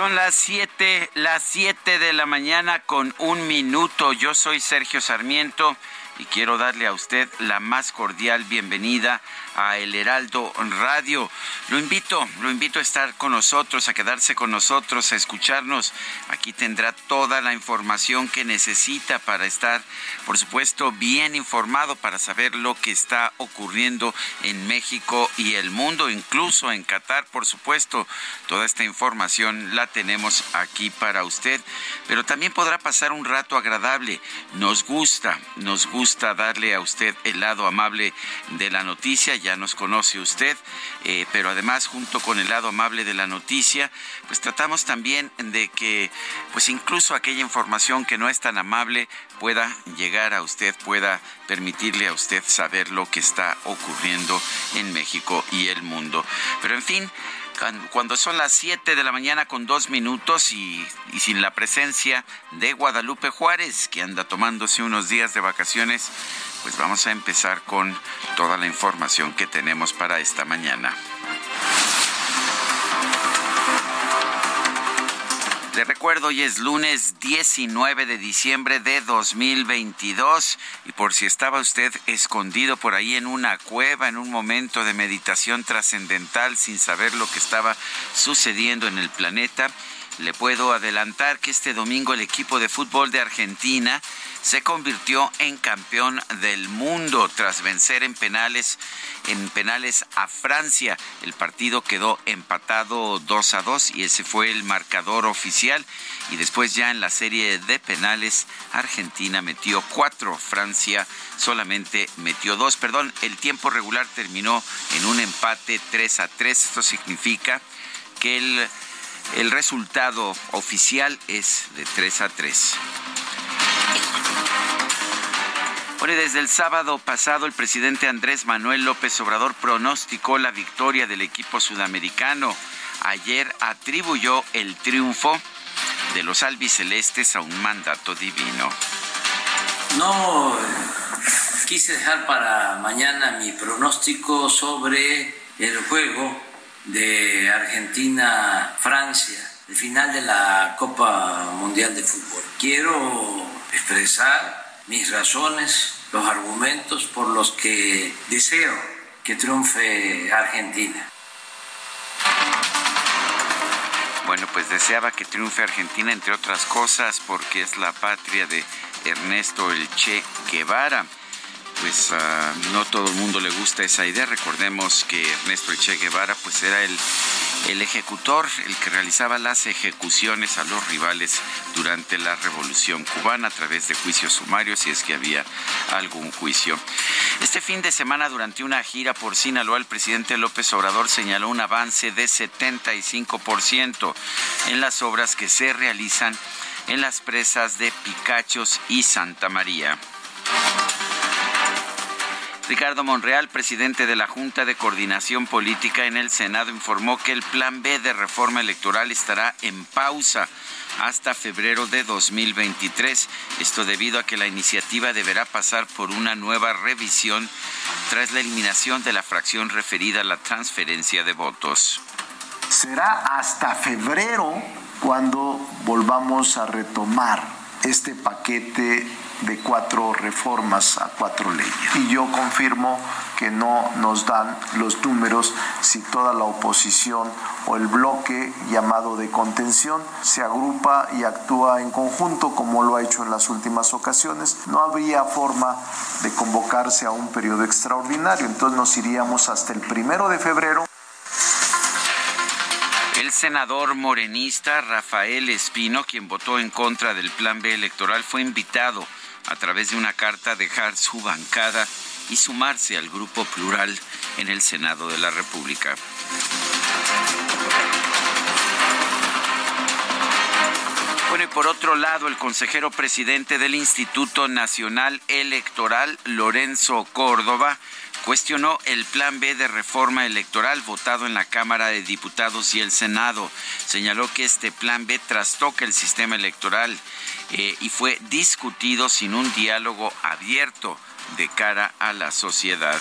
Son las 7, las 7 de la mañana con un minuto. Yo soy Sergio Sarmiento y quiero darle a usted la más cordial bienvenida a El Heraldo Radio. Lo invito, lo invito a estar con nosotros, a quedarse con nosotros, a escucharnos. Aquí tendrá toda la información que necesita para estar, por supuesto, bien informado, para saber lo que está ocurriendo en México y el mundo, incluso en Qatar, por supuesto. Toda esta información la tenemos aquí para usted, pero también podrá pasar un rato agradable. Nos gusta, nos gusta darle a usted el lado amable de la noticia ya nos conoce usted, eh, pero además junto con el lado amable de la noticia, pues tratamos también de que pues incluso aquella información que no es tan amable pueda llegar a usted, pueda permitirle a usted saber lo que está ocurriendo en México y el mundo. Pero en fin, cuando son las 7 de la mañana con dos minutos y, y, sin la presencia de Guadalupe Juárez, que anda tomándose unos días de vacaciones, pues vamos a empezar con toda la información que tenemos para esta mañana. Le recuerdo, hoy es lunes 19 de diciembre de 2022 y por si estaba usted escondido por ahí en una cueva, en un momento de meditación trascendental sin saber lo que estaba sucediendo en el planeta, le puedo adelantar que este domingo el equipo de fútbol de Argentina se convirtió en campeón del mundo tras vencer en penales en penales a Francia. El partido quedó empatado 2 a 2 y ese fue el marcador oficial y después ya en la serie de penales Argentina metió cuatro, Francia solamente metió dos. Perdón, el tiempo regular terminó en un empate 3 a 3. Esto significa que el, el resultado oficial es de 3 a 3. Bueno, desde el sábado pasado el presidente Andrés Manuel López Obrador pronosticó la victoria del equipo sudamericano. Ayer atribuyó el triunfo de los albicelestes a un mandato divino. No quise dejar para mañana mi pronóstico sobre el juego de Argentina-Francia, el final de la Copa Mundial de Fútbol. Quiero expresar mis razones, los argumentos por los que deseo que triunfe Argentina. Bueno, pues deseaba que triunfe Argentina, entre otras cosas, porque es la patria de Ernesto El Che Guevara pues uh, no todo el mundo le gusta esa idea. Recordemos que Ernesto Che Guevara pues era el, el ejecutor, el que realizaba las ejecuciones a los rivales durante la Revolución Cubana a través de juicios sumarios, si es que había algún juicio. Este fin de semana, durante una gira por Sinaloa, el presidente López Obrador señaló un avance de 75% en las obras que se realizan en las presas de Picachos y Santa María. Ricardo Monreal, presidente de la Junta de Coordinación Política en el Senado, informó que el plan B de reforma electoral estará en pausa hasta febrero de 2023. Esto debido a que la iniciativa deberá pasar por una nueva revisión tras la eliminación de la fracción referida a la transferencia de votos. Será hasta febrero cuando volvamos a retomar este paquete de cuatro reformas a cuatro leyes. Y yo confirmo que no nos dan los números si toda la oposición o el bloque llamado de contención se agrupa y actúa en conjunto como lo ha hecho en las últimas ocasiones. No habría forma de convocarse a un periodo extraordinario, entonces nos iríamos hasta el primero de febrero. El senador morenista Rafael Espino, quien votó en contra del Plan B electoral, fue invitado a través de una carta dejar su bancada y sumarse al grupo plural en el Senado de la República. Bueno, y por otro lado, el consejero presidente del Instituto Nacional Electoral, Lorenzo Córdoba, cuestionó el plan B de reforma electoral votado en la Cámara de Diputados y el Senado. Señaló que este plan B trastoca el sistema electoral eh, y fue discutido sin un diálogo abierto de cara a la sociedad.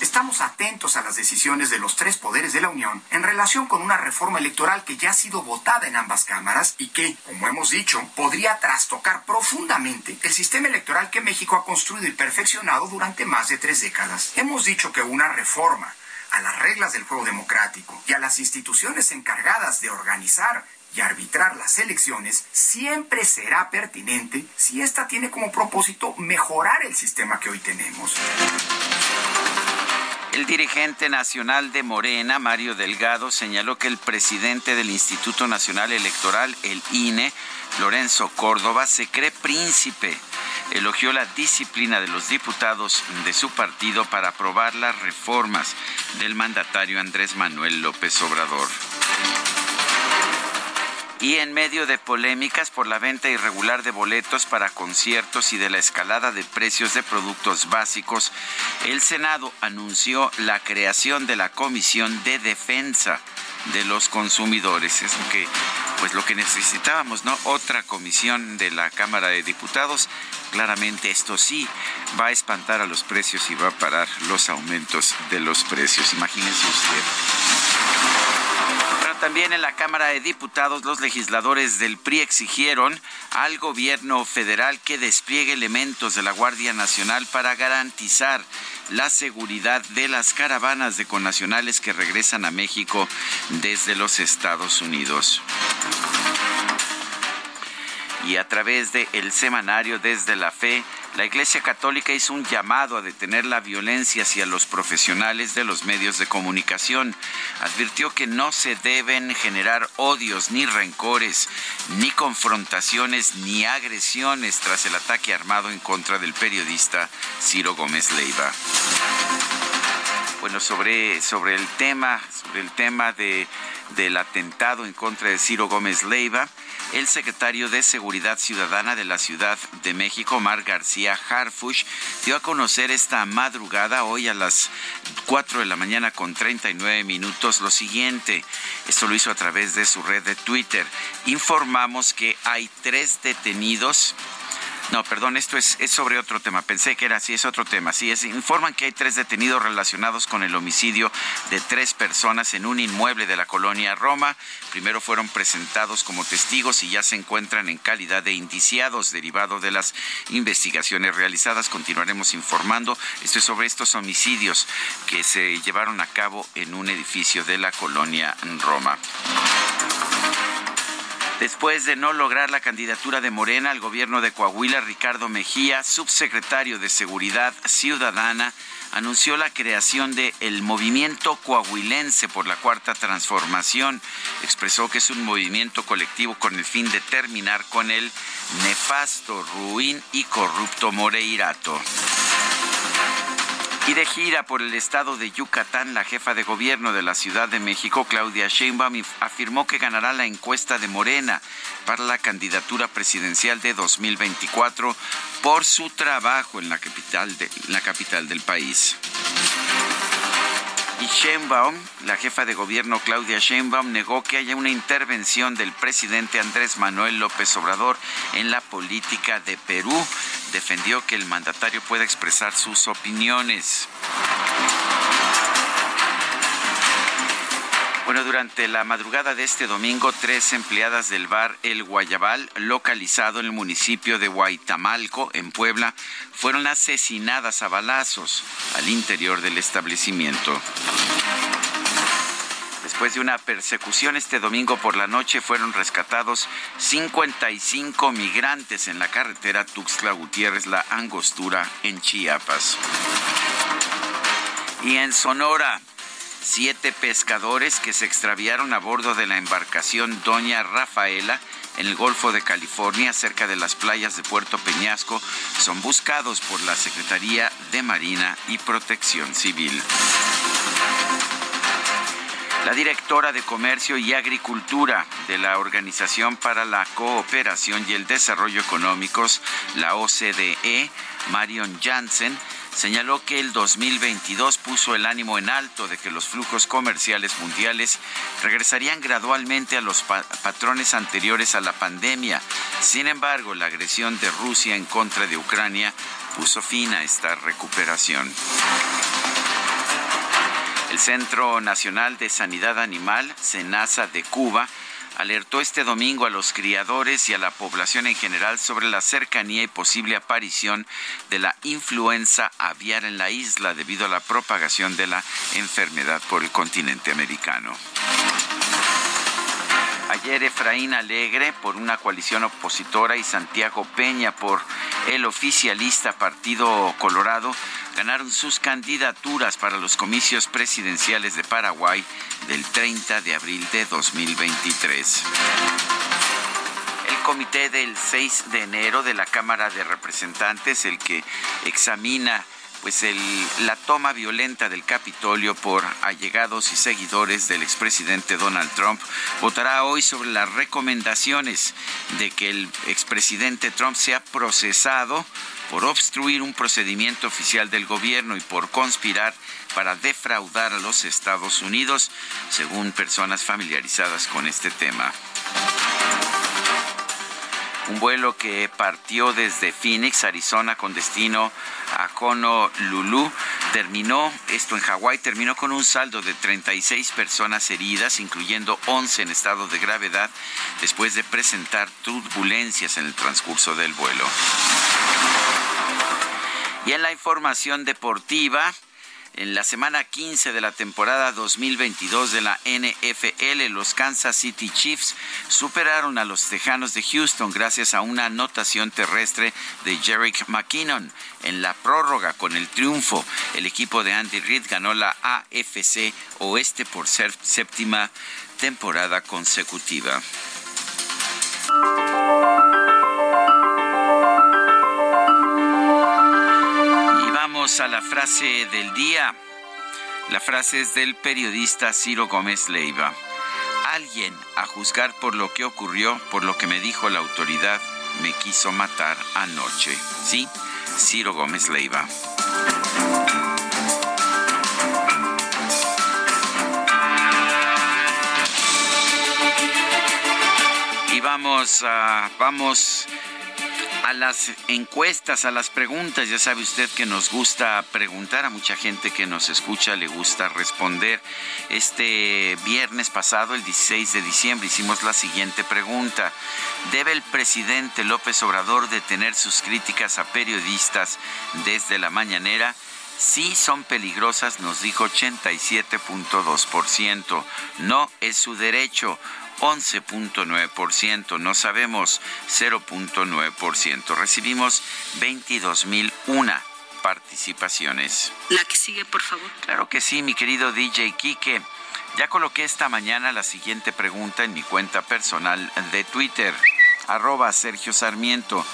Estamos atentos a las decisiones de los tres poderes de la Unión en relación con una reforma electoral que ya ha sido votada en ambas cámaras y que, como hemos dicho, podría trastocar profundamente el sistema electoral que México ha construido y perfeccionado durante más de tres décadas. Hemos dicho que una reforma a las reglas del juego democrático y a las instituciones encargadas de organizar y arbitrar las elecciones siempre será pertinente si ésta tiene como propósito mejorar el sistema que hoy tenemos. El dirigente nacional de Morena, Mario Delgado, señaló que el presidente del Instituto Nacional Electoral, el INE, Lorenzo Córdoba, se cree príncipe. Elogió la disciplina de los diputados de su partido para aprobar las reformas del mandatario Andrés Manuel López Obrador. Y en medio de polémicas por la venta irregular de boletos para conciertos y de la escalada de precios de productos básicos, el Senado anunció la creación de la Comisión de Defensa de los Consumidores. Es lo que, pues lo que necesitábamos, ¿no? Otra comisión de la Cámara de Diputados. Claramente esto sí va a espantar a los precios y va a parar los aumentos de los precios. Imagínense usted. También en la Cámara de Diputados los legisladores del PRI exigieron al gobierno federal que despliegue elementos de la Guardia Nacional para garantizar la seguridad de las caravanas de connacionales que regresan a México desde los Estados Unidos y a través de el semanario Desde la Fe, la Iglesia Católica hizo un llamado a detener la violencia hacia los profesionales de los medios de comunicación. Advirtió que no se deben generar odios ni rencores, ni confrontaciones, ni agresiones tras el ataque armado en contra del periodista Ciro Gómez Leiva. Bueno, sobre, sobre el tema, sobre el tema de, del atentado en contra de Ciro Gómez Leiva, el secretario de Seguridad Ciudadana de la Ciudad de México, Mar García Harfush, dio a conocer esta madrugada, hoy a las 4 de la mañana con 39 minutos, lo siguiente. Esto lo hizo a través de su red de Twitter. Informamos que hay tres detenidos no, perdón, esto es, sobre otro tema. Pensé que era así, es otro tema. Sí, es, informan que hay tres detenidos relacionados con el homicidio de tres personas en un inmueble de la colonia Roma. Primero fueron presentados como testigos y ya se encuentran en calidad de indiciados derivado de las investigaciones realizadas. Continuaremos informando. Esto es sobre estos homicidios que se llevaron a cabo en un edificio de la colonia Roma. Después de no lograr la candidatura de Morena al gobierno de Coahuila, Ricardo Mejía, subsecretario de Seguridad Ciudadana, anunció la creación de el Movimiento Coahuilense por la Cuarta Transformación. Expresó que es un movimiento colectivo con el fin de terminar con el nefasto, ruin y corrupto Moreirato. Y de gira por el estado de Yucatán, la jefa de gobierno de la Ciudad de México, Claudia Sheinbaum, afirmó que ganará la encuesta de Morena para la candidatura presidencial de 2024 por su trabajo en la capital, de, la capital del país. Y Sheinbaum, la jefa de gobierno Claudia Sheinbaum, negó que haya una intervención del presidente Andrés Manuel López Obrador en la política de Perú. Defendió que el mandatario pueda expresar sus opiniones. Durante la madrugada de este domingo, tres empleadas del bar El Guayabal, localizado en el municipio de Guaitamalco, en Puebla, fueron asesinadas a balazos al interior del establecimiento. Después de una persecución este domingo por la noche fueron rescatados 55 migrantes en la carretera Tuxtla Gutiérrez La Angostura en Chiapas. Y en Sonora, siete pescadores que se extraviaron a bordo de la embarcación Doña Rafaela en el Golfo de California, cerca de las playas de Puerto Peñasco, son buscados por la Secretaría de Marina y Protección Civil. La directora de Comercio y Agricultura de la Organización para la Cooperación y el Desarrollo Económicos, la OCDE, Marion Jansen, señaló que el 2022 puso el ánimo en alto de que los flujos comerciales mundiales regresarían gradualmente a los patrones anteriores a la pandemia. Sin embargo, la agresión de Rusia en contra de Ucrania puso fin a esta recuperación. El Centro Nacional de Sanidad Animal, SENASA de Cuba, alertó este domingo a los criadores y a la población en general sobre la cercanía y posible aparición de la influenza aviar en la isla debido a la propagación de la enfermedad por el continente americano. Ayer Efraín Alegre por una coalición opositora y Santiago Peña por el oficialista Partido Colorado ganaron sus candidaturas para los comicios presidenciales de Paraguay del 30 de abril de 2023. El comité del 6 de enero de la Cámara de Representantes, el que examina pues la toma violenta del Capitolio por allegados y seguidores del expresidente Donald Trump votará hoy sobre las recomendaciones de que el expresidente Trump sea procesado por obstruir un procedimiento oficial del gobierno y por conspirar para defraudar a los Estados Unidos, según personas familiarizadas con este tema. Un vuelo que partió desde Phoenix, Arizona, con destino a Honolulu, terminó, esto en Hawái, terminó con un saldo de 36 personas heridas, incluyendo 11 en estado de gravedad, después de presentar turbulencias en el transcurso del vuelo. Y en la información deportiva, en la semana 15 de la temporada 2022 de la NFL, los Kansas City Chiefs superaron a los Tejanos de Houston gracias a una anotación terrestre de Jerick McKinnon. En la prórroga con el triunfo, el equipo de Andy Reid ganó la AFC Oeste por séptima temporada consecutiva a la frase del día. La frase es del periodista Ciro Gómez Leiva. Alguien, a juzgar por lo que ocurrió, por lo que me dijo la autoridad, me quiso matar anoche. Sí, Ciro Gómez Leiva. Y vamos a, vamos las encuestas, a las preguntas. Ya sabe usted que nos gusta preguntar, a mucha gente que nos escucha le gusta responder. Este viernes pasado, el 16 de diciembre, hicimos la siguiente pregunta. ¿Debe el presidente López Obrador detener sus críticas a periodistas desde la mañanera? Sí son peligrosas, nos dijo 87.2%. No es su derecho. 11.9%, no sabemos 0.9%. Recibimos 22.001 participaciones. La que sigue, por favor. Claro que sí, mi querido DJ Kike. Ya coloqué esta mañana la siguiente pregunta en mi cuenta personal de Twitter, arroba Sergio Sarmiento.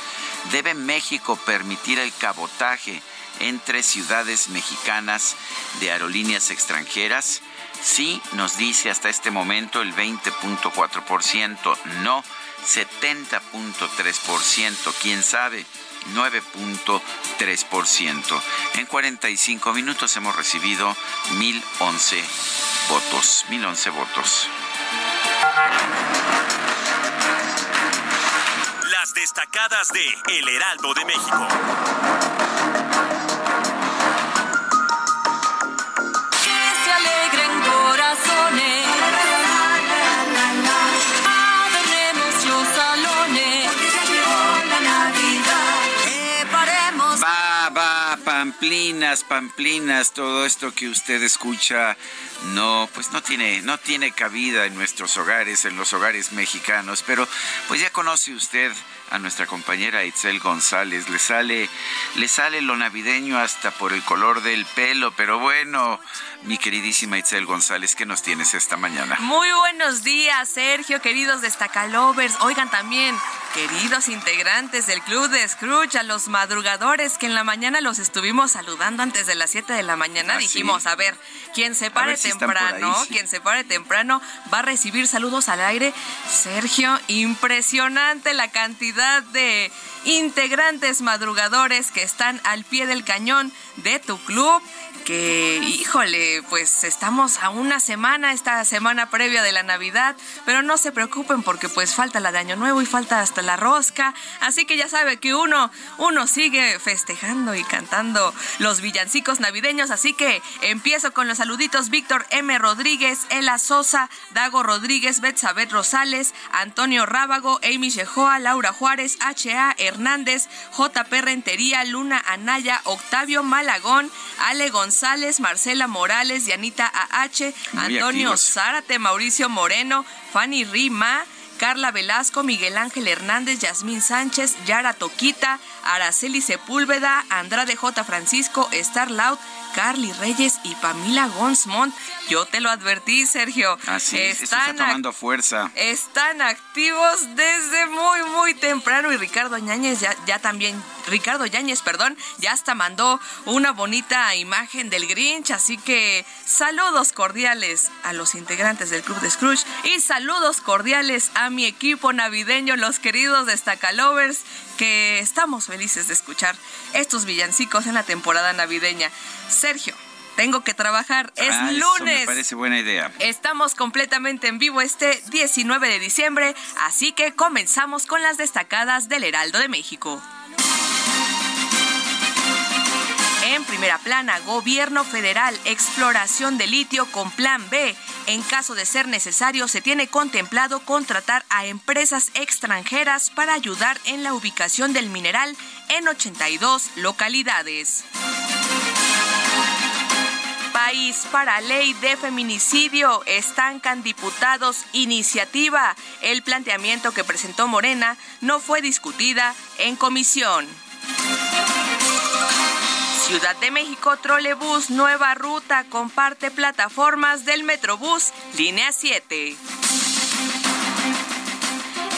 ¿Debe México permitir el cabotaje entre ciudades mexicanas de aerolíneas extranjeras? Sí, nos dice hasta este momento el 20.4%, no 70.3%, quién sabe. 9.3%. En 45 minutos hemos recibido 1011 votos. 1011 votos. Las destacadas de El Heraldo de México. Pamplinas, pamplinas, todo esto que usted escucha no, pues no tiene, no tiene cabida en nuestros hogares, en los hogares mexicanos, pero pues ya conoce usted a nuestra compañera Itzel González. Le sale, le sale lo navideño hasta por el color del pelo, pero bueno, mi queridísima Itzel González, ¿qué nos tienes esta mañana? Muy buenos días, Sergio, queridos destacalovers. Oigan también, queridos integrantes del Club de Scrooge, a los madrugadores que en la mañana los estuvimos saludando antes de las 7 de la mañana. ¿Ah, Dijimos, a ver, quien se pare temprano, quien se pare temprano va a recibir saludos al aire. Sergio, impresionante la cantidad de integrantes madrugadores que están al pie del cañón de tu club que, híjole, pues estamos a una semana, esta semana previa de la Navidad, pero no se preocupen porque pues falta la de Año Nuevo y falta hasta la rosca, así que ya sabe que uno, uno sigue festejando y cantando los villancicos navideños, así que empiezo con los saluditos Víctor M. Rodríguez, Ela Sosa, Dago Rodríguez, Betsabet Rosales, Antonio Rábago, Amy Shehoa, Laura Juárez, H.A. Hernández, J.P. Rentería, Luna Anaya, Octavio Malagón, Ale González, González, Marcela Morales, Dianita AH, Antonio Zárate, Mauricio Moreno, Fanny Rima, Carla Velasco, Miguel Ángel Hernández, Yasmín Sánchez, Yara Toquita, Araceli Sepúlveda, Andrade J. Francisco, Star Loud, Carly Reyes y Pamila Gonsmont. Yo te lo advertí, Sergio. Así están está tomando fuerza. Están activos desde muy, muy temprano y Ricardo Ñáñez ya, ya también, Ricardo Yáñez, perdón, ya hasta mandó una bonita imagen del Grinch, así que saludos cordiales a los integrantes del Club de Scrooge y saludos cordiales a mi equipo navideño, los queridos Destacalovers, que estamos felices de escuchar estos villancicos en la temporada navideña. Sergio, tengo que trabajar. Es ah, lunes. me parece buena idea. Estamos completamente en vivo este 19 de diciembre, así que comenzamos con las destacadas del Heraldo de México. En primera plana, gobierno federal, exploración de litio con plan B. En caso de ser necesario, se tiene contemplado contratar a empresas extranjeras para ayudar en la ubicación del mineral en 82 localidades. País para ley de feminicidio. Estancan diputados iniciativa. El planteamiento que presentó Morena no fue discutida en comisión. Ciudad de México, Trolebús, nueva ruta, comparte plataformas del Metrobús, línea 7.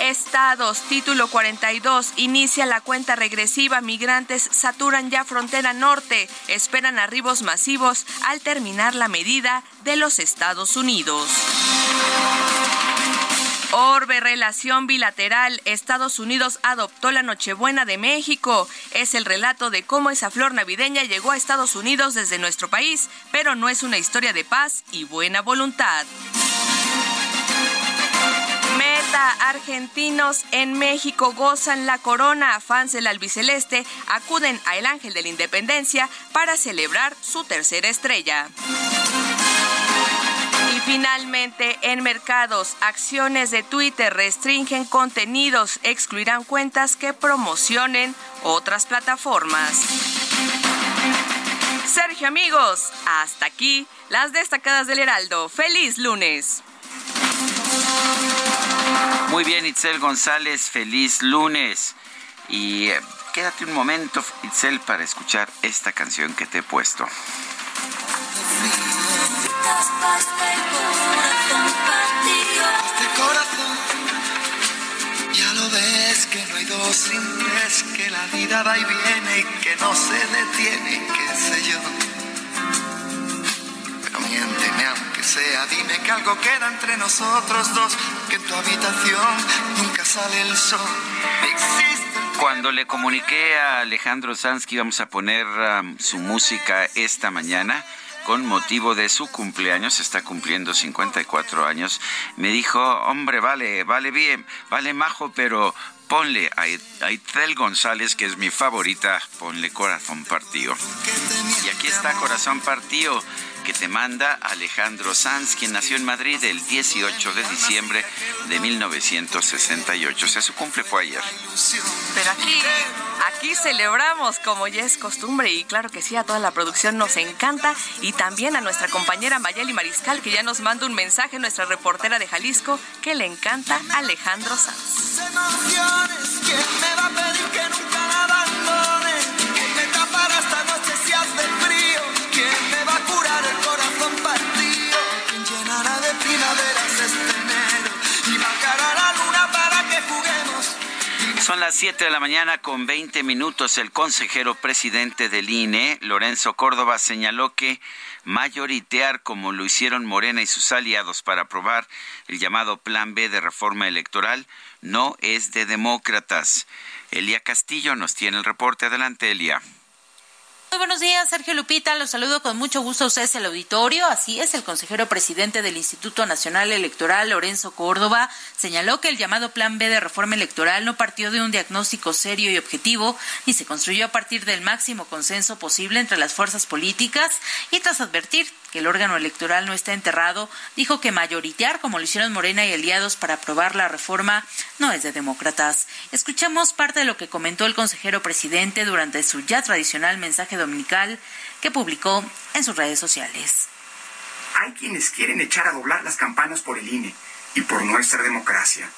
Estados, título 42, inicia la cuenta regresiva, migrantes saturan ya frontera norte, esperan arribos masivos al terminar la medida de los Estados Unidos. Orbe, relación bilateral. Estados Unidos adoptó la Nochebuena de México. Es el relato de cómo esa flor navideña llegó a Estados Unidos desde nuestro país, pero no es una historia de paz y buena voluntad. Meta, argentinos en México gozan la corona. Fans del albiceleste acuden a El Ángel de la Independencia para celebrar su tercera estrella. Finalmente, en mercados, acciones de Twitter restringen contenidos, excluirán cuentas que promocionen otras plataformas. Sergio amigos, hasta aquí las destacadas del Heraldo. Feliz lunes. Muy bien, Itzel González, feliz lunes. Y eh, quédate un momento, Itzel, para escuchar esta canción que te he puesto. Este corazón, ya lo ves que no hay dos sin tres, que la vida va y viene y que no se detiene, qué sé yo. Pero miénteme aunque sea, dime que algo queda entre nosotros dos, que en tu habitación nunca sale el sol. Existe cuando le comuniqué a Alejandro Sanz que íbamos a poner um, su música esta mañana, con motivo de su cumpleaños, está cumpliendo 54 años, me dijo, hombre, vale, vale bien, vale majo, pero ponle a Itzel González, que es mi favorita, ponle corazón partido. Y aquí está corazón partido que te manda Alejandro Sanz, quien nació en Madrid el 18 de diciembre de 1968. O sea, su cumple fue ayer. Pero aquí, aquí celebramos como ya es costumbre y claro que sí, a toda la producción nos encanta y también a nuestra compañera Mayeli Mariscal que ya nos manda un mensaje, nuestra reportera de Jalisco, que le encanta Alejandro Sanz. Son las 7 de la mañana con 20 minutos. El consejero presidente del INE, Lorenzo Córdoba, señaló que mayoritear como lo hicieron Morena y sus aliados para aprobar el llamado Plan B de reforma electoral no es de demócratas. Elia Castillo nos tiene el reporte. Adelante, Elia. Muy buenos días, Sergio Lupita. Los saludo con mucho gusto a ustedes el auditorio. Así es, el consejero presidente del Instituto Nacional Electoral, Lorenzo Córdoba, señaló que el llamado Plan B de reforma electoral no partió de un diagnóstico serio y objetivo, ni se construyó a partir del máximo consenso posible entre las fuerzas políticas y tras advertir que el órgano electoral no está enterrado, dijo que mayoritear, como lo hicieron Morena y aliados para aprobar la reforma, no es de demócratas. Escuchamos parte de lo que comentó el consejero presidente durante su ya tradicional mensaje dominical que publicó en sus redes sociales. Hay quienes quieren echar a doblar las campanas por el INE y por nuestra democracia.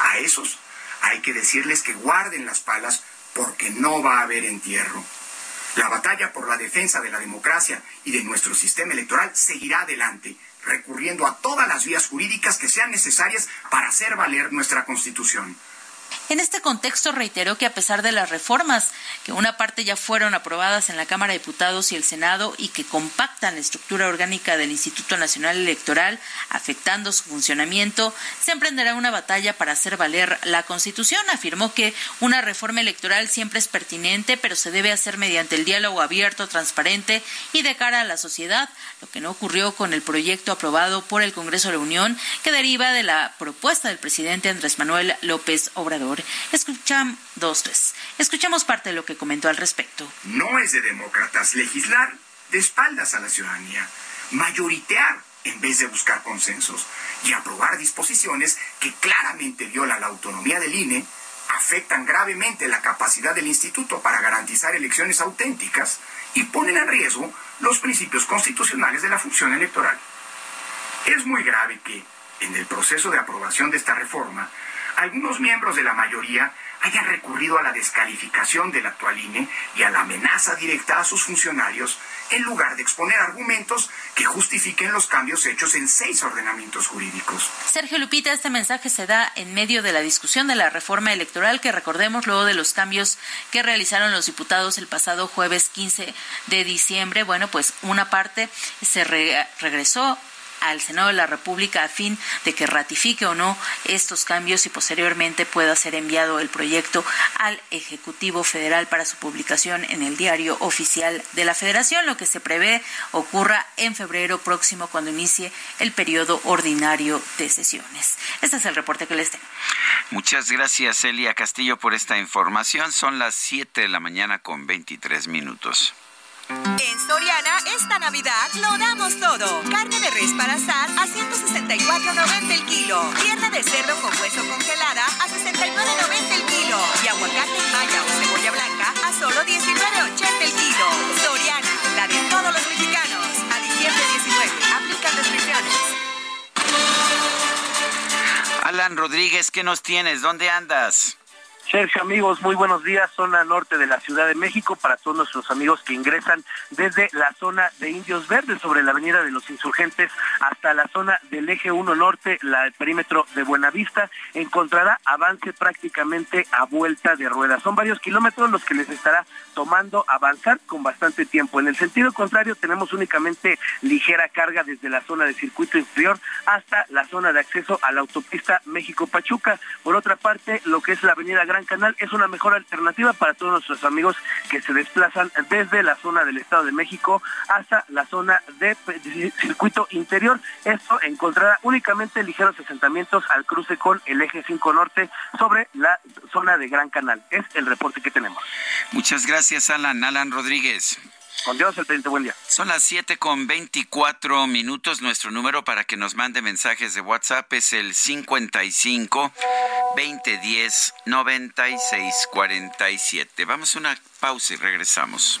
A esos hay que decirles que guarden las palas porque no va a haber entierro. La batalla por la defensa de la democracia y de nuestro sistema electoral seguirá adelante, recurriendo a todas las vías jurídicas que sean necesarias para hacer valer nuestra Constitución. En este contexto reiteró que a pesar de las reformas, que una parte ya fueron aprobadas en la Cámara de Diputados y el Senado y que compactan la estructura orgánica del Instituto Nacional Electoral, afectando su funcionamiento, se emprenderá una batalla para hacer valer la Constitución. Afirmó que una reforma electoral siempre es pertinente, pero se debe hacer mediante el diálogo abierto, transparente y de cara a la sociedad, lo que no ocurrió con el proyecto aprobado por el Congreso de la Unión, que deriva de la propuesta del presidente Andrés Manuel López Obrador. Escuchamos dos, tres. Escuchamos parte de lo que comentó al respecto. No es de demócratas legislar de espaldas a la ciudadanía, mayoritear en vez de buscar consensos y aprobar disposiciones que claramente violan la autonomía del INE, afectan gravemente la capacidad del instituto para garantizar elecciones auténticas y ponen en riesgo los principios constitucionales de la función electoral. Es muy grave que, en el proceso de aprobación de esta reforma, algunos miembros de la mayoría hayan recurrido a la descalificación del actual INE y a la amenaza directa a sus funcionarios en lugar de exponer argumentos que justifiquen los cambios hechos en seis ordenamientos jurídicos. Sergio Lupita, este mensaje se da en medio de la discusión de la reforma electoral que recordemos luego de los cambios que realizaron los diputados el pasado jueves 15 de diciembre. Bueno, pues una parte se regresó al Senado de la República a fin de que ratifique o no estos cambios y posteriormente pueda ser enviado el proyecto al Ejecutivo Federal para su publicación en el diario oficial de la Federación, lo que se prevé ocurra en febrero próximo cuando inicie el periodo ordinario de sesiones. Este es el reporte que les tengo. Muchas gracias, Elia Castillo, por esta información. Son las 7 de la mañana con 23 minutos. En Soriana, esta Navidad lo damos todo. Carne de res para asar a 164.90 el kilo. Pierna de cerdo con hueso congelada a 69.90 el kilo. Y aguacate maya o cebolla blanca a solo 19.80 el kilo. Soriana, la de todos los mexicanos. A diciembre 19. Aplican restricciones. Alan Rodríguez, ¿qué nos tienes? ¿Dónde andas? Sergio, amigos, muy buenos días. Zona norte de la Ciudad de México para todos nuestros amigos que ingresan desde la zona de Indios Verdes sobre la Avenida de los Insurgentes hasta la zona del Eje 1 Norte, la, el perímetro de Buenavista, encontrará avance prácticamente a vuelta de ruedas. Son varios kilómetros los que les estará tomando avanzar con bastante tiempo. En el sentido contrario, tenemos únicamente ligera carga desde la zona de circuito inferior hasta la zona de acceso a la autopista México-Pachuca. Por otra parte, lo que es la Avenida Gran Canal es una mejor alternativa para todos nuestros amigos que se desplazan desde la zona del Estado de México hasta la zona de, circuito interior. Esto encontrará únicamente ligeros asentamientos al cruce con el eje 5 norte sobre la zona de Gran Canal. Es el reporte que tenemos. Muchas gracias, Alan. Alan Rodríguez. Con Dios, el presidente, buen día. Son las 7 con 24 minutos. Nuestro número para que nos mande mensajes de WhatsApp es el 55 2010 96 47. Vamos a una pausa y regresamos.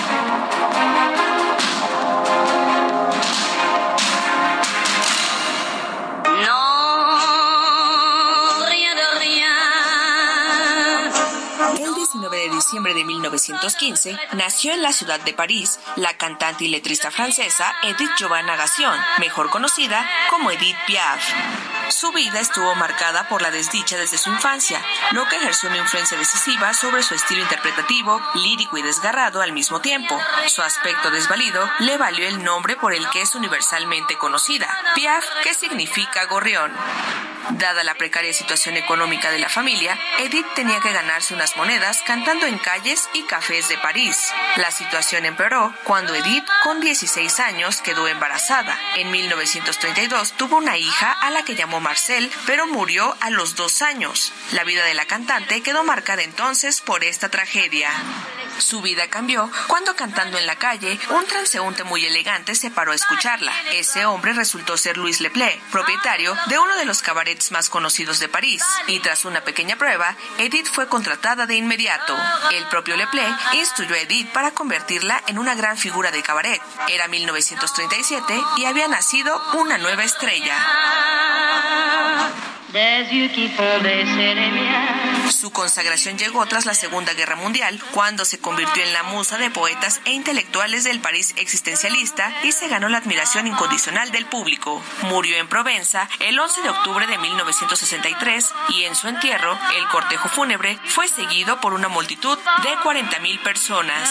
Diciembre de 1915 nació en la ciudad de París la cantante y letrista francesa Edith Giovanna Gassion, mejor conocida como Edith Piaf. Su vida estuvo marcada por la desdicha desde su infancia, lo que ejerció una influencia decisiva sobre su estilo interpretativo, lírico y desgarrado al mismo tiempo. Su aspecto desvalido le valió el nombre por el que es universalmente conocida, Piaf, que significa gorrión. Dada la precaria situación económica de la familia, Edith tenía que ganarse unas monedas cantando en calles y cafés de París. La situación empeoró cuando Edith, con 16 años, quedó embarazada. En 1932 tuvo una hija a la que llamó Marcel, pero murió a los dos años. La vida de la cantante quedó marcada entonces por esta tragedia. Su vida cambió cuando cantando en la calle, un transeúnte muy elegante se paró a escucharla. Ese hombre resultó ser Luis Leplé, propietario de uno de los cabarets más conocidos de París. Y tras una pequeña prueba, Edith fue contratada de inmediato. El propio Leplé instruyó a Edith para convertirla en una gran figura de cabaret. Era 1937 y había nacido una nueva estrella. Su consagración llegó tras la Segunda Guerra Mundial, cuando se convirtió en la musa de poetas e intelectuales del París existencialista y se ganó la admiración incondicional del público. Murió en Provenza el 11 de octubre de 1963 y en su entierro, el cortejo fúnebre fue seguido por una multitud de 40.000 personas.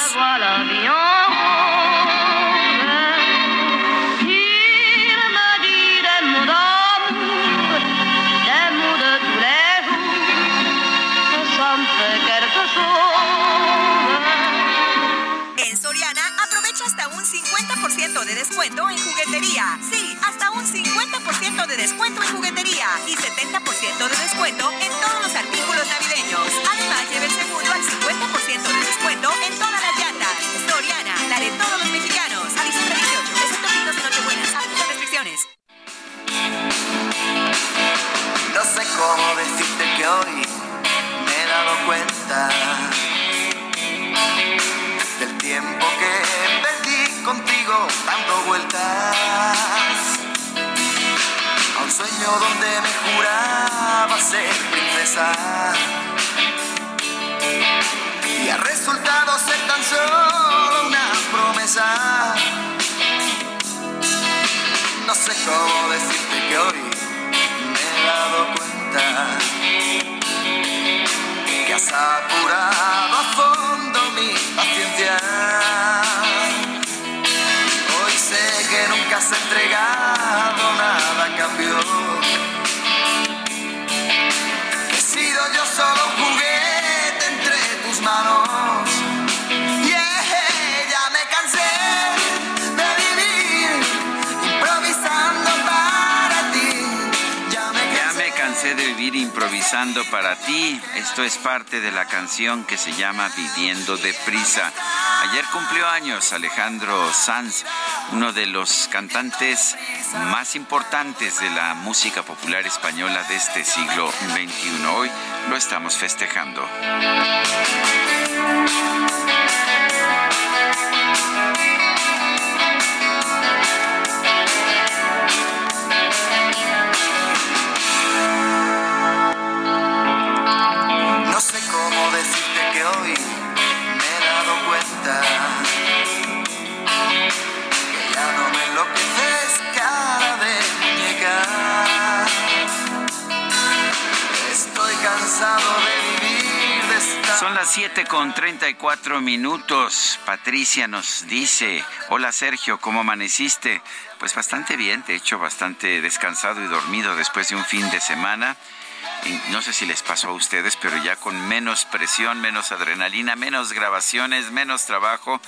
50% de descuento en juguetería. Sí, hasta un 50% de descuento en juguetería y 70% de descuento en todos los artículos navideños. Además, lleve el segundo al 50% de descuento en todas las llantas. Soriana, la de todos los mexicanos. A diciembre 18, excepto pinos y nochebuenas. Aplica restricciones. No sé cómo decirte que hoy me he dado cuenta del tiempo que contigo dando vueltas. A un sueño donde me juraba ser princesa. Y ha resultado ser tan solo para ti. Esto es parte de la canción que se llama Viviendo deprisa. Ayer cumplió años Alejandro Sanz, uno de los cantantes más importantes de la música popular española de este siglo XXI. Hoy lo estamos festejando. Las 7 con 34 minutos. Patricia nos dice, hola Sergio, ¿cómo amaneciste? Pues bastante bien, de hecho bastante descansado y dormido después de un fin de semana. no sé si les pasó a ustedes, pero ya con menos presión, menos adrenalina, menos grabaciones, menos trabajo,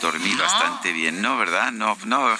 dormí bastante bien, ¿no? ¿Verdad? No, no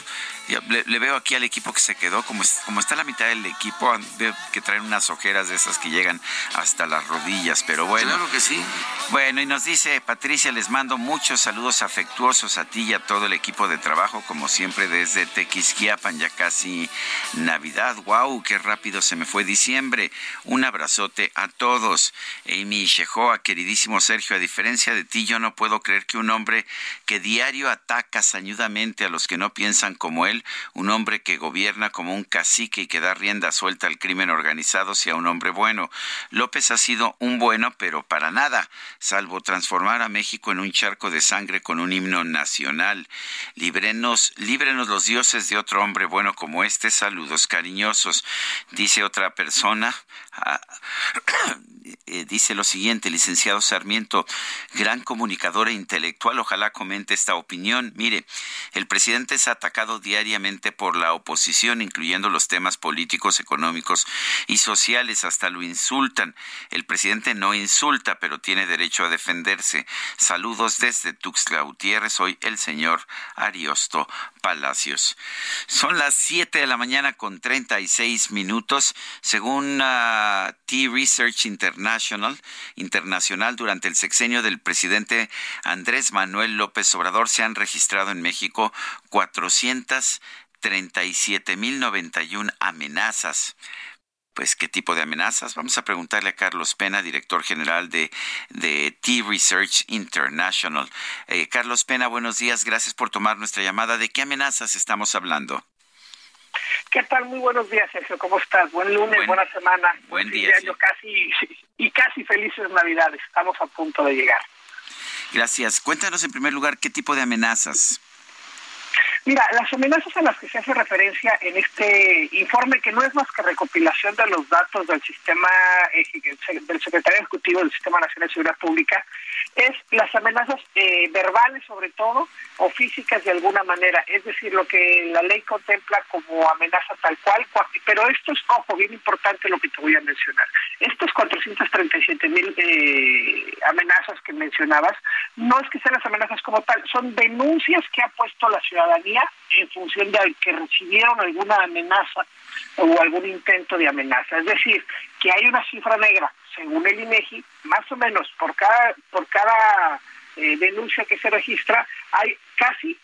le, veo aquí al equipo que se quedó, como, como está la mitad del equipo, veo que traen unas ojeras de esas que llegan hasta las rodillas, pero bueno. Claro que sí. Bueno, y nos dice Patricia, les mando muchos saludos afectuosos a ti y a todo el equipo de trabajo, como siempre desde Tequisquiapan, ya casi Navidad. ¡Wow! ¡Qué rápido se me fue diciembre! Un abrazote a todos. Amy Shehoa, queridísimo Sergio, a diferencia de ti, yo no puedo creer que un hombre que diario ataca sañudamente a los que no piensan como él, un hombre que gobierna como un cacique y que da rienda suelta al crimen organizado, sea un hombre bueno. López ha sido un bueno, pero para nada, salvo transformar a México en un charco de sangre con un himno nacional. Líbrenos, líbrenos los dioses de otro hombre bueno como este. Saludos cariñosos. Dice otra persona, ah, eh, dice lo siguiente, licenciado Sarmiento, gran comunicador e intelectual, ojalá comente esta opinión. Mire, el presidente es atacado diariamente por la oposición, incluyendo los temas políticos, económicos y sociales, hasta lo insultan. El presidente no insulta, pero tiene derecho a defenderse. Saludos desde Tuxtla Gutiérrez, soy el señor Ariosto Palacios. Son las 7 de la mañana con 36 minutos, según uh, T-Research International International, internacional durante el sexenio del presidente Andrés Manuel López Obrador se han registrado en México 437.091 amenazas pues qué tipo de amenazas. Vamos a preguntarle a Carlos Pena, director general de, de T-Research International. Eh, Carlos Pena, buenos días, gracias por tomar nuestra llamada. ¿De qué amenazas estamos hablando? ¿Qué tal? Muy buenos días, Sergio. ¿Cómo estás? Buen lunes, buena semana. Buen día. casi, y casi felices Navidades. Estamos a punto de llegar. Gracias. Cuéntanos en primer lugar qué tipo de amenazas. Mira, las amenazas a las que se hace referencia en este informe, que no es más que recopilación de los datos del sistema eh, del secretario ejecutivo del Sistema Nacional de Seguridad Pública, es las amenazas eh, verbales sobre todo o físicas de alguna manera, es decir, lo que la ley contempla como amenaza tal cual, pero esto es, ojo, bien importante lo que te voy a mencionar. Estos 437 mil eh, amenazas que mencionabas, no es que sean las amenazas como tal, son denuncias que ha puesto la ciudadanía en función de que recibieron alguna amenaza o algún intento de amenaza. Es decir, que hay una cifra negra, según el INEGI, más o menos por cada, por cada eh, denuncia que se registra, hay casi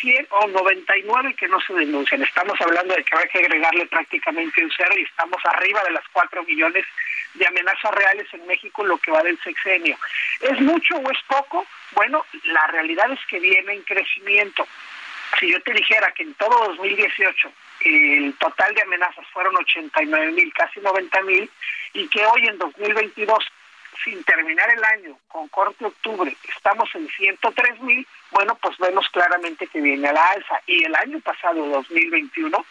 100 o 99 que no se denuncian. Estamos hablando de que hay que agregarle prácticamente un cero y estamos arriba de las 4 millones de amenazas reales en México lo que va del sexenio. ¿Es mucho o es poco? Bueno, la realidad es que viene en crecimiento. Si yo te dijera que en todo 2018 el total de amenazas fueron 89 mil, casi 90 mil, y que hoy en 2022, sin terminar el año, con corte octubre, estamos en 103 mil, bueno, pues vemos claramente que viene a la alza. Y el año pasado, 2021,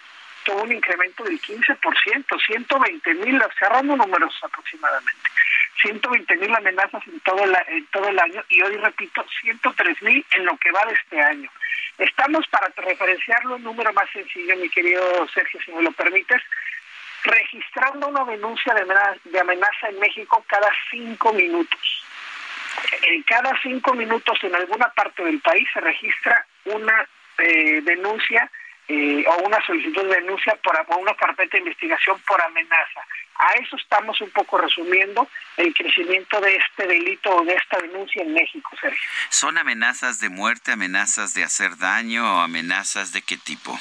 tuvo un incremento del 15%, 120 mil, cerrando números aproximadamente. 120 mil amenazas en todo, el, en todo el año y hoy repito 103 mil en lo que va de este año. Estamos para referenciarlo un número más sencillo, mi querido Sergio, si me lo permites, registrando una denuncia de amenaza, en México cada cinco minutos. En cada cinco minutos en alguna parte del país se registra una eh, denuncia eh, o una solicitud de denuncia por o una carpeta de investigación por amenaza. A eso estamos un poco resumiendo el crecimiento de este delito o de esta denuncia en México, Sergio. ¿Son amenazas de muerte, amenazas de hacer daño o amenazas de qué tipo?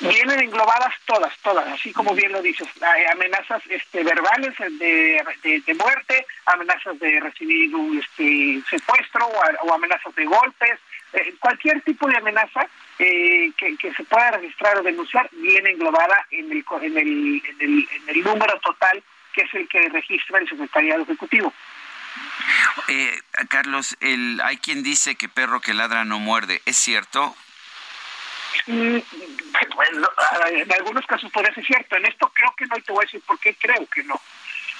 Vienen englobadas todas, todas, así como bien lo dices, amenazas este, verbales de, de, muerte, amenazas de recibir un este, secuestro o, amenazas de golpes, eh, cualquier tipo de amenaza eh, que, se pueda registrar o denunciar viene englobada en el, en, el, en, el, en el número total que es el que registra el Secretariado Ejecutivo. Eh, Carlos, el, hay quien dice que perro que ladra no muerde. ¿Es cierto? Mm, bueno, en algunos casos podría ser cierto. En esto creo que no, y te voy a decir por qué creo que no.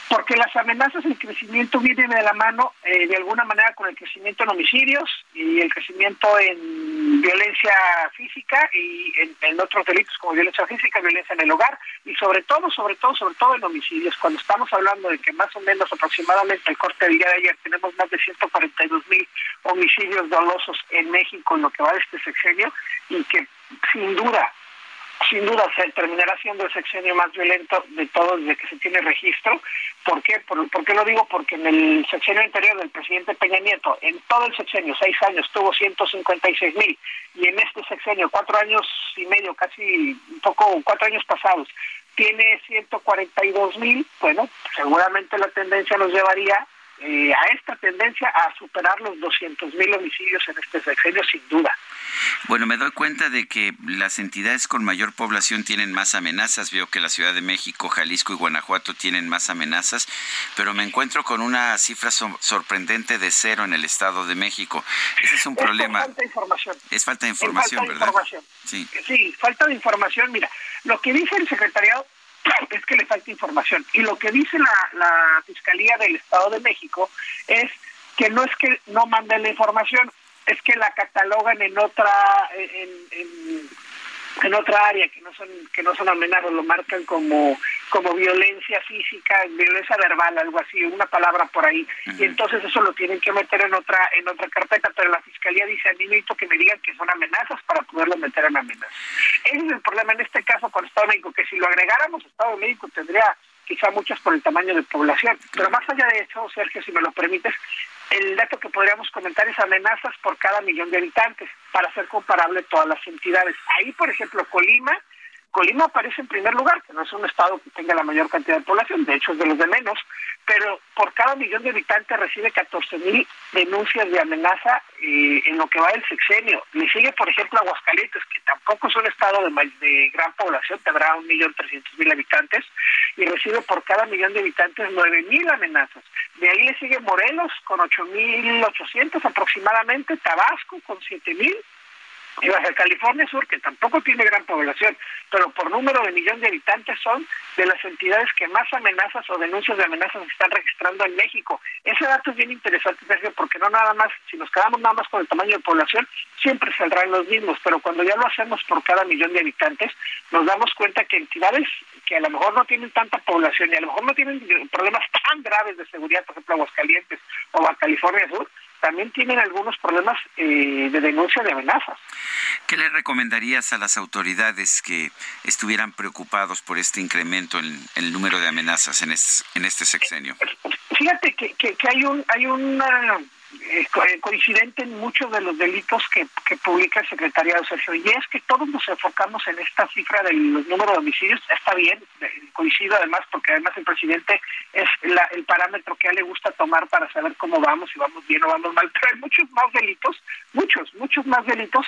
Porque las amenazas, el crecimiento viene de la mano eh, de alguna manera con el crecimiento en homicidios y el crecimiento en violencia física y en, otros delitos como violencia física, violencia en el hogar y sobre todo, sobre todo, sobre todo en homicidios. Cuando estamos hablando de que más o menos aproximadamente el corte del día de ayer tenemos más de 142 mil homicidios dolosos en México en lo que va de este sexenio y que sin duda sin duda se terminará siendo el sexenio más violento de todos desde que se tiene registro. ¿Por qué? Por, qué lo digo? Porque en el sexenio anterior del presidente Peña Nieto, en todo el sexenio, seis años, tuvo 156 mil, y en este sexenio, cuatro años y medio, casi un poco, cuatro años pasados, tiene 142 mil, bueno, seguramente la tendencia nos llevaría eh, a esta tendencia a superar los 200 mil homicidios en este sexenio, sin duda. Bueno, me doy cuenta de que las entidades con mayor población tienen más amenazas. Veo que la Ciudad de México, Jalisco y Guanajuato tienen más amenazas, pero me encuentro con una cifra sorprendente de cero en el Estado de México. Ese es un problema. Es falta de información. Es falta de información, falta de Información. Sí. sí, falta de información. Mira, lo que dice el secretariado es que le falta información. Y lo que dice la, Fiscalía del Estado de México es que no es que no manden la información, es que la catalogan en otra en, en otra área que no son que no son amenazas lo marcan como como violencia física violencia verbal algo así una palabra por ahí. Y entonces eso lo tienen que meter en otra en otra carpeta pero la fiscalía dice a mí necesito que me digan que son amenazas para poderlo meter en amenazas ese es el problema en este caso con Estado de México que si lo agregáramos Estado de México tendría quizá muchas por el tamaño de población. Pero más allá de eso Sergio si me lo permites el dato que podríamos comentar es amenazas por cada millón de habitantes para hacer comparable todas las entidades. Ahí, por ejemplo, Colima, Colima aparece en primer lugar, que no es un estado que tenga la mayor cantidad de población, de hecho es de los de menos, pero por cada millón de habitantes recibe 14 mil denuncias de amenaza eh, en lo que va del sexenio. Le sigue, por ejemplo, Aguascalientes, que tampoco es un estado de, gran población, tendrá un millón trescientos mil habitantes, y recibe por cada millón de habitantes nueve mil amenazas. De ahí le sigue Morelos con ocho mil ochocientos aproximadamente, Tabasco con siete mil, y Baja California Sur, que tampoco tiene gran población, pero por número de millón de habitantes son de las entidades que más amenazas o denuncias de amenazas están registrando en México. Ese dato es bien interesante, Sergio, porque no nada más, si nos quedamos nada más con el tamaño de población, siempre saldrán los mismos, pero cuando ya lo hacemos por cada millón de habitantes, nos damos cuenta que entidades que a lo mejor no tienen tanta población y a lo mejor no tienen problemas tan graves de seguridad, por ejemplo, Aguascalientes o Baja California Sur, también tienen algunos problemas eh, de denuncia de amenazas. ¿Qué le recomendarías a las autoridades que estuvieran preocupados por este incremento en, el número de amenazas en, en este sexenio? Fíjate que, que, que hay un hay una coincidente en muchos de los delitos que, publica el secretariado Sergio, y es que todos nos enfocamos en esta cifra del número de homicidios, está bien, eh, coincido además porque además el presidente es el parámetro que a él le gusta tomar para saber cómo vamos, si vamos bien o vamos mal, pero hay muchos más delitos, muchos, muchos más delitos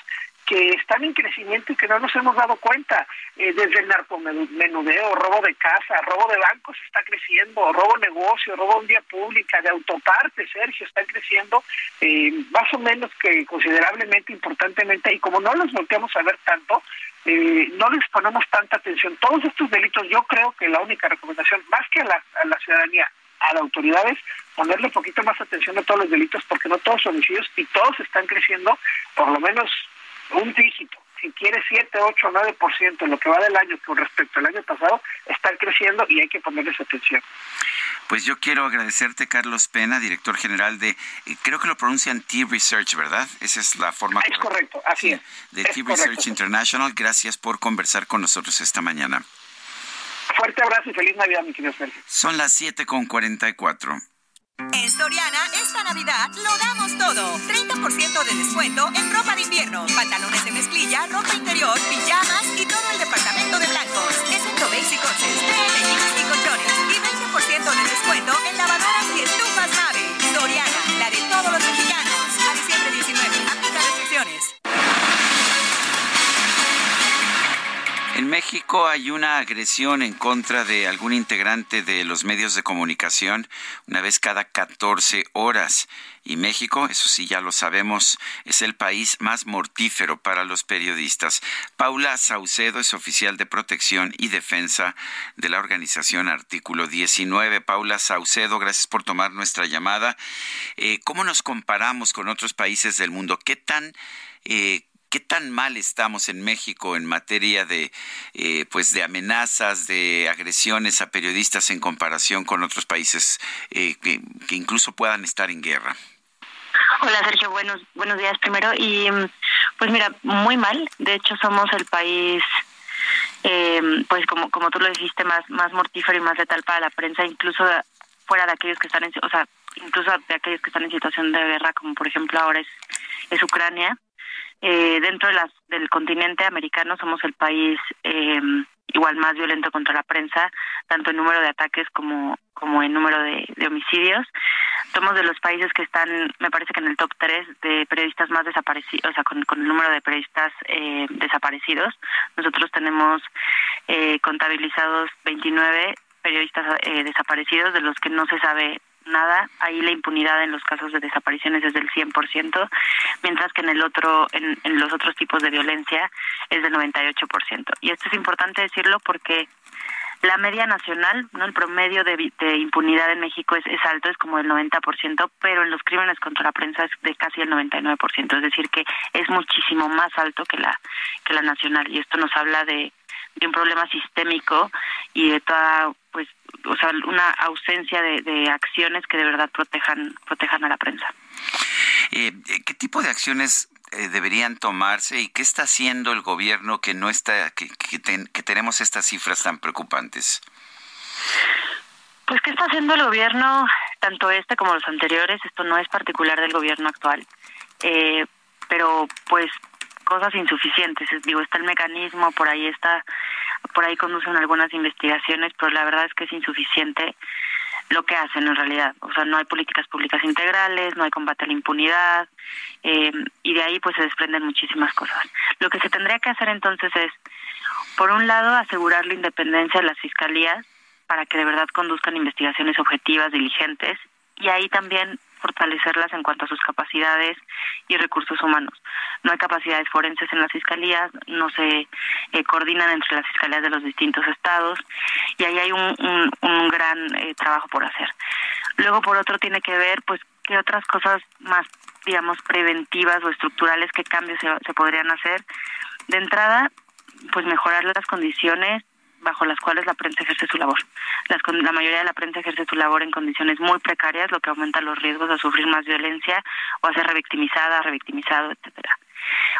que están en crecimiento y que no nos hemos dado cuenta. Eh, desde el narcomenudeo, robo de casa, robo de bancos está creciendo, robo negocio, robo en vía pública, de autopartes, Sergio, están creciendo eh, más o menos que considerablemente, importantemente, y como no los volteamos a ver tanto, eh, no les ponemos tanta atención. Todos estos delitos, yo creo que la única recomendación, más que a la, a la ciudadanía, a las autoridades, ponerle un poquito más atención a todos los delitos, porque no todos son homicidios y todos están creciendo, por lo menos un dígito, si quiere 7, 8, 9% en lo que va del año con respecto al año pasado, están creciendo y hay que ponerles atención. Pues yo quiero agradecerte, Carlos Pena, director general de, eh, creo que lo pronuncian T-Research, ¿verdad? Esa es la forma Es correcto, así es. De T-Research International. Gracias por conversar con nosotros esta mañana. Fuerte abrazo y feliz Navidad, mi querido Sergio. Son las 7 con 44. En Soriana, esta Navidad lo damos todo. 30% de descuento en ropa de invierno, pantalones de mezclilla, ropa interior, pijamas y todo el departamento de blancos. Excepto Basic Coches, y colchones. Y 20% de descuento en En México hay una agresión en contra de algún integrante de los medios de comunicación una vez cada 14 horas. Y México, eso sí ya lo sabemos, es el país más mortífero para los periodistas. Paula Saucedo es oficial de protección y defensa de la organización Artículo 19. Paula Saucedo, gracias por tomar nuestra llamada. Eh, ¿Cómo nos comparamos con otros países del mundo? ¿Qué tan... Eh, ¿Qué tan mal estamos en México en materia de, eh, pues de amenazas, de agresiones a periodistas en comparación con otros países eh, que, incluso puedan estar en guerra? Hola Sergio, buenos buenos días primero y pues mira muy mal. De hecho somos el país eh, pues como como tú lo dijiste más más mortífero y más letal para la prensa, incluso fuera de aquellos que están en, o sea incluso de aquellos que están en situación de guerra como por ejemplo ahora es es Ucrania eh, dentro de las, del continente americano somos el país eh, igual más violento contra la prensa, tanto en número de ataques como, como en número de, homicidios. Somos de los países que están, me parece que en el top 3 de periodistas más desaparecidos, o sea, con, con el número de periodistas eh, desaparecidos. Nosotros tenemos eh, contabilizados 29 periodistas eh, desaparecidos, de los que no se sabe nada, ahí la impunidad en los casos de desapariciones es del 100%, mientras que en el otro en, los otros tipos de violencia es del 98%. Y esto es importante decirlo porque la media nacional, no el promedio de, de impunidad en México es, es, alto, es como del 90%, pero en los crímenes contra la prensa es de casi el 99%, es decir que es muchísimo más alto que la que la nacional. Y esto nos habla de de un problema sistémico y de toda pues o sea una ausencia de, acciones que de verdad protejan protejan a la prensa. Eh, qué tipo de acciones eh, deberían tomarse y qué está haciendo el gobierno que no está que, que, tenemos estas cifras tan preocupantes pues qué está haciendo el gobierno tanto este como los anteriores esto no es particular del gobierno actual. Eh, pero pues cosas insuficientes. Digo, está el mecanismo, por ahí está, por ahí conducen algunas investigaciones, pero la verdad es que es insuficiente lo que hacen en realidad. O sea, no hay políticas públicas integrales, no hay combate a la impunidad, eh, y de ahí pues se desprenden muchísimas cosas. Lo que se tendría que hacer entonces es, por un lado, asegurar la independencia de las fiscalías para que de verdad conduzcan investigaciones objetivas, diligentes, y ahí también fortalecerlas en cuanto a sus capacidades y recursos humanos. No hay capacidades forenses en las fiscalías, no se eh, coordinan entre las fiscalías de los distintos estados y ahí hay un, un, gran eh, trabajo por hacer. Luego, por otro, tiene que ver, pues, qué otras cosas más, digamos, preventivas o estructurales, qué cambios se, se podrían hacer. De entrada, pues mejorar las condiciones bajo las cuales la prensa ejerce su labor. la mayoría de la prensa ejerce su labor en condiciones muy precarias, lo que aumenta los riesgos de sufrir más violencia o a ser revictimizada, revictimizado, etcétera.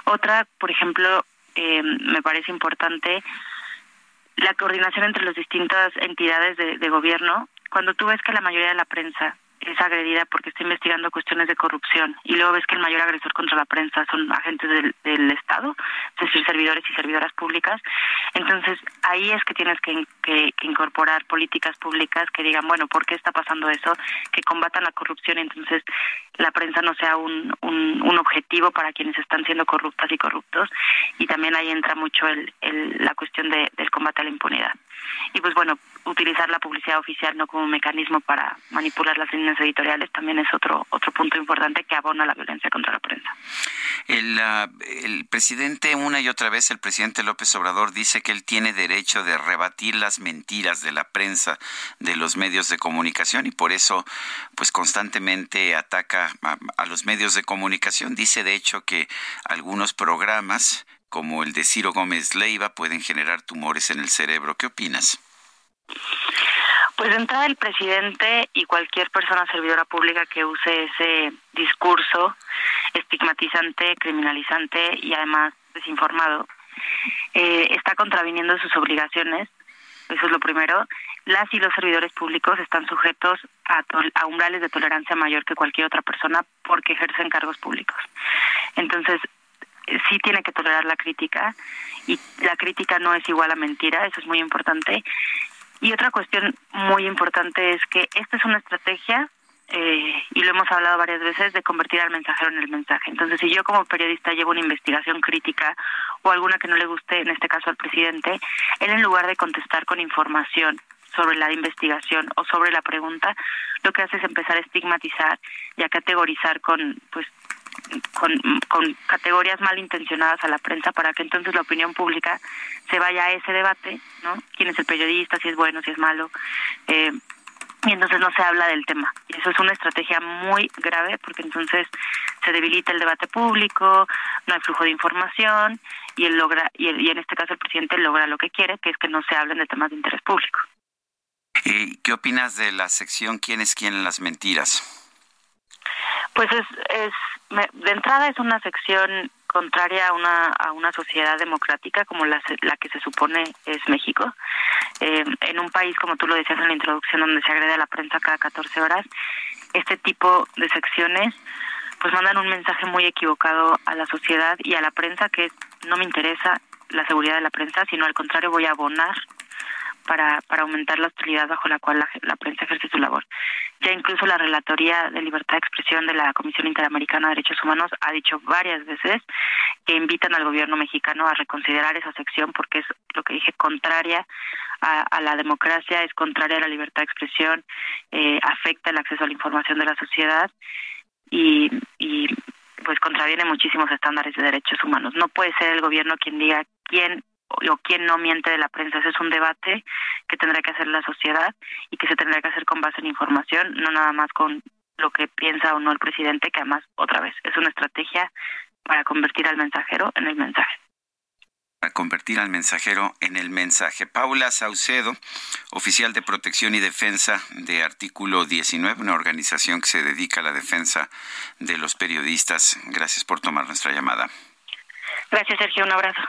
Otra, por ejemplo, eh, me parece importante la coordinación entre las distintas entidades de, de gobierno. Cuando tú ves que la mayoría de la prensa es agredida porque está investigando cuestiones de corrupción y luego ves que el mayor agresor contra la prensa son agentes del, del Estado, es decir, servidores y servidoras públicas. Entonces, ahí es que tienes que, incorporar políticas públicas que digan, bueno, ¿por qué está pasando eso? Que combatan la corrupción y entonces la prensa no sea un, un, un objetivo para quienes están siendo corruptas y corruptos. Y también ahí entra mucho el, el, la cuestión de, del combate a la impunidad. Y pues bueno, utilizar la publicidad oficial no como un mecanismo para manipular las líneas editoriales también es otro otro punto importante que abona la violencia contra la prensa. El, ah, el presidente una y otra vez el presidente López Obrador dice que él tiene derecho de rebatir las mentiras de la prensa, de los medios de comunicación y por eso pues constantemente ataca a, a los medios de comunicación. Dice de hecho que algunos programas como el de Ciro Gómez Leiva pueden generar tumores en el cerebro. ¿Qué opinas? Pues de entrada el presidente y cualquier persona servidora pública que use ese discurso estigmatizante, criminalizante y además desinformado, eh, está contraviniendo sus obligaciones. Eso es lo primero. Las y los servidores públicos están sujetos a, a umbrales de tolerancia mayor que cualquier otra persona porque ejercen cargos públicos. Entonces, sí tiene que tolerar la crítica y la crítica no es igual a mentira, eso es muy importante. Y otra cuestión muy importante es que esta es una estrategia eh, y lo hemos hablado varias veces, de convertir al mensajero en el mensaje. Entonces, si yo como periodista llevo una investigación crítica o alguna que no le guste, en este caso al presidente, él en lugar de contestar con información sobre la investigación o sobre la pregunta, lo que hace es empezar a estigmatizar y a categorizar con, pues, con, con categorías malintencionadas a la prensa para que entonces la opinión pública se vaya a ese debate, ¿no? ¿Quién es el periodista? Si es bueno, si es malo. Eh, y entonces no se habla del tema. Y eso es una estrategia muy grave porque entonces se debilita el debate público, no hay flujo de información y él logra y, y en este caso el presidente logra lo que quiere, que es que no se hablen de temas de interés público. ¿Y qué opinas de la sección ¿Quién es quién en las mentiras? Pues es, es de entrada es una sección contraria a una, a una sociedad democrática como la, la que se supone es México. Eh, en un país, como tú lo decías en la introducción, donde se agrede a la prensa cada 14 horas, este tipo de secciones pues mandan un mensaje muy equivocado a la sociedad y a la prensa que no me interesa la seguridad de la prensa, sino al contrario voy a abonar para, para aumentar la hostilidad bajo la cual la, prensa ejerce su labor. Ya incluso la Relatoría de Libertad de Expresión de la Comisión Interamericana de Derechos Humanos ha dicho varias veces que invitan al gobierno mexicano a reconsiderar esa sección porque es lo que dije contraria a, la democracia, es contraria a la libertad de expresión, eh, afecta el acceso a la información de la sociedad y, y pues contraviene muchísimos estándares de derechos humanos. No puede ser el gobierno quien diga quién o quién no miente de la prensa. Ese es un debate que tendrá que hacer la sociedad y que se tendrá que hacer con base en información, no nada más con lo que piensa o no el presidente, que además, otra vez, es una estrategia para convertir al mensajero en el mensaje para convertir al mensajero en el mensaje. Paula Saucedo, oficial de protección y defensa de Artículo 19, una organización que se dedica a la defensa de los periodistas. Gracias por tomar nuestra llamada. Gracias, Sergio. Un abrazo.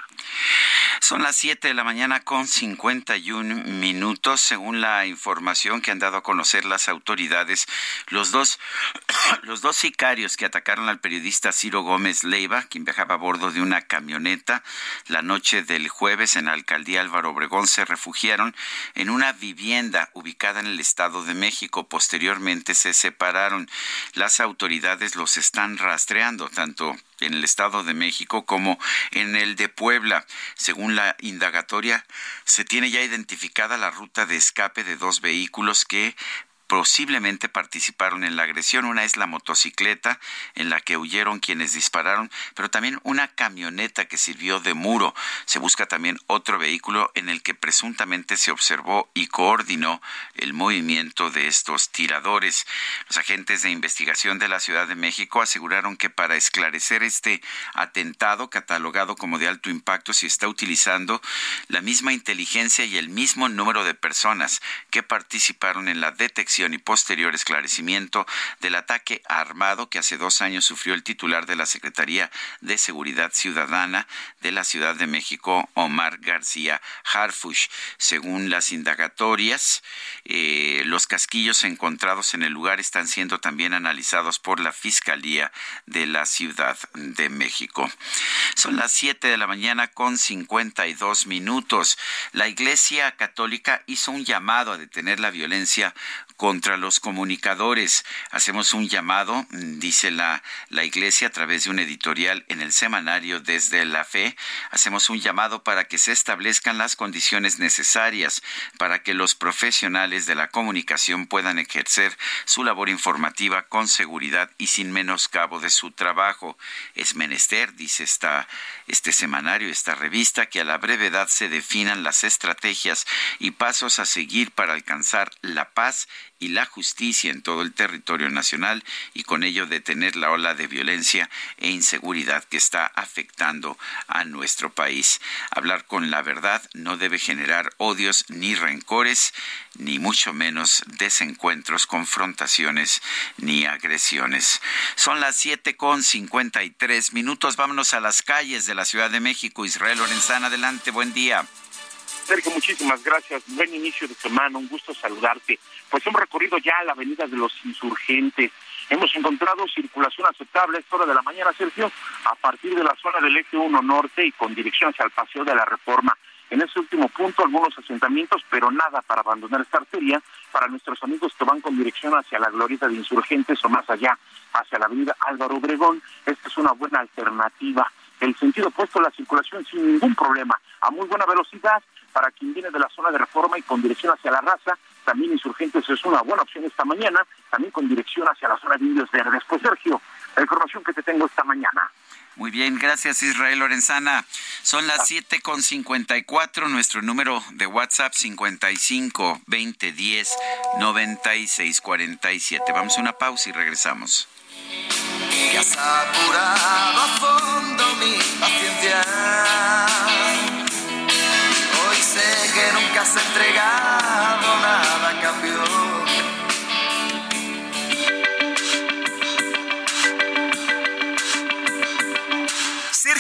Son las 7 de la mañana con 51 minutos. Según la información que han dado a conocer las autoridades, los dos, los dos sicarios que atacaron al periodista Ciro Gómez Leiva, quien viajaba a bordo de una camioneta, la noche del jueves en la alcaldía Álvaro Obregón, se refugiaron en una vivienda ubicada en el Estado de México. Posteriormente se separaron. Las autoridades los están rastreando, tanto en el Estado de México como en el de Puebla. Según la indagatoria, se tiene ya identificada la ruta de escape de dos vehículos que posiblemente participaron en la agresión. Una es la motocicleta en la que huyeron quienes dispararon, pero también una camioneta que sirvió de muro. Se busca también otro vehículo en el que presuntamente se observó y coordinó el movimiento de estos tiradores. Los agentes de investigación de la Ciudad de México aseguraron que para esclarecer este atentado catalogado como de alto impacto se está utilizando la misma inteligencia y el mismo número de personas que participaron en la detección y posterior esclarecimiento del ataque armado que hace dos años sufrió el titular de la Secretaría de Seguridad Ciudadana de la Ciudad de México, Omar García Harfush. Según las indagatorias, eh, los casquillos encontrados en el lugar están siendo también analizados por la Fiscalía de la Ciudad de México. Son las 7 de la mañana con 52 minutos. La Iglesia Católica hizo un llamado a detener la violencia contra los comunicadores. Hacemos un llamado, dice la, la Iglesia a través de un editorial en el semanario Desde la Fe, hacemos un llamado para que se establezcan las condiciones necesarias para que los profesionales de la comunicación puedan ejercer su labor informativa con seguridad y sin menoscabo de su trabajo. Es menester, dice esta, este semanario, esta revista, que a la brevedad se definan las estrategias y pasos a seguir para alcanzar la paz y la justicia en todo el territorio nacional y con ello detener la ola de violencia e inseguridad que está afectando a nuestro país. Hablar con la verdad no debe generar odios ni rencores, ni mucho menos desencuentros, confrontaciones ni agresiones. Son las siete con cincuenta y tres minutos. Vámonos a las calles de la Ciudad de México. Israel Lorenzana, adelante, buen día. Sergio, muchísimas gracias. Buen inicio de semana, un gusto saludarte. Pues hemos recorrido ya la avenida de los insurgentes. Hemos encontrado circulación aceptable a esta hora de la mañana, Sergio, a partir de la zona del eje 1 norte y con dirección hacia el paseo de la reforma. en ese último punto algunos asentamientos, pero nada para abandonar esta arteria para nuestros amigos que van con dirección hacia la glorieta de insurgentes o más allá, hacia la avenida Álvaro Obregón. Esta es una buena alternativa. El sentido opuesto a la circulación sin ningún problema, a muy buena velocidad para quien viene de la zona de reforma y con dirección hacia la raza. También insurgentes es una buena opción esta mañana, también con dirección hacia la zona de Indios Verdes. Pues Sergio, la información que te tengo esta mañana. Muy bien, gracias Israel Lorenzana. Son las siete con cincuenta y cuatro, nuestro número de WhatsApp 55 20 10 96 47. Vamos a una pausa y regresamos. Que has apurado a fondo mi paciencia.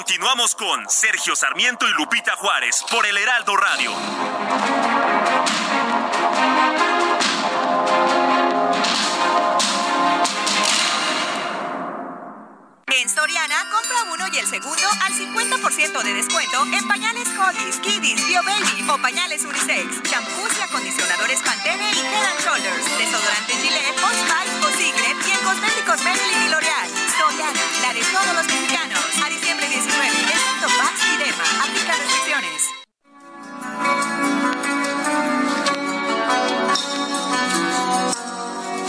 Continuamos con Sergio Sarmiento y Lupita Juárez por el Heraldo Radio. En Soriana, compra uno y el segundo al 50% de descuento en pañales Huggies, Kiddies, Bio Baby o pañales Unisex, champús y acondicionadores Pantene y Head and Shoulders, desodorantes Gillette, Old Spice o Signet y en cosméticos Maybelline y L'Oreal. Soriana, la de todos los Aplica restricciones.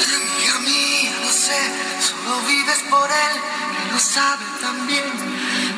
Amiga mía, no sé, solo vives por él, que lo sabe también.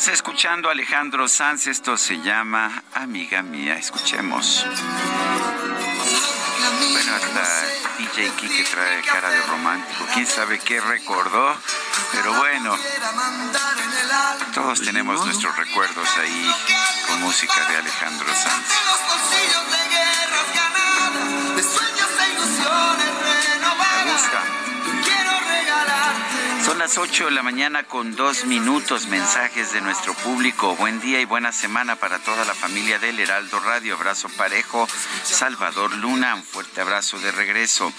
Seguimos escuchando a Alejandro Sanz. Esto se llama Amiga Mía. Escuchemos. Bueno, hasta DJ Kike trae cara de romántico. ¿Quién sabe qué recordó? Pero bueno, todos tenemos nuestros recuerdos ahí con música de Alejandro Sanz. los bolsillos Son las 8 de la mañana con dos minutos. Mensajes de nuestro público. Buen día y buena semana para toda la familia del Heraldo Radio. Abrazo parejo. Salvador Luna, un fuerte abrazo de regreso.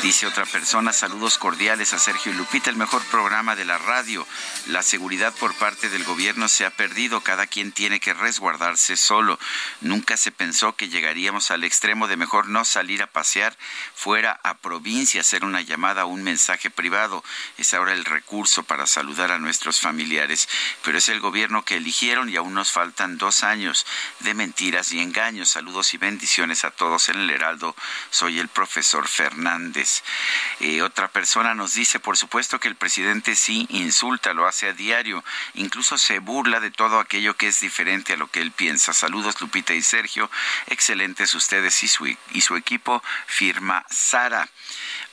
Dice otra persona, saludos cordiales a Sergio y Lupita, el mejor programa de la radio. La seguridad por parte del gobierno se ha perdido. Cada quien tiene que resguardarse solo. Nunca se pensó que llegaríamos al extremo de mejor no salir a pasear fuera a provincia, hacer una llamada un mensaje privado. Es ahora el recurso para saludar a nuestros familiares. Pero es el gobierno que eligieron y aún nos faltan dos años de mentiras y engaños. Saludos y bendiciones a todos en el Heraldo. Soy el profesor Fernández. Eh, otra persona nos dice, por supuesto que el presidente sí insulta, lo hace a diario, incluso se burla de todo aquello que es diferente a lo que él piensa. Saludos Lupita y Sergio, excelentes ustedes y su, y su equipo, firma Sara.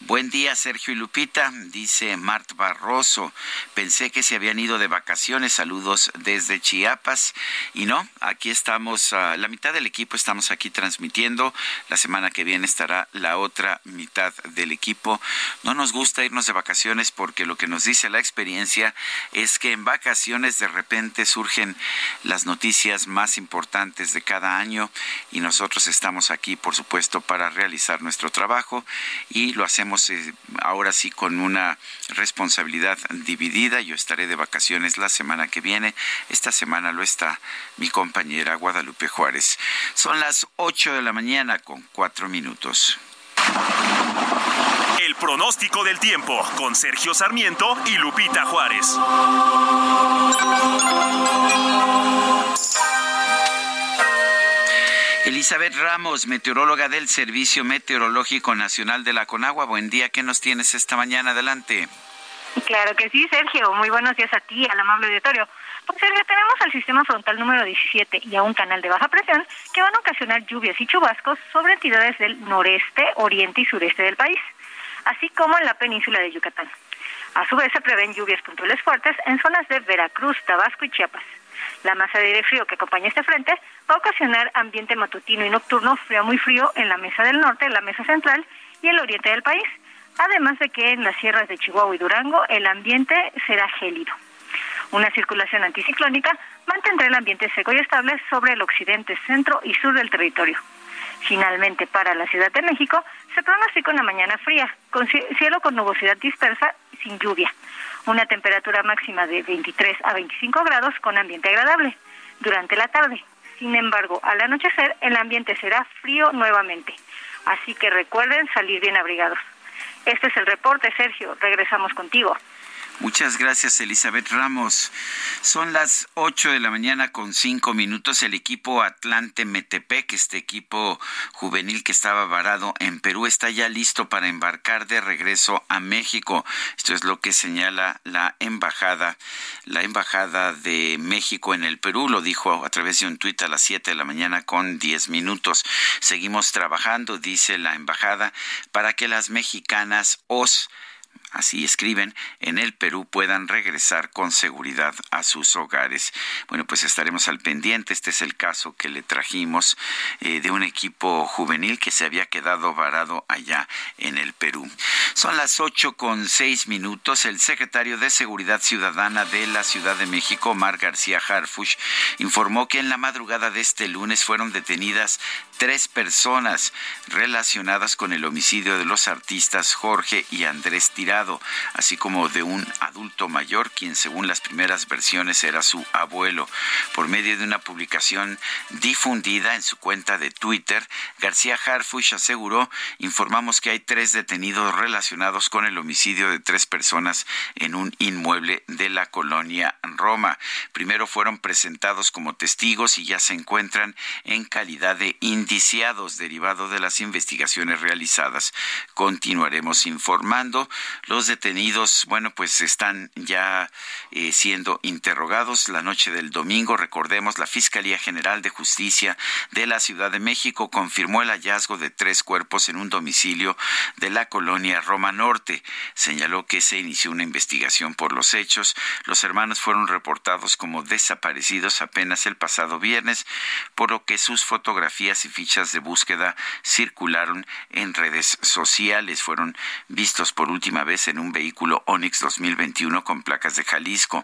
Buen día, Sergio y Lupita, dice Mart Barroso. Pensé que se habían ido de vacaciones. Saludos desde Chiapas. Y no, aquí estamos, ah, la mitad del equipo estamos aquí transmitiendo. La semana que viene estará la otra mitad del equipo. No nos gusta irnos de vacaciones porque lo que nos dice la experiencia es que en vacaciones de repente surgen las noticias más importantes de cada año y nosotros estamos aquí, por supuesto, para realizar nuestro trabajo y lo hacemos eh, ahora sí con una responsabilidad dividida. Yo estaré de vacaciones la semana que viene. Esta semana lo está mi compañera Guadalupe Juárez. Son las 8 de la mañana con cuatro minutos. El pronóstico del tiempo con Sergio Sarmiento y Lupita Juárez. Elizabeth Ramos, meteoróloga del Servicio Meteorológico Nacional de la Conagua. Buen día, ¿qué nos tienes esta mañana? Adelante. Claro que sí, Sergio. Muy buenos días a ti, al amable auditorio. Pues Sergio, tenemos al sistema frontal número 17 y a un canal de baja presión que van a ocasionar lluvias y chubascos sobre entidades del noreste, oriente y sureste del país, así como en la península de Yucatán. A su vez, se prevén lluvias puntuales fuertes en zonas de Veracruz, Tabasco y Chiapas. La masa de aire frío que acompaña este frente va a ocasionar ambiente matutino y nocturno frío muy frío en la mesa del norte, la mesa central y el oriente del país. Además de que en las sierras de Chihuahua y Durango el ambiente será gélido. Una circulación anticiclónica mantendrá el ambiente seco y estable sobre el occidente, centro y sur del territorio. Finalmente, para la Ciudad de México, se pronostica una mañana fría, con cielo con nubosidad dispersa sin lluvia. Una temperatura máxima de 23 a 25 grados con ambiente agradable durante la tarde. Sin embargo, al anochecer el ambiente será frío nuevamente. Así que recuerden salir bien abrigados. Este es el reporte, Sergio. Regresamos contigo. Muchas gracias, Elizabeth Ramos. Son las 8 de la mañana con 5 minutos. El equipo Atlante Metepec, este equipo juvenil que estaba varado en Perú, está ya listo para embarcar de regreso a México. Esto es lo que señala la embajada, la embajada de México en el Perú. Lo dijo a través de un tuit a las 7 de la mañana con 10 minutos. Seguimos trabajando, dice la embajada, para que las mexicanas os así escriben, en el Perú puedan regresar con seguridad a sus hogares. Bueno, pues estaremos al pendiente. Este es el caso que le trajimos eh, de un equipo juvenil que se había quedado varado allá en el Perú. Son las ocho con seis minutos. El secretario de Seguridad Ciudadana de la Ciudad de México, Mar García Harfush, informó que en la madrugada de este lunes fueron detenidas tres personas relacionadas con el homicidio de los artistas Jorge y Andrés Tirado, así como de un adulto mayor, quien según las primeras versiones era su abuelo. Por medio de una publicación difundida en su cuenta de Twitter, García Harfush aseguró, informamos que hay tres detenidos relacionados con el homicidio de tres personas en un inmueble de la colonia Roma. Primero fueron presentados como testigos y ya se encuentran en calidad de indiciados derivado de las investigaciones realizadas. Continuaremos informando. Los detenidos, bueno, pues están ya eh, siendo interrogados la noche del domingo. Recordemos, la Fiscalía General de Justicia de la Ciudad de México confirmó el hallazgo de tres cuerpos en un domicilio de la colonia Roma Norte. Señaló que se inició una investigación por los hechos. Los hermanos fueron reportados como desaparecidos apenas el pasado viernes, por lo que sus fotografías y fichas de búsqueda circularon en redes sociales. Fueron vistos por última vez en un vehículo Onix 2021 con placas de Jalisco.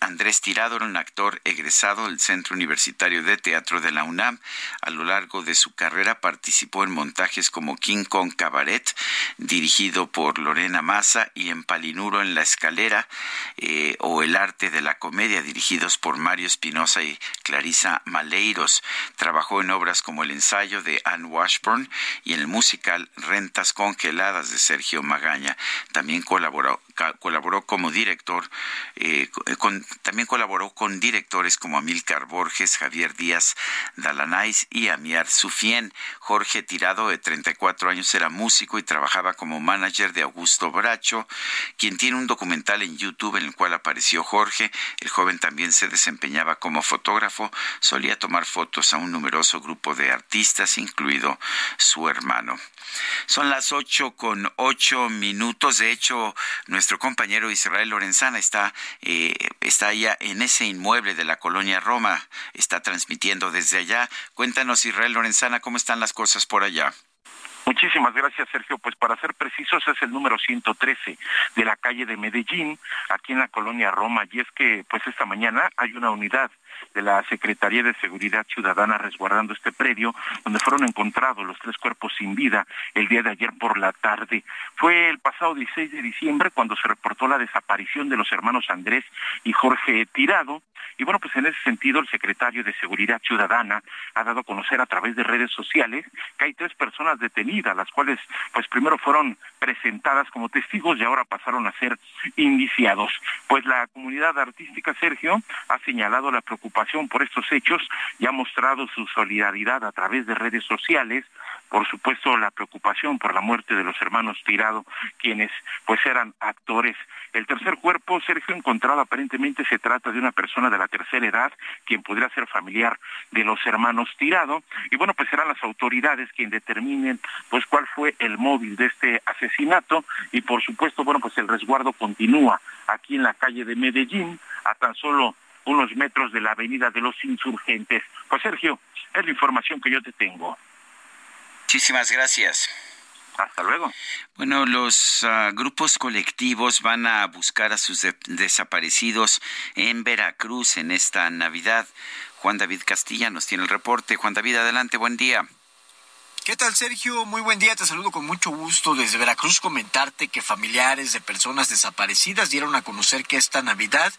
Andrés Tirado era un actor egresado del Centro Universitario de Teatro de la UNAM. A lo largo de su carrera participó en montajes como King Kong Cabaret, dirigido por Lorena Massa, y en Palinuro en la Escalera, eh, o El Arte de la Comedia, dirigidos por Mario Espinosa y Clarisa Maleiros. Trabajó en obras como El ensayo de Anne Washburn y el musical Rentas Congeladas de Sergio Magaña. También colaboró, colaboró como director, eh, con, también colaboró con directores como Amílcar Borges, Javier Díaz Dalanais y Amiar Sufien. Jorge Tirado, de 34 años, era músico y trabajaba como manager de Augusto Bracho, quien tiene un documental en YouTube en el cual apareció Jorge. El joven también se desempeñaba como fotógrafo, solía tomar fotos a un numeroso grupo de artistas, incluido su hermano. Son las ocho con ocho minutos. De hecho, nuestro compañero Israel Lorenzana está, eh, está allá en ese inmueble de la colonia Roma. Está transmitiendo desde allá. Cuéntanos, Israel Lorenzana, cómo están las cosas por allá. Muchísimas gracias, Sergio. Pues para ser precisos, es el número 113 de la calle de Medellín, aquí en la colonia Roma. Y es que, pues esta mañana hay una unidad de la Secretaría de Seguridad Ciudadana resguardando este predio, donde fueron encontrados los tres cuerpos sin vida el día de ayer por la tarde. Fue el pasado 16 de diciembre cuando se reportó la desaparición de los hermanos Andrés y Jorge Tirado. Y bueno, pues en ese sentido, el secretario de Seguridad Ciudadana ha dado a conocer a través de redes sociales que hay tres personas detenidas, las cuales pues primero fueron presentadas como testigos y ahora pasaron a ser indiciados. Pues la comunidad artística, Sergio, ha señalado la preocupación por estos hechos y ha mostrado su solidaridad a través de redes sociales. Por supuesto la preocupación por la muerte de los hermanos Tirado, quienes pues eran actores. El tercer cuerpo, Sergio, encontrado aparentemente se trata de una persona de la tercera edad, quien podría ser familiar de los hermanos Tirado, y bueno, pues serán las autoridades quienes determinen pues cuál fue el móvil de este asesinato, y por supuesto, bueno, pues el resguardo continúa aquí en la calle de Medellín, a tan solo unos metros de la avenida de los insurgentes. Pues Sergio, es la información que yo te tengo. Muchísimas gracias. Hasta luego. Bueno, los ah, grupos colectivos van a buscar a sus desaparecidos en Veracruz en esta Navidad. Juan David Castilla nos tiene el reporte. Juan David, adelante, buen día. ¿Qué tal, Sergio? Muy buen día, te saludo con mucho gusto desde Veracruz. Comentarte que familiares de personas desaparecidas dieron a conocer que esta Navidad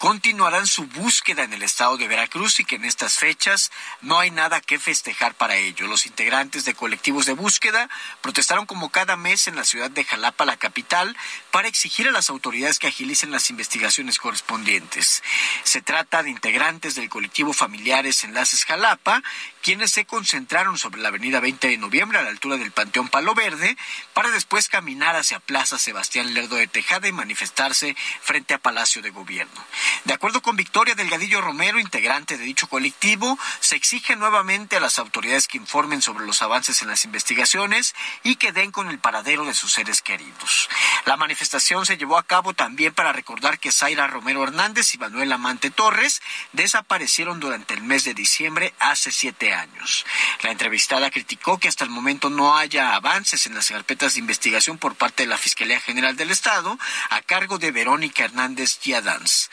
continuarán su búsqueda en el estado de Veracruz y que en estas fechas no hay nada que festejar para ello. Los integrantes de colectivos de búsqueda protestaron como cada mes en la ciudad de Jalapa, la capital, para exigir a las autoridades que agilicen las investigaciones correspondientes. Se trata de integrantes del colectivo Familiares Enlaces Jalapa, quienes se concentraron sobre la avenida 20 de noviembre a la altura del Panteón Palo Verde, para después caminar hacia Plaza Sebastián Lerdo de Tejada y manifestarse frente a Palacio de Gobierno. De acuerdo con Victoria Delgadillo Romero, integrante de dicho colectivo, se exige nuevamente a las autoridades que informen sobre los avances en las investigaciones y que den con el paradero de sus seres queridos. La manifestación se llevó a cabo también para recordar que Zaira Romero Hernández y Manuel Amante Torres desaparecieron durante el mes de diciembre hace siete años. La entrevistada criticó que hasta el momento no haya avances en las carpetas de investigación por parte de la Fiscalía General del Estado a cargo de Verónica Hernández Giadans.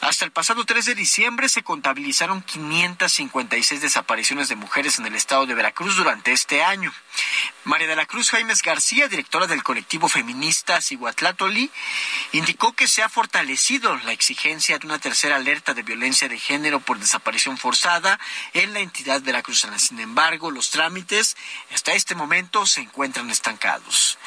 Hasta el pasado 3 de diciembre se contabilizaron 556 desapariciones de mujeres en el estado de Veracruz durante este año. María de la Cruz Jaimes García, directora del colectivo feminista Ciguatlatoli, indicó que se ha fortalecido la exigencia de una tercera alerta de violencia de género por desaparición forzada en la entidad veracruzana. Sin embargo, los trámites hasta este momento se encuentran estancados.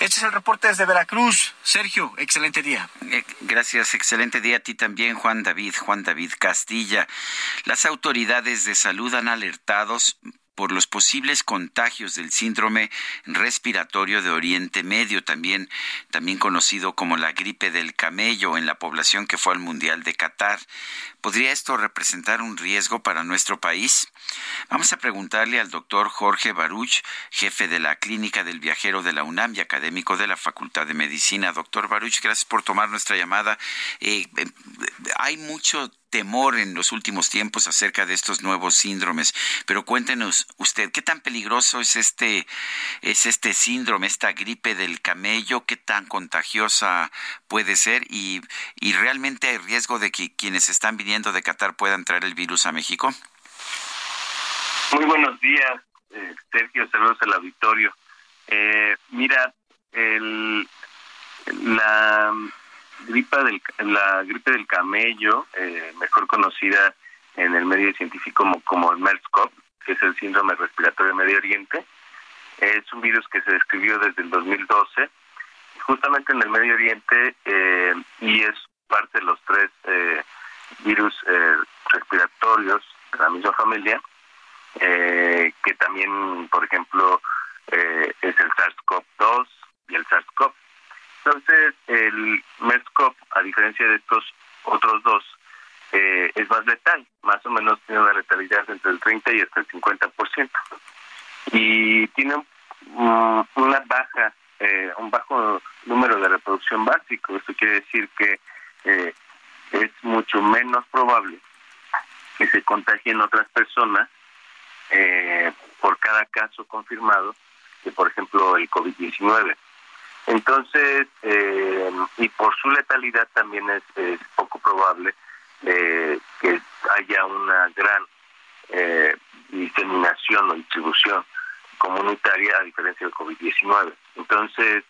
Este es el reporte desde Veracruz. Sergio, excelente día. Eh, gracias, excelente día a ti también, Juan David, Juan David Castilla. Las autoridades de salud han alertado por los posibles contagios del síndrome respiratorio de Oriente Medio, también, también conocido como la gripe del camello en la población que fue al Mundial de Qatar. ¿Podría esto representar un riesgo para nuestro país? Vamos a preguntarle al doctor Jorge Baruch, jefe de la Clínica del Viajero de la UNAM y académico de la Facultad de Medicina. Doctor Baruch, gracias por tomar nuestra llamada. Eh, eh, hay mucho temor en los últimos tiempos acerca de estos nuevos síndromes, pero cuéntenos usted, ¿qué tan peligroso es este, es este síndrome, esta gripe del camello? ¿Qué tan contagiosa puede ser? Y, y realmente hay riesgo de que quienes están viniendo de Qatar puedan traer el virus a México? Muy buenos días, eh, Sergio, saludos al auditorio. Eh, mira, el, la gripe del la gripe del camello, eh, mejor conocida en el medio científico como, el MERS-CoV, que es el síndrome respiratorio de Medio Oriente, es un virus que se describió desde el 2012, justamente en el Medio Oriente, y es parte de los tres virus eh, respiratorios de la misma familia, eh, que también, por ejemplo, eh, es el SARS-CoV-2 y el SARS-CoV. Entonces, el MERS-CoV, a diferencia de estos otros dos, es más letal, más o menos tiene una letalidad entre el 30 y hasta el 50%. Y tiene una baja, un bajo número de reproducción básico. Esto quiere decir que es mucho menos probable que se contagien otras personas eh, por cada caso confirmado que, por ejemplo, el COVID-19. Entonces, eh, y por su letalidad también es, poco probable eh, que haya una gran diseminación o distribución comunitaria a diferencia del COVID-19. Entonces,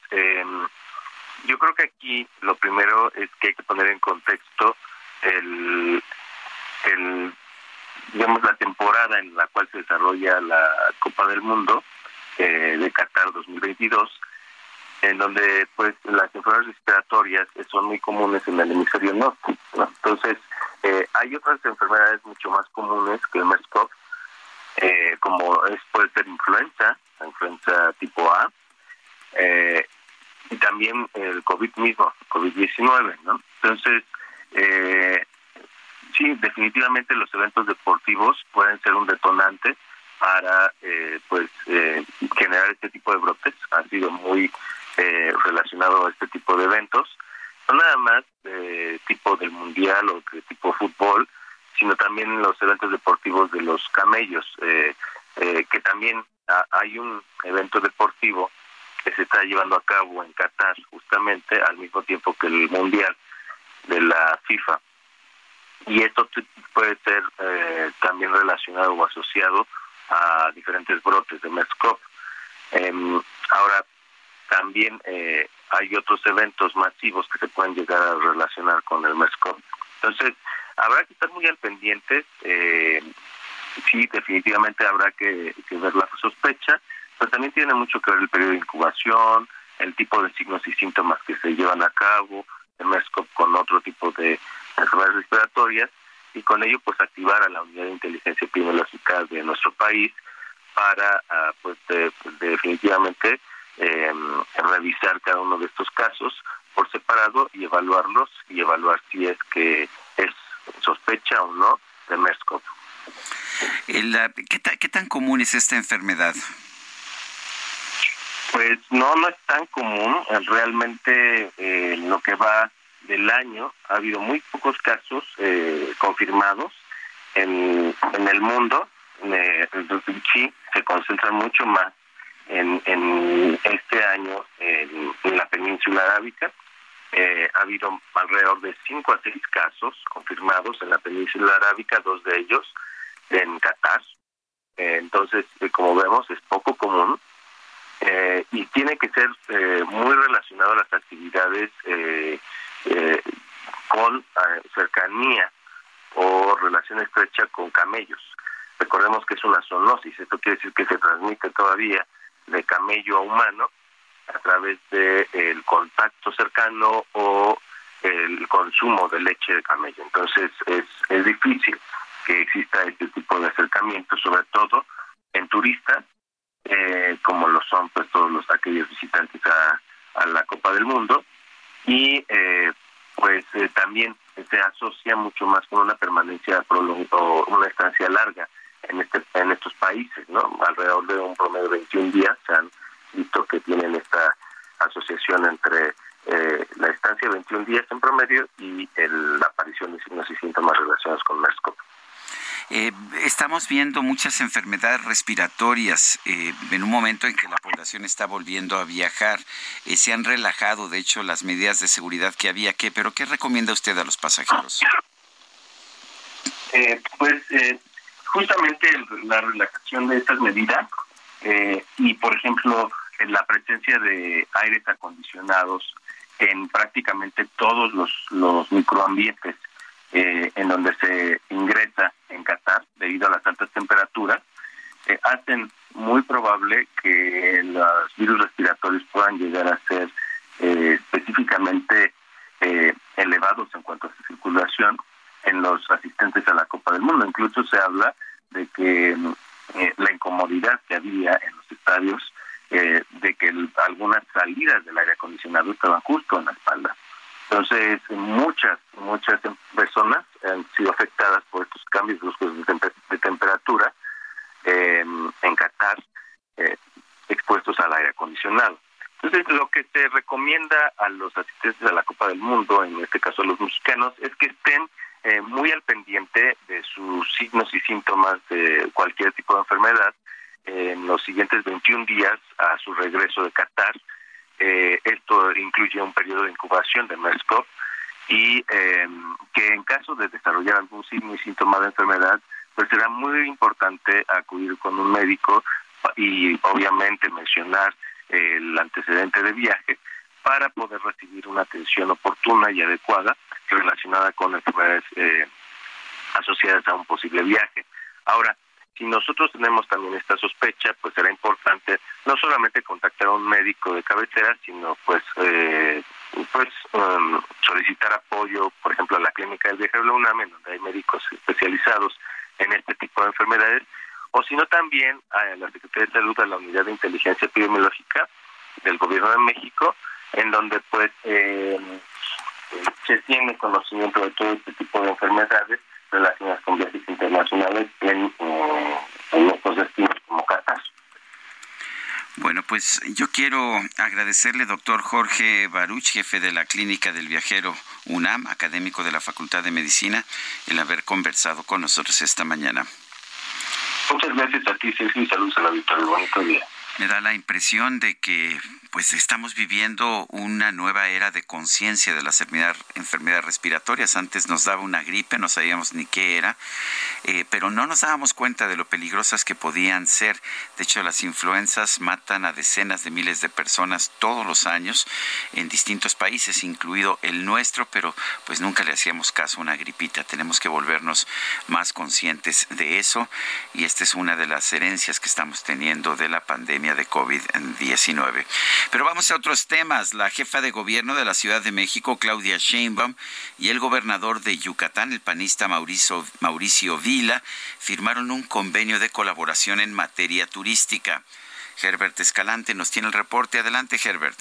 yo creo que aquí lo primero es que hay que poner en contexto el, el digamos la temporada en la cual se desarrolla la Copa del Mundo eh, de Qatar 2022 en donde pues las enfermedades respiratorias son muy comunes en el hemisferio norte entonces eh, hay otras enfermedades mucho más comunes que el MERS-CoV eh, como es puede ser influenza influenza tipo A eh, y también el COVID mismo, COVID-19, ¿no? Entonces, eh, sí, definitivamente los eventos deportivos pueden ser un detonante para, eh, pues, eh, generar este tipo de brotes. Ha sido muy eh, relacionado a este tipo de eventos. No nada más de tipo del mundial o de tipo fútbol, sino también los eventos deportivos de los camellos, eh, eh, que también hay un evento deportivo que se está llevando a cabo en Qatar justamente al mismo tiempo que el Mundial de la FIFA. Y esto puede ser eh, también relacionado o asociado a diferentes brotes de MERS-CoV. Eh, ahora, también eh, hay otros eventos masivos que se pueden llegar a relacionar con el MERS-CoV. Entonces, habrá que estar muy al pendiente. Eh, sí, definitivamente habrá que, ver la sospecha pues también tiene mucho que ver el periodo de incubación, el tipo de signos y síntomas que se llevan a cabo, el MERSCOP con otro tipo de enfermedades respiratorias y con ello pues activar a la unidad de inteligencia epidemiológica de nuestro país para uh, pues de, de definitivamente eh, revisar cada uno de estos casos por separado y evaluarlos y evaluar si es que es sospecha o no de MERSCOP. El, ¿qué, ta, ¿Qué tan común es esta enfermedad? Pues no, no es tan común. Realmente eh, lo que va del año ha habido muy pocos casos eh, confirmados en, en el mundo. Eh, sí, se concentra mucho más en, en este año en, la península arábica. Eh, ha habido alrededor de 5 a 6 casos confirmados en la península arábica, dos de ellos en Qatar. Eh, entonces, como vemos, es poco común eh, y tiene que ser eh, muy relacionado a las actividades eh, eh, con eh, cercanía o relación estrecha con camellos. Recordemos que es una zoonosis, esto quiere decir que se transmite todavía de camello a humano a través del de contacto cercano o el consumo de leche de camello. Entonces es, es difícil que exista este tipo de acercamiento, sobre todo en turistas eh, como lo son pues todos los aquellos visitantes a, a la Copa del Mundo y eh, pues eh, también se asocia mucho más con una permanencia o una estancia larga en este en estos países, ¿no? Alrededor de un promedio de 21 días se han visto que tienen esta asociación entre eh, la estancia de 21 días en promedio y el, la aparición de signos y síntomas relacionados con MERS-CoV. Eh, estamos viendo muchas enfermedades respiratorias eh, en un momento en que la población está volviendo a viajar. Eh, se han relajado, de hecho, las medidas de seguridad que había que, pero ¿qué recomienda usted a los pasajeros? Eh, pues justamente la relajación de estas medidas y, por ejemplo, la presencia de aires acondicionados en prácticamente todos los, los microambientes eh, en donde se ingresa en Qatar debido a las altas temperaturas, eh, hacen muy probable que los virus respiratorios puedan llegar a ser eh, específicamente eh, elevados en cuanto a su circulación en los asistentes a la Copa del Mundo. Incluso se habla de que eh, la incomodidad que había en los estadios, eh, de que algunas salidas del aire acondicionado estaban justo en la espalda. Entonces, muchas, muchas personas han sido afectadas por estos cambios bruscos de, temper de temperatura eh, en Qatar, eh, expuestos al aire acondicionado. Entonces, lo que se recomienda a los asistentes a la Copa del Mundo, en este caso a los mexicanos, es que estén eh, muy al pendiente de sus signos y síntomas de cualquier tipo de enfermedad en los siguientes 21 días a su regreso de Qatar, eh, esto incluye un periodo de incubación de MERS-CoV y eh, que en caso de desarrollar algún signo y síntoma de enfermedad, pues será muy importante acudir con un médico y obviamente mencionar el antecedente de viaje para poder recibir una atención oportuna y adecuada relacionada con enfermedades eh, asociadas a un posible viaje. Ahora, si nosotros tenemos también esta sospecha, pues será importante no solamente contactar a un médico de cabecera, sino pues eh, pues um, solicitar apoyo, por ejemplo, a la clínica del viajero de la UNAM, donde hay médicos especializados en este tipo de enfermedades, o si no también a la Secretaría de Salud, a la Unidad de Inteligencia Epidemiológica del Gobierno de México, en donde pues eh, se tiene conocimiento de todo este tipo de enfermedades relacionadas con viajes internacionales en, eh, destinos como Qatar. Bueno, pues yo quiero agradecerle, doctor Jorge Baruch, jefe de la Clínica del Viajero UNAM, académico de la Facultad de Medicina, el haber conversado con nosotros esta mañana. Muchas gracias a ti, Sergio, y saludos a la Victoria. Bonito día. Me da la impresión de que pues estamos viviendo una nueva era de conciencia de las enfermedades respiratorias. Antes nos daba una gripe, no sabíamos ni qué era, eh, pero no nos dábamos cuenta de lo peligrosas que podían ser. De hecho, las influencias matan a decenas de miles de personas todos los años en distintos países, incluido el nuestro, pero pues nunca le hacíamos caso a una gripita. Tenemos que volvernos más conscientes de eso y esta es una de las herencias que estamos teniendo de la pandemia de COVID-19. Pero vamos a otros temas. La jefa de gobierno de la Ciudad de México, Claudia Sheinbaum, y el gobernador de Yucatán, el panista Mauricio, Mauricio Vila, firmaron un convenio de colaboración en materia turística. Herbert Escalante nos tiene el reporte. Adelante, Herbert.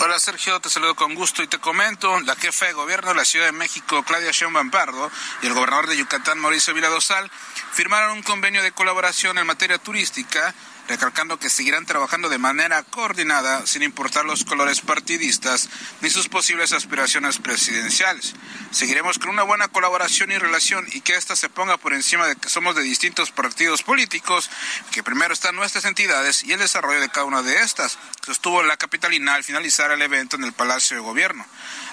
Hola Sergio, te saludo con gusto y te comento, la jefa de gobierno de la Ciudad de México, Claudia Sheinbaum Pardo, y el gobernador de Yucatán, Mauricio Vila Dosal, firmaron un convenio de colaboración en materia turística recalcando que seguirán trabajando de manera coordinada sin importar los colores partidistas ni sus posibles aspiraciones presidenciales. Seguiremos con una buena colaboración y relación y que ésta se ponga por encima de que somos de distintos partidos políticos, que primero están nuestras entidades y el desarrollo de cada una de estas, sostuvo la capitalina al finalizar el evento en el Palacio de Gobierno.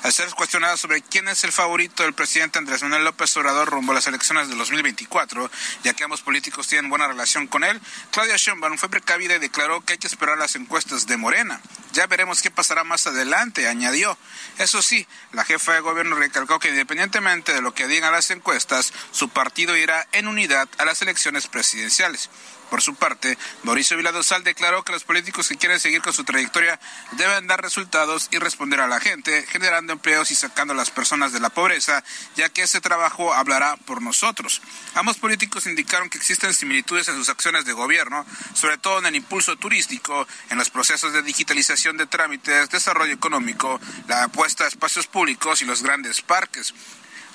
Al ser cuestionada sobre quién es el favorito del presidente Andrés Manuel López Obrador rumbo a las elecciones de 2024, ya que ambos políticos tienen buena relación con él, Claudia Sheinbaum fue precavida y declaró que hay que esperar las encuestas de Morena. Ya veremos qué pasará más adelante, añadió. Eso sí, la jefa de gobierno recalcó que independientemente de lo que digan las encuestas, su partido irá en unidad a las elecciones presidenciales. Por su parte, Mauricio Viladosal declaró que los políticos que quieren seguir con su trayectoria deben dar resultados y responder a la gente, generando empleos y sacando a las personas de la pobreza, ya que ese trabajo hablará por nosotros. Ambos políticos indicaron que existen similitudes en sus acciones de gobierno, sobre todo en el impulso turístico, en los procesos de digitalización de trámites, desarrollo económico, la apuesta a espacios públicos y los grandes parques.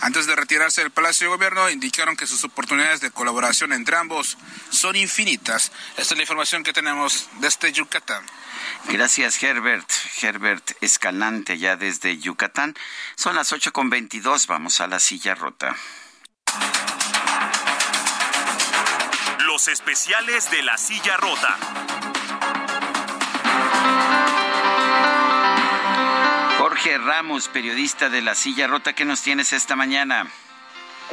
Antes de retirarse del Palacio de Gobierno, indicaron que sus oportunidades de colaboración entre ambos son infinitas. Esta es la información que tenemos desde Yucatán. Gracias, Herbert. Herbert Escalante, ya desde Yucatán. Son las 8.22. Vamos a la silla rota. Los especiales de la silla rota. Jorge Ramos, periodista de La Silla Rota, ¿qué nos tienes esta mañana?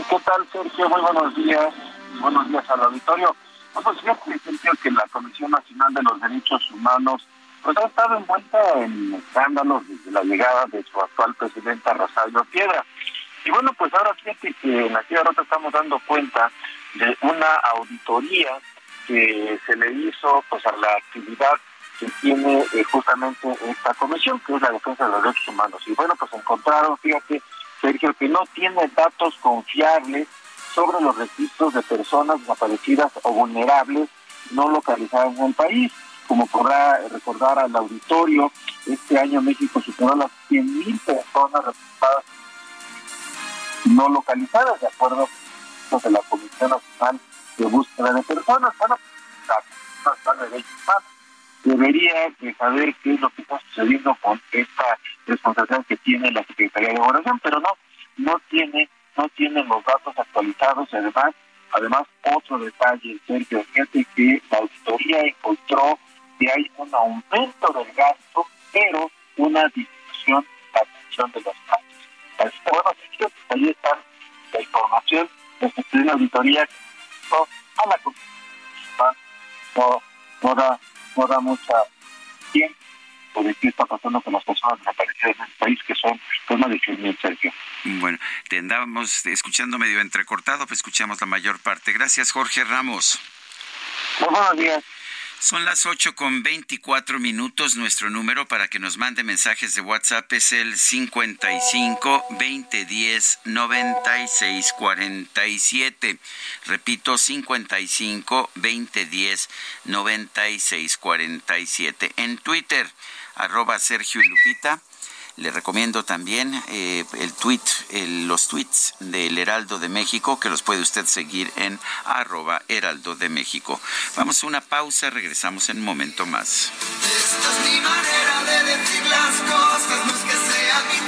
¿Qué tal, Sergio? Muy buenos días. Buenos días al auditorio. Pues fíjate, Sergio, que la Comisión Nacional de los Derechos Humanos pues ha estado envuelta en escándalos desde la llegada de su actual presidenta Rosario Piedra. Y bueno, pues ahora fíjate que en la Silla Rota estamos dando cuenta de una auditoría que se le hizo pues a la actividad que tiene eh, justamente esta comisión, que es la defensa de los derechos humanos. Y bueno, pues encontraron, fíjate, Sergio, que no tiene datos confiables sobre los registros de personas desaparecidas o vulnerables no localizadas en el país. Como podrá recordar al auditorio, este año México superó las 100.000 personas registradas no localizadas, de acuerdo con la Comisión Nacional de Búsqueda de Personas. Bueno, la, de derechos humanos debería de saber qué es lo que está sucediendo con esta responsabilidad que tiene la Secretaría de Gobernación, pero no, no tiene, no tiene los datos actualizados y además, además otro detalle, Sergio, fíjate que la auditoría encontró que hay un aumento del gasto, pero una disminución de la atención de los gastos. Así que bueno, ahí está la información de la auditoría a la Comisión no, no da no da mucha tiempo de qué está pasando con las personas desaparecidas en este país, que son pues una definición, Sergio. Bueno, te andábamos escuchando medio entrecortado, pues escuchamos la mayor parte. Gracias, Jorge Ramos. buenos días. Son las 8 con 24 minutos. Nuestro número para que nos mande mensajes de WhatsApp es el 55 2010 96 47. Repito, 55 2010 96 47. En Twitter, arroba Sergio Lupita. Le recomiendo también eh, el tweet, los tweets del Heraldo de México, que los puede usted seguir en arroba Heraldo de México. Vamos a una pausa, regresamos en un momento más. Esta es mi manera de decir las cosas, no que sea mi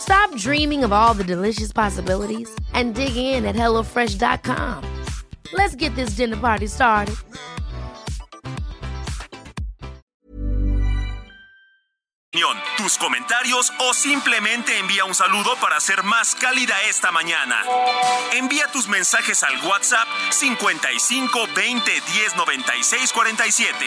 Stop dreaming of all the delicious possibilities and dig in at HelloFresh.com. Let's get this dinner party started. tus comentarios o simplemente envía un saludo para hacer más cálida esta mañana. Envía tus mensajes al WhatsApp 55 20 10 96 47.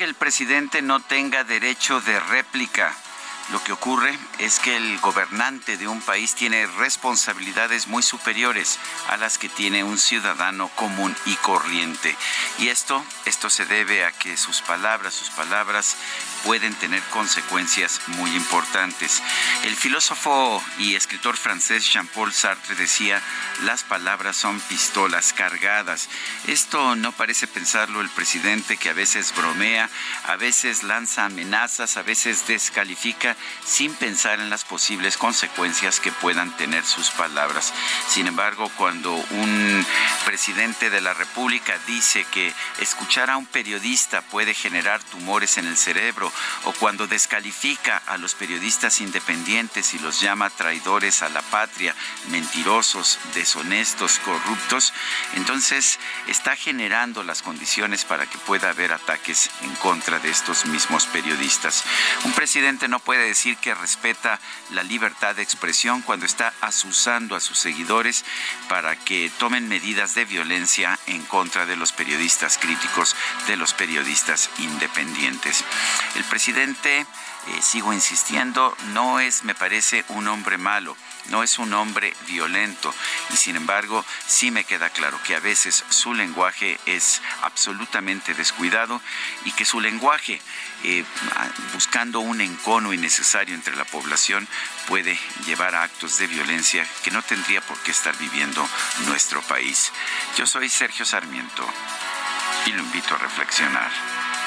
Que el presidente no tenga derecho de réplica. Lo que ocurre es que el gobernante de un país tiene responsabilidades muy superiores a las que tiene un ciudadano común y corriente. Y esto, esto se debe a que sus palabras, sus palabras pueden tener consecuencias muy importantes. El filósofo y escritor francés Jean-Paul Sartre decía, las palabras son pistolas cargadas. Esto no parece pensarlo el presidente que a veces bromea, a veces lanza amenazas, a veces descalifica sin pensar en las posibles consecuencias que puedan tener sus palabras. Sin embargo, cuando un presidente de la República dice que escuchar a un periodista puede generar tumores en el cerebro o cuando descalifica a los periodistas independientes y los llama traidores a la patria, mentirosos, deshonestos, corruptos, entonces está generando las condiciones para que pueda haber ataques en contra de estos mismos periodistas. Un presidente no puede decir que respeta la libertad de expresión cuando está asusando a sus seguidores para que tomen medidas de violencia en contra de los periodistas críticos, de los periodistas independientes. El presidente, eh, sigo insistiendo, no es, me parece, un hombre malo no es un hombre violento y sin embargo sí me queda claro que a veces su lenguaje es absolutamente descuidado y que su lenguaje eh, buscando un encono innecesario entre la población puede llevar a actos de violencia que no tendría por qué estar viviendo nuestro país. Yo soy Sergio Sarmiento y lo invito a reflexionar.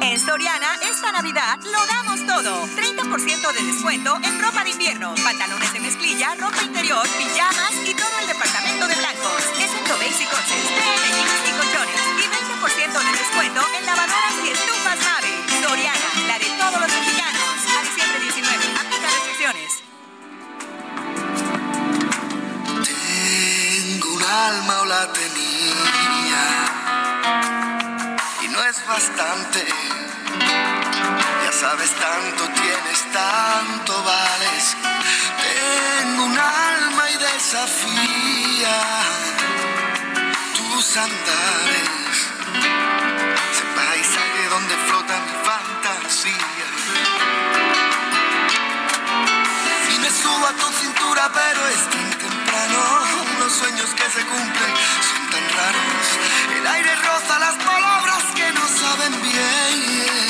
En Soriana, esta Navidad lo damos todo. 30% de descuento en ropa de invierno, pantalones de mezclilla, ropa interior, pijamas y todo el departamento de blancos. Excepto Basic Concepts, de y colchones. Y 20% de descuento en lavadoras y estufas Mave. Soriana, la de todos los mexicanos. A diciembre 19, aplica restricciones. Tengo un alma o la tenía y no es bastante. Ya sabes, tanto tienes, tanto vales. Tengo un alma y desafía tus andares. Ese paisaje donde flota mi fantasía. Y me subo a tu cintura, pero es tan temprano. Los sueños que se cumplen El aire roza las palabras que no saben bien.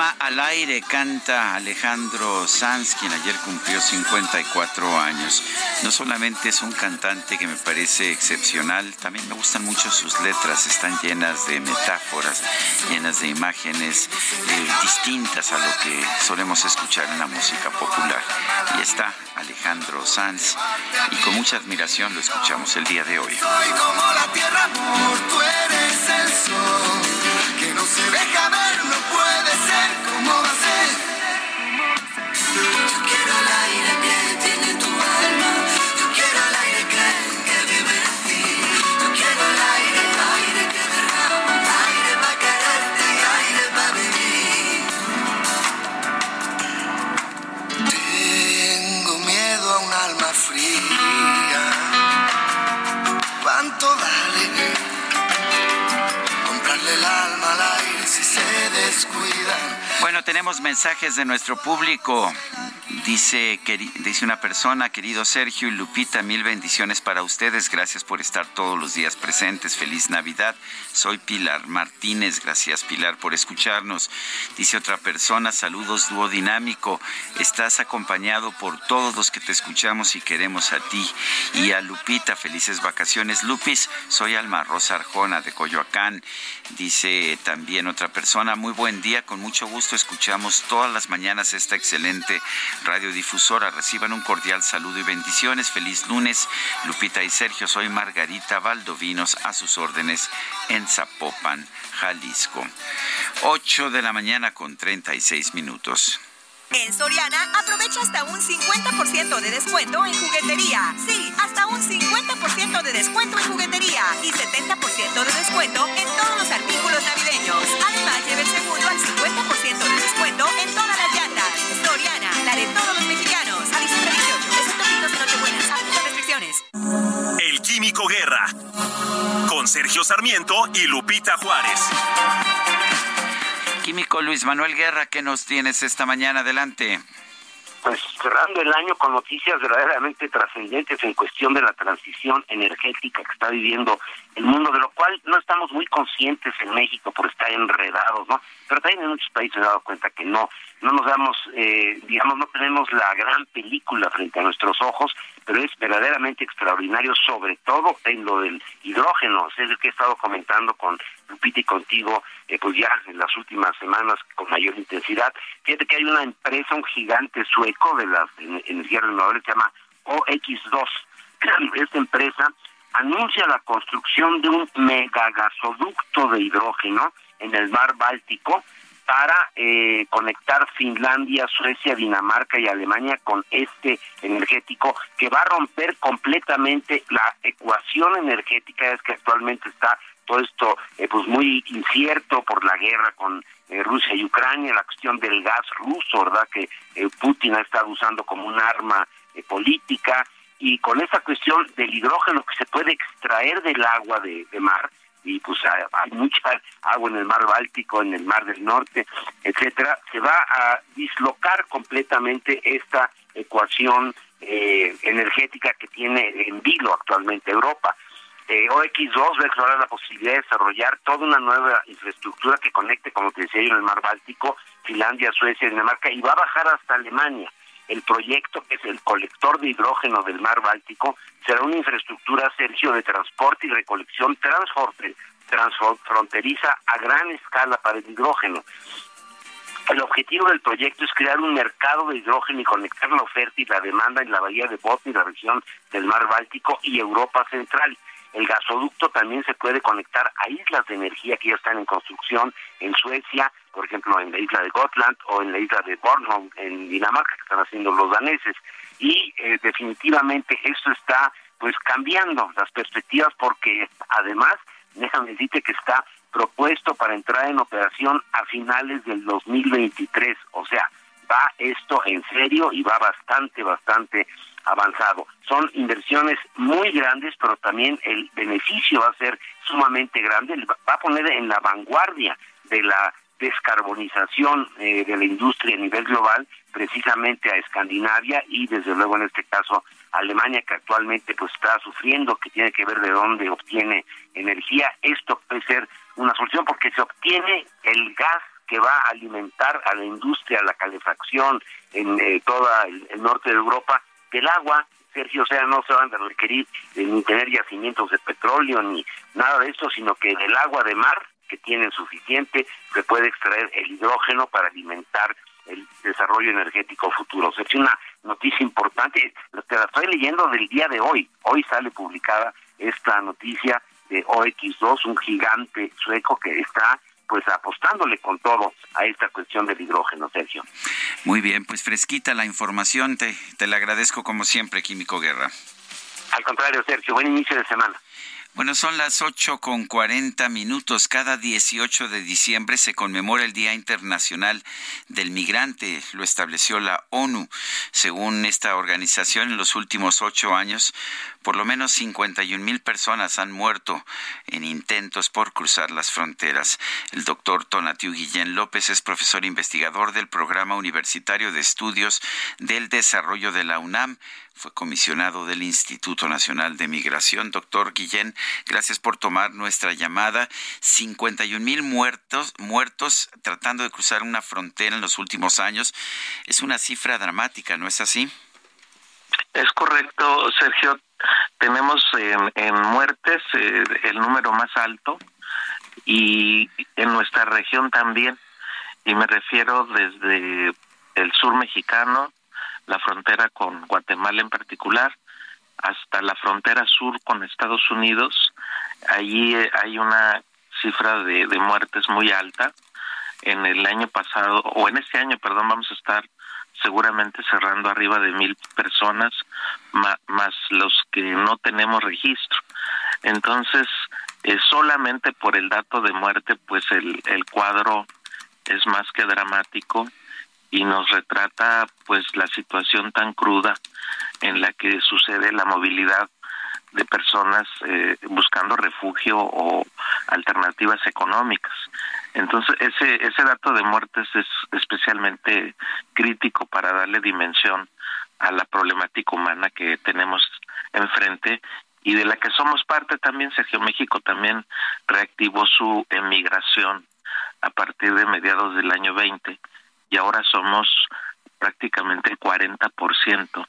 Al aire canta Alejandro Sanz, quien ayer cumplió 54 años. No solamente es un cantante que me parece excepcional, también me gustan mucho sus letras, están llenas de metáforas, llenas de imágenes eh, distintas a lo que solemos escuchar en la música popular. Y está Alejandro Sanz, y con mucha admiración lo escuchamos el día de hoy. Soy como la tierra, amor, tú eres el sol. No se deja ver, no puede ser como va a ser. Tenemos mensajes de nuestro público. Dice, dice una persona, querido Sergio y Lupita, mil bendiciones para ustedes. Gracias por estar todos los días presentes. Feliz Navidad. Soy Pilar Martínez. Gracias, Pilar, por escucharnos. Dice otra persona, saludos dúo dinámico. Estás acompañado por todos los que te escuchamos y queremos a ti. Y a Lupita, felices vacaciones. Lupis, soy Alma Rosa Arjona de Coyoacán. Dice también otra persona, muy buen día, con mucho gusto escuchamos todas las mañanas esta excelente radiodifusora. Reciban un cordial saludo y bendiciones. Feliz lunes, Lupita y Sergio. Soy Margarita Valdovinos, a sus órdenes en Zapopan, Jalisco. 8 de la mañana con 36 minutos. En Soriana, aprovecha hasta un 50% de descuento en juguetería. Sí, hasta un 50% de descuento en juguetería y 70% de descuento en todos los artículos navideños. Además, lleve el segundo al 50% de descuento en todas las llantas. Soriana, la de todos los mexicanos. A diciembre 18, excepto pinos y nochebuenas. Aplica restricciones. El Químico Guerra. Con Sergio Sarmiento y Lupita Juárez. Químico Luis Manuel Guerra, ¿qué nos tienes esta mañana? Adelante. Pues cerrando el año con noticias verdaderamente trascendentes en cuestión de la transición energética que está viviendo el mundo, de lo cual no estamos muy conscientes en México por estar enredados, ¿no? Pero también en muchos países se han dado cuenta que no, no nos damos, eh, digamos, no tenemos la gran película frente a nuestros ojos, pero es verdaderamente extraordinario, sobre todo en lo del hidrógeno, es el que he estado comentando con Lupita y contigo, eh, pues ya en las últimas semanas con mayor intensidad. Fíjate que hay una empresa, un gigante sueco de las en- energías renovables, se llama OX2. Esta empresa anuncia la construcción de un megagasoducto de hidrógeno en el mar Báltico para eh, conectar Finlandia, Suecia, Dinamarca y Alemania con este energético que va a romper completamente la ecuación energética es que actualmente está todo esto eh, pues muy incierto por la guerra con eh, Rusia y Ucrania, la cuestión del gas ruso, ¿verdad? Que eh, Putin ha estado usando como un arma eh, política y con esa cuestión del hidrógeno que se puede extraer del agua de, de mar y pues hay, mucha agua en el mar Báltico, en el mar del Norte, etcétera, se va a dislocar completamente esta ecuación eh, energética que tiene en vilo actualmente Europa. Eh, OX2 va a explorar la posibilidad de desarrollar toda una nueva infraestructura que conecte, como te decía, en el mar Báltico, Finlandia, Suecia, Dinamarca, y va a bajar hasta Alemania. El proyecto, que es el colector de hidrógeno del mar Báltico, será una infraestructura, Sergio, de transporte y recolección transfronteriza a gran escala para el hidrógeno. El objetivo del proyecto es crear un mercado de hidrógeno y conectar la oferta y la demanda en la bahía de Botnia y la región del mar Báltico y Europa Central. El gasoducto también se puede conectar a islas de energía que ya están en construcción en Suecia, por ejemplo, en la isla de Gotland o en la isla de Bornholm, en Dinamarca, que están haciendo los daneses. Y eh, definitivamente esto está pues cambiando las perspectivas porque además, déjame decirte que está propuesto para entrar en operación a finales del 2023. O sea, va esto en serio y va bastante, bastante avanzado. Son inversiones muy grandes, pero también el beneficio va a ser sumamente grande. Va a poner en la vanguardia de la descarbonización eh, de la industria a nivel global, precisamente a Escandinavia y desde luego en este caso Alemania que actualmente pues está sufriendo, que tiene que ver de dónde obtiene energía. Esto puede ser una solución porque se obtiene el gas que va a alimentar a la industria, la calefacción en eh, todo el, norte de Europa, del agua, Sergio, o sea, no se van a requerir ni tener yacimientos de petróleo ni nada de eso, sino que del agua de mar, que tienen suficiente, se puede extraer el hidrógeno para alimentar el desarrollo energético futuro. O sea, es una noticia importante, te la estoy leyendo del día de hoy. Hoy sale publicada esta noticia de OX2, un gigante sueco que está pues apostándole con todo a esta cuestión del hidrógeno, Sergio. Muy bien, pues fresquita la información, te, te la agradezco como siempre, Químico Guerra. Al contrario, Sergio, buen inicio de semana. Bueno, son las ocho con cuarenta minutos. Cada 18 de diciembre se conmemora el Día Internacional del Migrante. Lo estableció la ONU. Según esta organización, en los últimos ocho años, por lo menos 51 mil personas han muerto en intentos por cruzar las fronteras. El doctor Tonatiu Guillén López es profesor investigador del Programa Universitario de Estudios del Desarrollo de la UNAM fue comisionado del Instituto Nacional de Migración. Doctor Guillén, gracias por tomar nuestra llamada. 51 mil muertos, muertos tratando de cruzar una frontera en los últimos años. Es una cifra dramática, ¿no es así? Es correcto, Sergio. Tenemos en, muertes eh, el número más alto y en nuestra región también. Y me refiero desde el sur mexicano, la frontera con Guatemala en particular, hasta la frontera sur con Estados Unidos. Allí eh, hay una cifra de, muertes muy alta. En el año pasado, o en este año, perdón, vamos a estar seguramente cerrando arriba de mil personas, más, los que no tenemos registro. Entonces, eh, solamente por el dato de muerte, pues el, el cuadro es más que dramático y nos retrata pues la situación tan cruda en la que sucede la movilidad de personas eh, buscando refugio o alternativas económicas. Entonces, ese, ese dato de muertes es especialmente crítico para darle dimensión a la problemática humana que tenemos enfrente y de la que somos parte también. Sergio México también reactivó su emigración a partir de mediados del año 20 y ahora somos prácticamente el 40%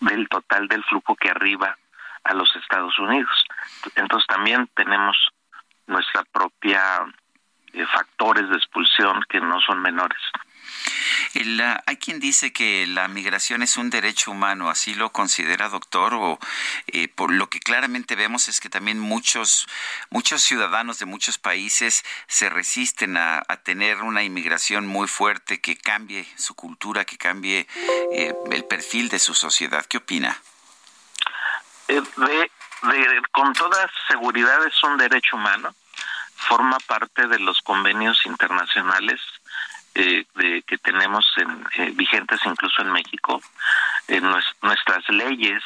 del total del flujo que arriba a los Estados Unidos. Entonces también tenemos nuestra propia eh, factores de expulsión que no son menores hay quien dice que la migración es un derecho humano, ¿así lo considera, doctor? O eh, por lo que claramente vemos es que también muchos, muchos ciudadanos de muchos países se resisten a, tener una inmigración muy fuerte que cambie su cultura, que cambie eh, el perfil de su sociedad. ¿Qué opina? Eh, con toda seguridad es un derecho humano, forma parte de los convenios internacionales eh, de, que tenemos en, eh, vigentes incluso en México, en nuestras leyes,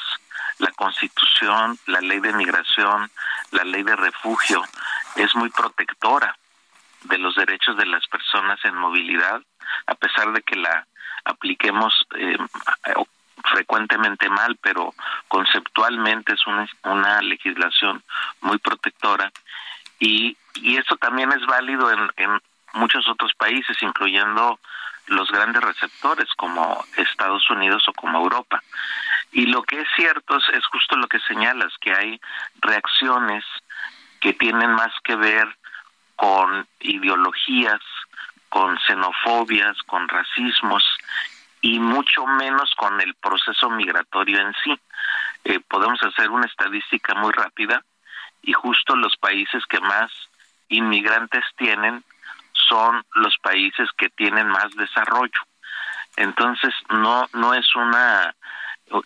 la constitución, la ley de migración, la ley de refugio, es muy protectora de los derechos de las personas en movilidad, a pesar de que la apliquemos eh, frecuentemente mal, pero conceptualmente es una, una legislación muy protectora. Y, y eso también es válido en, en muchos otros países, incluyendo los grandes receptores como Estados Unidos o como Europa. Y lo que es cierto es, es justo lo que señalas, que hay reacciones que tienen más que ver con ideologías, con xenofobias, con racismos y mucho menos con el proceso migratorio en sí. Eh, podemos hacer una estadística muy rápida y justo los países que más inmigrantes tienen son los países que tienen más desarrollo. Entonces no no es una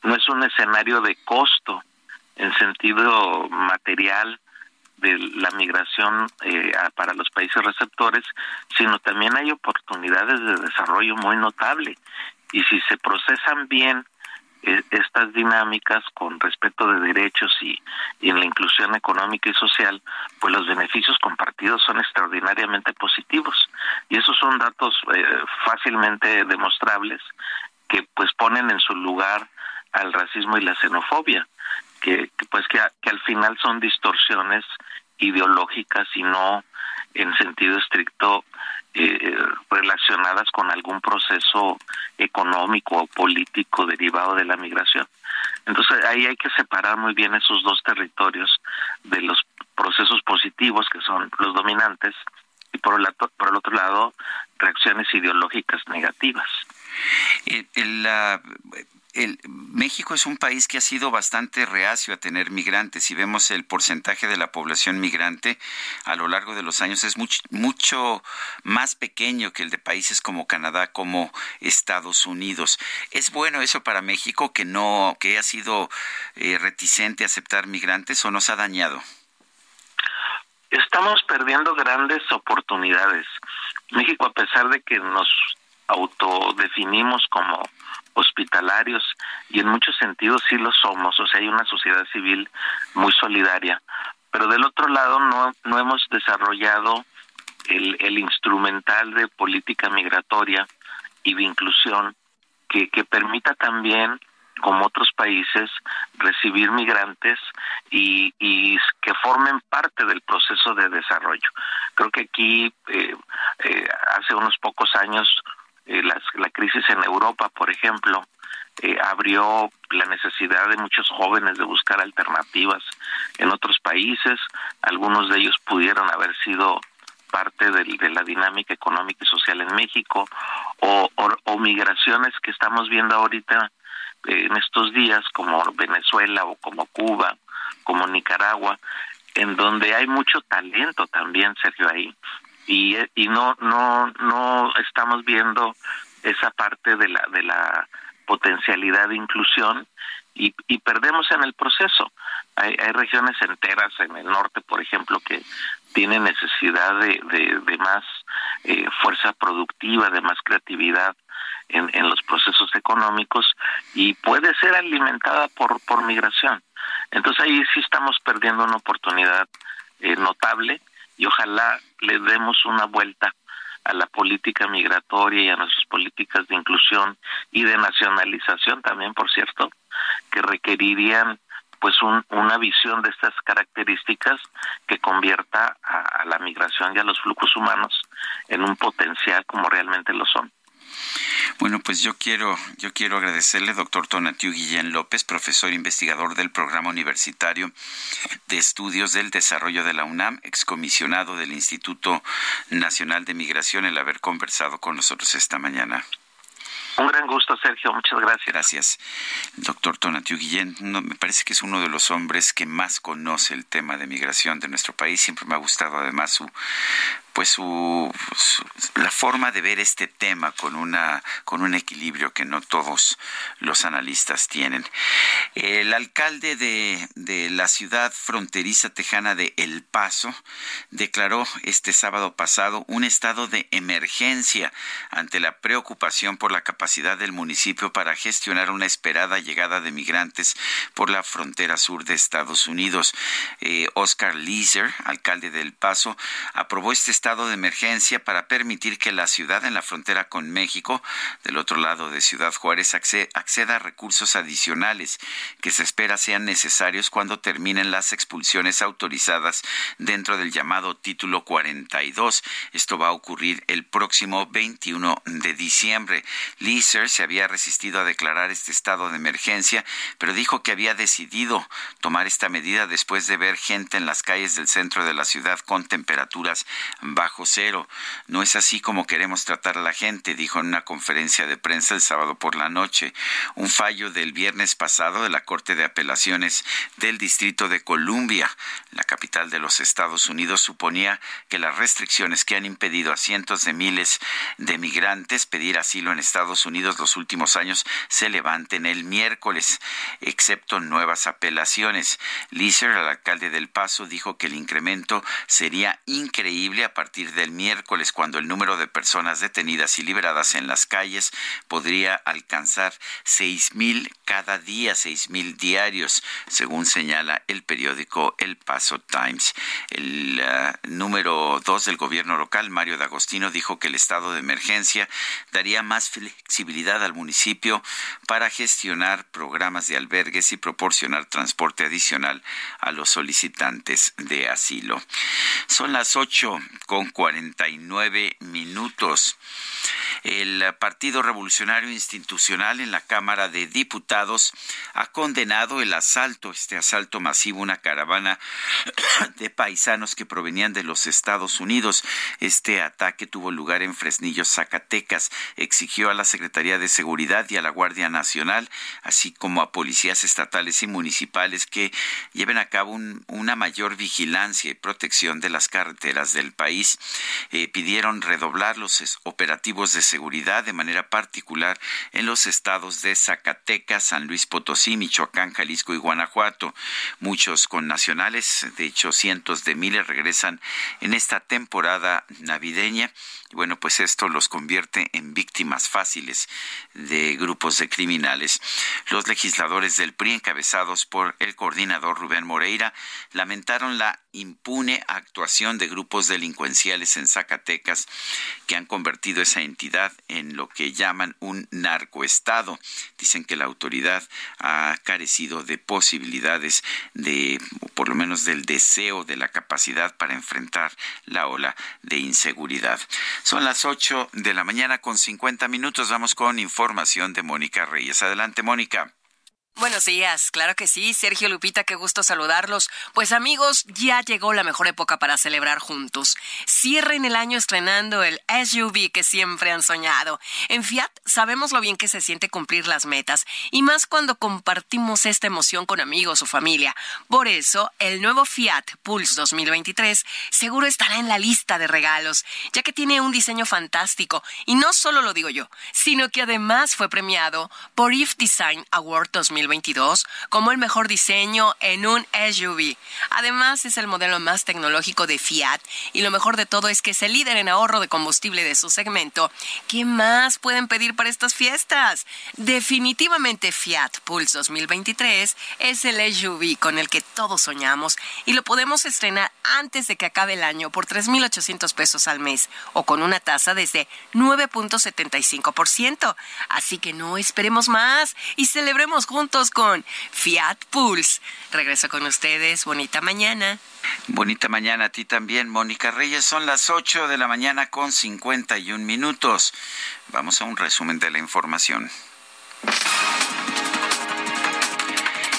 no es un escenario de costo en sentido material de la migración eh, para los países receptores, sino también hay oportunidades de desarrollo muy notable. Y si se procesan bien estas dinámicas con respeto de derechos y, en la inclusión económica y social, pues los beneficios compartidos son extraordinariamente positivos. Y esos son datos eh, fácilmente demostrables que pues ponen en su lugar al racismo y la xenofobia que, pues que, que al final son distorsiones ideológicas y no en sentido estricto eh, relacionadas con algún proceso económico o político derivado de la migración. Entonces ahí hay que separar muy bien esos dos territorios de los procesos positivos que son los dominantes y por el, por el otro lado reacciones ideológicas negativas. Eh, la, el, México es un país que ha sido bastante reacio a tener migrantes. Si vemos el porcentaje de la población migrante a lo largo de los años es mucho, más pequeño que el de países como Canadá, como Estados Unidos. ¿Es bueno eso para México que no, que ha sido eh, reticente a aceptar migrantes o nos ha dañado? Estamos perdiendo grandes oportunidades. México, a pesar de que nos autodefinimos como hospitalarios y en muchos sentidos sí lo somos, o sea, hay una sociedad civil muy solidaria, pero del otro lado no, no hemos desarrollado el, el instrumental de política migratoria y de inclusión que, que permita también como otros países, recibir migrantes y, y, que formen parte del proceso de desarrollo. Creo que aquí, eh, eh, hace unos pocos años, eh, la crisis en Europa, por ejemplo, eh, abrió la necesidad de muchos jóvenes de buscar alternativas en otros países. Algunos de ellos pudieron haber sido parte de, de la dinámica económica y social en México o, o, migraciones que estamos viendo ahorita eh, en estos días como Venezuela o como Cuba, como Nicaragua, en donde hay mucho talento también, Sergio, ahí y, y no no no estamos viendo esa parte de la de la potencialidad de inclusión y, perdemos en el proceso. Hay, hay regiones enteras en el norte por ejemplo que tienen necesidad de, de, de más eh, fuerza productiva de más creatividad en, en los procesos económicos y puede ser alimentada por por migración. Entonces ahí sí estamos perdiendo una oportunidad eh, notable y ojalá le demos una vuelta a la política migratoria y a nuestras políticas de inclusión y de nacionalización también, por cierto, que requerirían pues un, una visión de estas características que convierta a, a la migración y a los flujos humanos en un potencial como realmente lo son. Bueno, pues yo quiero, yo quiero agradecerle, doctor Tonatiu Guillén López, profesor investigador del Programa Universitario de Estudios del Desarrollo de la UNAM, excomisionado del Instituto Nacional de Migración, el haber conversado con nosotros esta mañana. Un gran gusto, Sergio. Muchas gracias. Gracias. doctor Tonatiu Guillén, me parece que es uno de los hombres que más conoce el tema de migración de nuestro país. Siempre me ha gustado además su pues su, la forma de ver este tema con una con un equilibrio que no todos los analistas tienen. El alcalde de, de la ciudad fronteriza tejana de El Paso declaró este sábado pasado un estado de emergencia ante la preocupación por la capacidad del municipio para gestionar una esperada llegada de migrantes por la frontera sur de Estados Unidos. Eh, Oscar Leeser, alcalde del Paso, aprobó este estado de emergencia para permitir que la ciudad en la frontera con México, del otro lado de Ciudad Juárez, acceda a recursos adicionales que se espera sean necesarios cuando terminen las expulsiones autorizadas dentro del llamado título 42. Esto va a ocurrir el próximo 21 de diciembre. Leeser se había resistido a declarar este estado de emergencia, pero dijo que había decidido tomar esta medida después de ver gente en las calles del centro de la ciudad con temperaturas bajo cero. No es así como queremos tratar a la gente, dijo en una conferencia de prensa el sábado por la noche. Un fallo del viernes pasado de la Corte de Apelaciones del Distrito de Columbia, la capital de los Estados Unidos, suponía que las restricciones que han impedido a cientos de miles de migrantes pedir asilo en Estados Unidos los últimos años se levanten el miércoles, excepto nuevas apelaciones. Leeser, el alcalde del Paso, dijo que el incremento sería increíble a partir del miércoles, cuando el número de personas detenidas y liberadas en las calles podría alcanzar seis mil cada día, seis mil diarios, según señala el periódico El Paso Times. El uh, número dos del gobierno local, Mario D'Agostino, dijo que el estado de emergencia daría más flexibilidad al municipio para gestionar programas de albergues y proporcionar transporte adicional a los solicitantes de asilo. Son las ocho con y nueve minutos. El Partido Revolucionario Institucional en la Cámara de Diputados ha condenado el asalto, este asalto masivo, una caravana de paisanos que provenían de los Estados Unidos. Este ataque tuvo lugar en Fresnillo, Zacatecas. Exigió a la Secretaría de Seguridad y a la Guardia Nacional, así como a policías estatales y municipales que lleven a cabo una mayor vigilancia y protección de las carreteras del país. Eh, pidieron redoblar los operativos de seguridad de manera particular en los estados de Zacatecas, San Luis Potosí, Michoacán, Jalisco y Guanajuato. Muchos connacionales, de hecho cientos de miles, regresan en esta temporada navideña bueno, pues esto los convierte en víctimas fáciles de grupos de criminales. Los legisladores del PRI, encabezados por el coordinador Rubén Moreira, lamentaron la impune actuación de grupos en Zacatecas que han convertido esa entidad en lo que llaman un narcoestado. Dicen que la autoridad ha carecido de posibilidades de, o por lo menos del deseo, de la capacidad para enfrentar la ola de inseguridad. Son las 8 de la mañana con 50 minutos. Vamos con información de Mónica Reyes. Adelante, Mónica. Buenos días, claro que sí, Sergio Lupita, qué gusto saludarlos. Pues amigos, ya llegó la mejor época para celebrar juntos. Cierren el año estrenando el SUV que siempre han soñado. En Fiat sabemos lo bien que se siente cumplir las metas, y más cuando compartimos esta emoción con amigos o familia. Por eso, el nuevo Fiat Pulse 2023 seguro estará en la lista de regalos, ya que tiene un diseño fantástico, y no solo lo digo yo, sino que además fue premiado por IF Design Award 2023 2022 como el mejor diseño en un SUV. Además, es el modelo más tecnológico de Fiat y lo mejor de todo es que es el líder en ahorro de combustible de su segmento. ¿Qué más pueden pedir para estas fiestas? Definitivamente Fiat Pulse 2023 es el SUV con el que todos soñamos y lo podemos estrenar antes de que acabe el año por 3.800 pesos al mes o con una tasa desde 9.75%. Así que no esperemos más y celebremos juntos con Fiat Pulse. Regreso con ustedes. Bonita mañana. Bonita mañana a ti también, Mónica Reyes. Son las 8 de la mañana con 51 minutos. Vamos a un resumen de la información.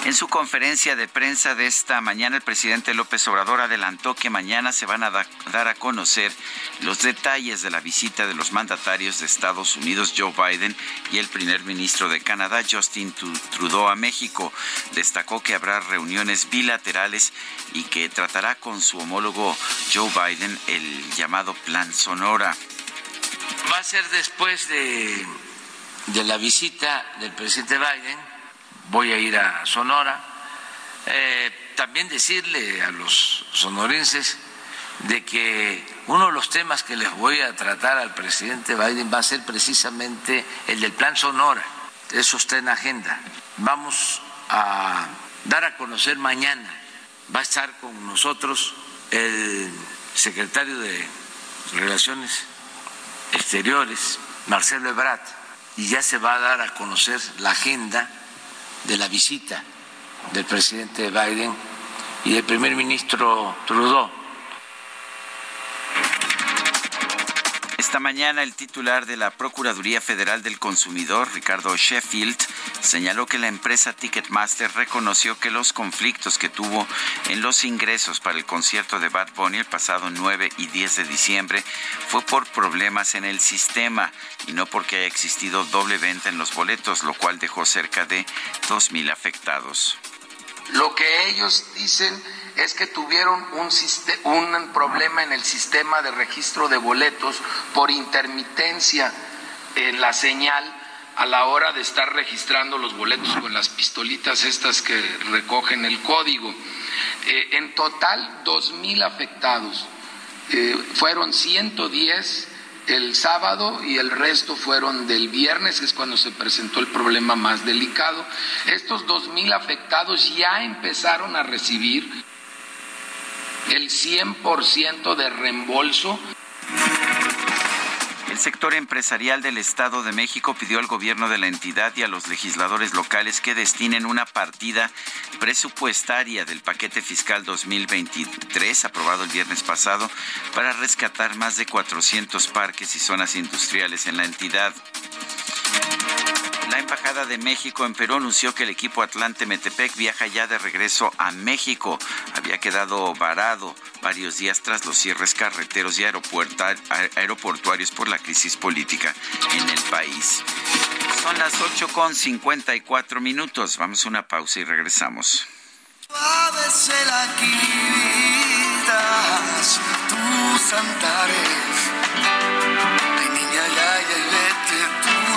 En su conferencia de prensa de esta mañana, el presidente López Obrador adelantó que mañana se van a dar a conocer los detalles de la visita de los mandatarios de Estados Unidos, Joe Biden, y el primer ministro de Canadá, Justin Trudeau, a México. Destacó que habrá reuniones bilaterales y que tratará con su homólogo Joe Biden el llamado Plan Sonora. Va a ser después de, la visita del presidente Biden voy a ir a Sonora. Eh, también decirle a los sonorenses de que uno de los temas que les voy a tratar al presidente Biden va a ser precisamente el del plan Sonora. Eso está en agenda. Vamos a dar a conocer mañana. Va a estar con nosotros el secretario de Relaciones Exteriores, Marcelo Ebrard, y ya se va a dar a conocer la agenda de la visita del presidente Biden y del primer ministro Trudeau Esta mañana el titular de la Procuraduría Federal del Consumidor, Ricardo Sheffield, señaló que la empresa Ticketmaster reconoció que los conflictos que tuvo en los ingresos para el concierto de Bad Bunny el pasado 9 y 10 de diciembre fue por problemas en el sistema y no porque haya existido doble venta en los boletos, lo cual dejó cerca de 2.000 afectados. Lo que ellos dicen es que tuvieron un, un problema en el sistema de registro de boletos por intermitencia en la señal a la hora de estar registrando los boletos con las pistolitas estas que recogen el código. Eh, en total, 2.000 afectados. Eh, fueron 110 el sábado y el resto fueron del viernes, que es cuando se presentó el problema más delicado. Estos 2.000 afectados ya empezaron a recibir el 100% de reembolso. El sector empresarial del Estado de México pidió al gobierno de la entidad y a los legisladores locales que destinen una partida presupuestaria del paquete fiscal 2023 aprobado el viernes pasado para rescatar más de 400 parques y zonas industriales en la entidad. La Embajada de México en Perú anunció que el equipo Atlante Metepec viaja ya de regreso a México. Había quedado varado varios días tras los cierres carreteros y aeroportuarios por la crisis política en el país. Son las 8 con 54 minutos. Vamos a una pausa y regresamos. niña,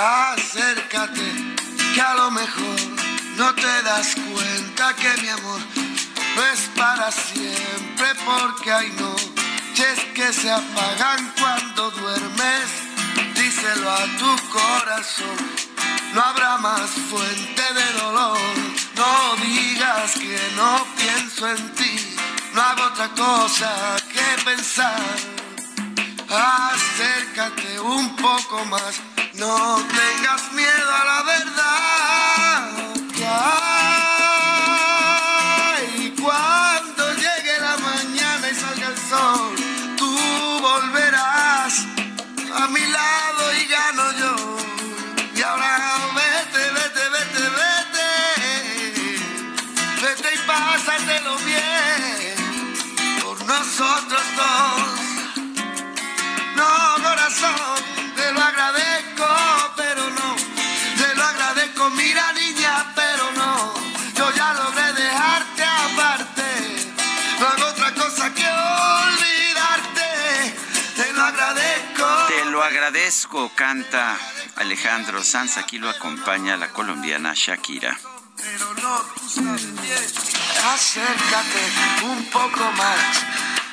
Acércate, que a lo mejor no te das cuenta que mi amor no es para siempre, porque hay noches que se apagan cuando duermes. Díselo a tu corazón, no habrá más fuente de dolor. No digas que no pienso en ti, no hago otra cosa que pensar. Acércate un poco más no tengas miedo a la verdad. Canta Alejandro Sanz. Aquí lo acompaña la colombiana Shakira. Pero no, tú sabes bien. Acércate un poco más.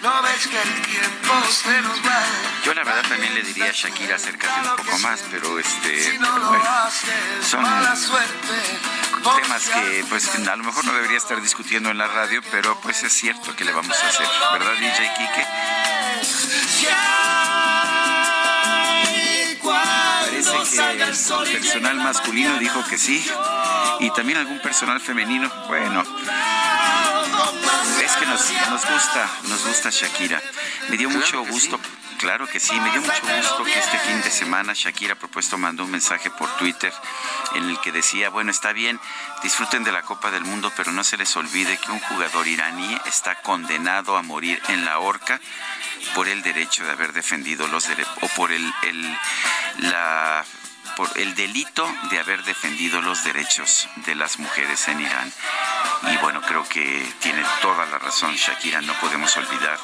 No ves que el tiempo se nos va. Yo la verdad también le diría a Shakira acércate un poco más, pero este Si no pero lo bueno, haces, son mala suerte. temas que pues a lo mejor no debería estar discutiendo en la radio, pero pues es cierto que le vamos a hacer, ¿verdad DJ Kike? Personal masculino dijo que sí y también algún personal femenino, bueno, es que nos, nos gusta, nos gusta Shakira. Me dio mucho gusto Claro que sí, me dio mucho gusto que este fin de semana Shakira propuesto mandó un mensaje por Twitter en el que decía, bueno, está bien, disfruten de la Copa del Mundo, pero no se les olvide que un jugador iraní está condenado a morir en la horca por el derecho de haber defendido los derechos o por el, el la por el delito de haber defendido los derechos de las mujeres en Irán. Y bueno, creo que tiene toda la razón Shakira, no podemos olvidar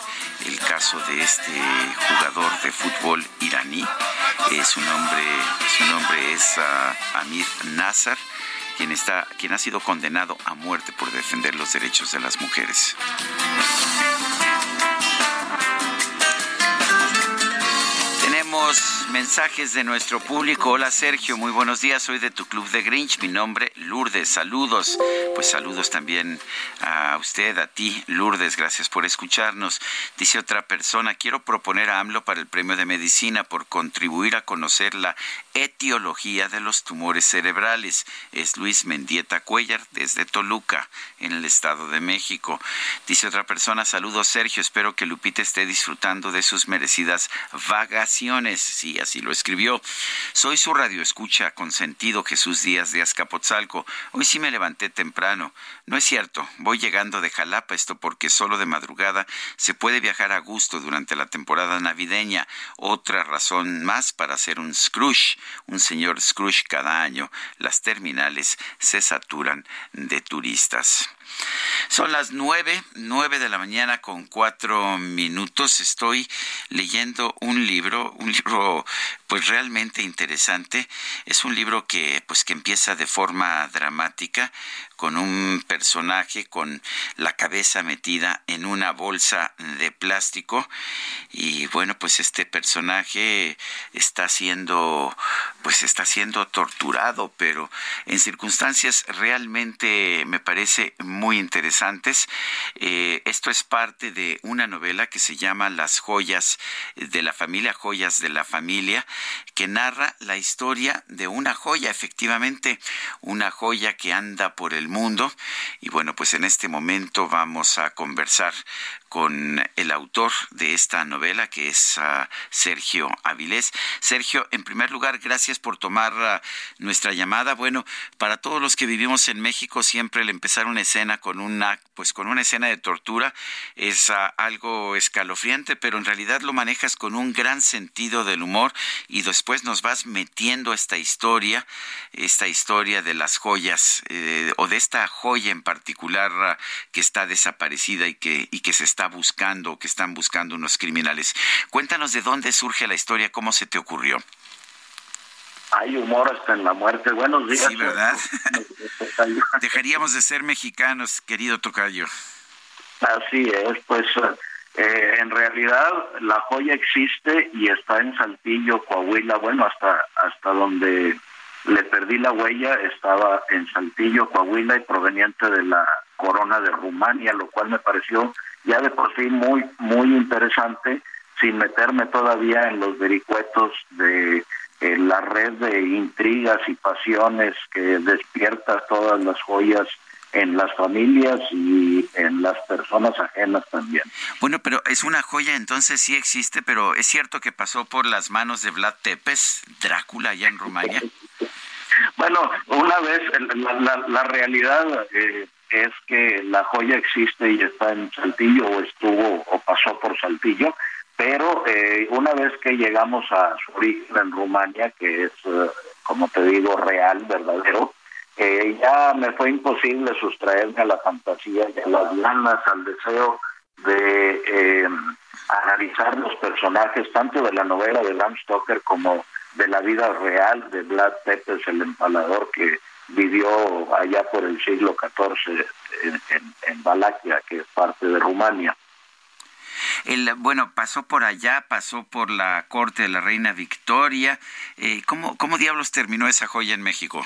el caso de este jugador de fútbol iraní. Eh, su, nombre, su nombre es ah, Amir Nazar. Quien, está, quien ha sido condenado a muerte por defender los derechos de las mujeres. Mensajes de nuestro público. Hola Sergio, muy buenos días. Soy de tu club de Grinch. Mi nombre Lourdes. Saludos. Pues saludos también a usted, a ti, Lourdes. Gracias por escucharnos. Dice otra persona, quiero proponer a AMLO para el premio de medicina por contribuir a conocer la etiología de los tumores cerebrales. Es Luis Mendieta Cuellar desde Toluca, en el Estado de México. Dice otra persona, saludos Sergio. Espero que Lupita esté disfrutando de sus merecidas vacaciones Sí, así lo escribió. Soy su radio escucha consentido Jesús Díaz de Azcapotzalco. Hoy sí me levanté temprano. No es cierto, voy llegando de Jalapa, esto porque solo de madrugada se puede viajar a gusto durante la temporada navideña. Otra razón más para hacer un Scrooge, un señor Scrooge cada año. Las terminales se saturan de turistas. Son las nueve, nueve de la mañana con cuatro minutos. Estoy leyendo un libro, un libro pues realmente interesante. Es un libro que pues que empieza de forma dramática con un personaje con la cabeza metida en una bolsa de plástico y bueno pues este personaje está siendo pues está siendo torturado pero en circunstancias realmente me parece muy interesantes eh, esto es parte de una novela que se llama las joyas de la familia joyas de la familia que narra la historia de una joya efectivamente una joya que anda por el mundo. Y bueno, pues en este momento vamos a conversar con el autor de esta novela, que es ah, Sergio Avilés. Sergio, en primer lugar, gracias por tomar ah, nuestra llamada. Bueno, para todos los que vivimos en México, siempre el empezar una escena con una, pues con una escena de tortura es ah, algo escalofriante, pero en realidad lo manejas con un gran sentido del humor y después nos vas metiendo esta historia, esta historia de las joyas eh, o de esta joya en particular que está desaparecida y que, y que se está buscando, que están buscando unos criminales. Cuéntanos de dónde surge la historia, cómo se te ocurrió. Hay humor hasta en la muerte. Buenos días. Sí, ¿verdad? Dejaríamos de ser mexicanos, querido Tocayo. Así es, pues eh, en realidad la joya existe y está en Saltillo, Coahuila, bueno, hasta, hasta donde le perdí la huella, estaba en Saltillo, Coahuila y proveniente de la corona de Rumania, lo cual me pareció ya de por sí muy, muy interesante, sin meterme todavía en los vericuetos de eh, la red de intrigas y pasiones que despierta todas las joyas en las familias y en las personas ajenas también. Bueno, pero es una joya, entonces sí existe, pero es cierto que pasó por las manos de Vlad Tepes, Drácula, allá en Rumania. bueno, una vez, la, la, realidad eh, es que la joya existe y está en Saltillo o estuvo o pasó por Saltillo, pero eh, una vez que llegamos a su origen en Rumania, que es, eh, como te digo, real, verdadero, eh, ya me fue imposible sustraerme a la fantasía a las ganas, al deseo de analizar los personajes, tanto de la novela de Bram Stoker como de la vida real de Vlad Tepes, el empalador que vivió allá por el siglo XIV en, en, Valaquia, que es parte de Rumania. El, bueno, pasó por allá, pasó por la corte de la reina Victoria. Eh, ¿cómo, ¿Cómo diablos terminó esa joya en México?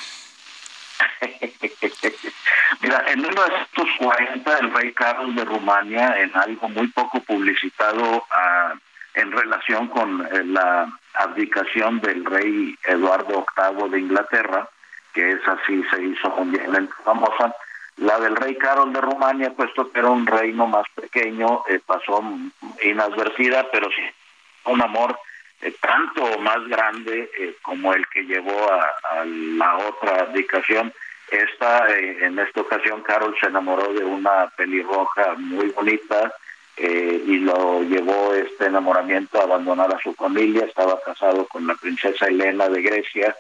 Mira, en 1940 el rey Carlos de Rumania, en algo muy poco publicitado ah, en relación con eh, la abdicación del rey Eduardo VIII de Inglaterra, que es así se hizo mundialmente famosa, la del rey Carlos de Rumania, puesto que era un reino más pequeño, eh, pasó inadvertida, pero sí un amor eh, tanto más grande eh, como el que llevó a, la otra abdicación. Esta, en esta ocasión, Carol se enamoró de una pelirroja muy bonita y lo llevó este enamoramiento a abandonar a su familia. Estaba casado con la princesa Elena de Grecia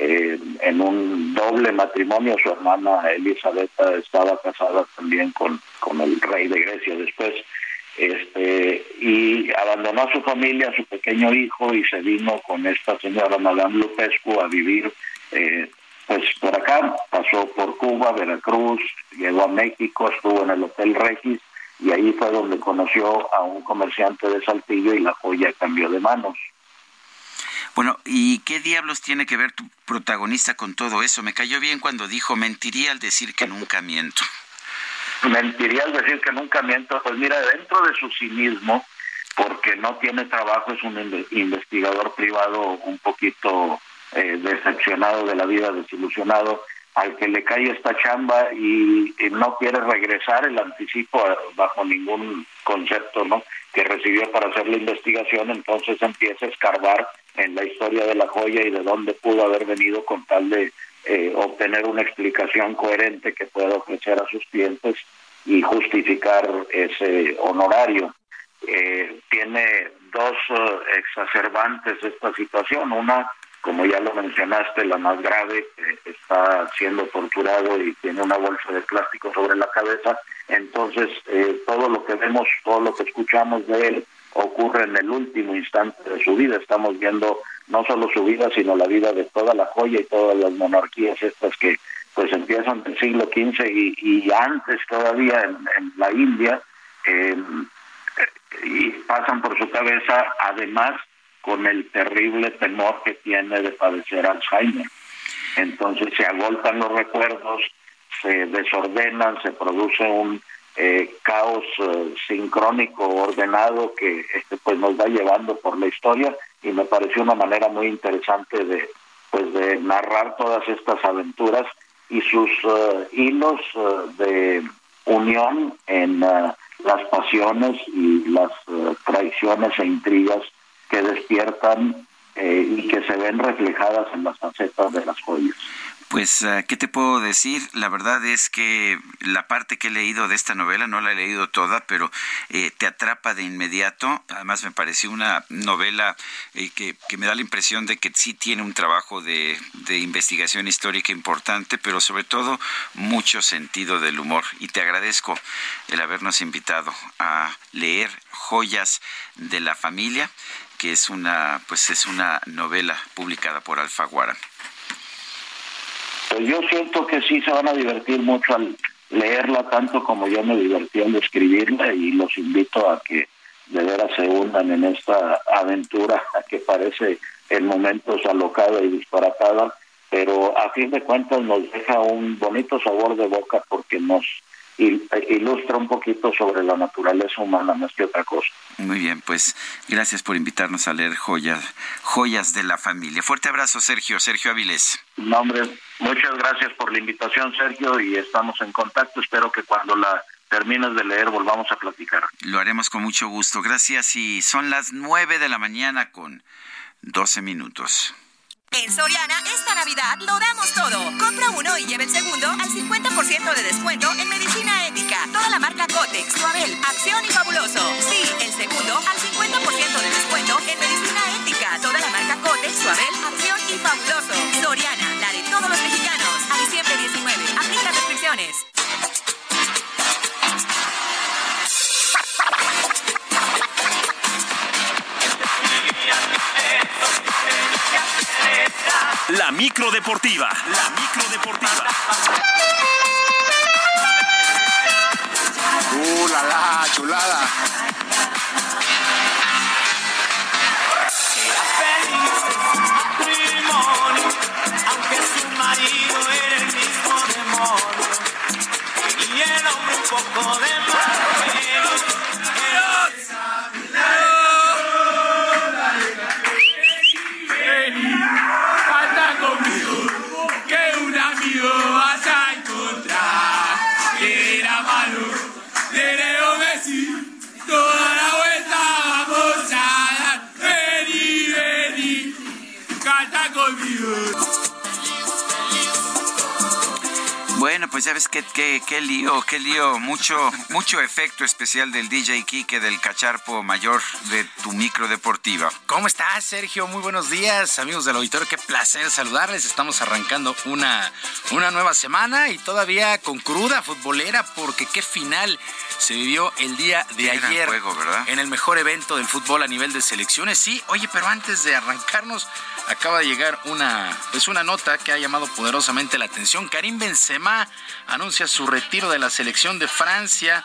eh, en un doble matrimonio. Su hermana Elizabeth estaba casada también con, con el rey de Grecia después. Este, y abandonó a su familia, a su pequeño hijo, y se vino con esta señora Madame Lupescu a vivir eh, pues por acá. Pasó por Cuba, Veracruz, llegó a México, estuvo en el Hotel Regis, y ahí fue donde conoció a un comerciante de Saltillo y la joya cambió de manos. Bueno, ¿y qué diablos tiene que ver tu protagonista con todo eso? Me cayó bien cuando dijo, mentiría al decir que nunca miento. Mentiría al decir que nunca miento. Pues mira, dentro de su cinismo, porque no tiene trabajo, es un investigador privado un poquito eh, decepcionado de la vida, desilusionado, al que le cae esta chamba y, y, no quiere regresar el anticipo bajo ningún concepto no que recibió para hacer la investigación entonces empieza a escarbar en la historia de la joya y de dónde pudo haber venido con tal de eh, obtener una explicación coherente que pueda ofrecer a sus clientes y justificar ese honorario. Eh, tiene dos eh, exacerbantes esta situación. Una, como ya lo mencionaste, la más grave, está siendo torturado y tiene una bolsa de plástico sobre la cabeza. Entonces, todo lo que vemos, todo lo que escuchamos de él, ocurre en el último instante de su vida. Estamos viendo no solo su vida, sino la vida de toda la joya y todas las monarquías estas que pues empiezan del siglo XV y, antes todavía en, la India em, y pasan por su cabeza además con el terrible temor que tiene de padecer Alzheimer. Entonces se agolpan los recuerdos, se desordenan, se produce un eh, caos eh, sincrónico, ordenado, que este pues nos va llevando por la historia y me pareció una manera muy interesante de pues de narrar todas estas aventuras y sus eh, hilos de unión en las pasiones y las traiciones e intrigas que despiertan y que se ven reflejadas en las facetas de las joyas. Pues, ah, ¿qué te puedo decir? La verdad es que la parte que he leído de esta novela, no la he leído toda, pero eh, te atrapa de inmediato. Además, me pareció una novela eh, que, me da la impresión de que sí tiene un trabajo de, de, investigación histórica importante, pero sobre todo mucho sentido del humor. Y te agradezco el habernos invitado a leer Joyas de la Familia, que es una, pues es una novela publicada por Alfaguara. Pues yo siento que sí se van a divertir mucho al leerla tanto como yo me divertí al escribirla y los invito a que de veras se hundan en esta aventura que parece en momentos alocada y disparatada, pero a fin de cuentas nos deja un bonito sabor de boca porque nos ilustra un poquito sobre la naturaleza humana más que otra cosa. Muy bien, pues gracias por invitarnos a leer joyas, joyas de la familia. Fuerte abrazo, Sergio, Sergio Avilés. No, hombre, muchas gracias por la invitación, Sergio, y estamos en contacto. Espero que cuando la termines de leer volvamos a platicar. Lo haremos con mucho gusto. Gracias y son las nueve de la mañana con doce minutos. En Soriana, esta Navidad lo damos todo. Compra uno y lleve el segundo al 50% de descuento en medicina ética. Toda la marca Cotex, Suabel, Acción y Fabuloso. Sí, el segundo al 50% de descuento en medicina ética. Toda la marca Cotex, Suabel, Acción y Fabuloso. Soriana, la de todos los mexicanos. A diciembre 19. Aplica restricciones. La micro deportiva. La micro deportiva. Uh, la la, chulada. aunque su marido era el mismo demonio y el hombre un poco de más pues ya ves que qué, qué lío, qué lío, mucho, mucho efecto especial del DJ Kike del cacharpo mayor de tu micro deportiva. ¿Cómo estás, Sergio? Muy buenos días, amigos del auditorio. Qué placer saludarles. Estamos arrancando una, una nueva semana y todavía con cruda futbolera, porque qué final se vivió el día de Qué ayer en el mejor evento del fútbol a nivel de selecciones. Sí, oye, pero antes de arrancarnos, acaba de llegar una, pues una nota que ha llamado poderosamente la atención. Karim Benzema anuncia su retiro de la selección de Francia.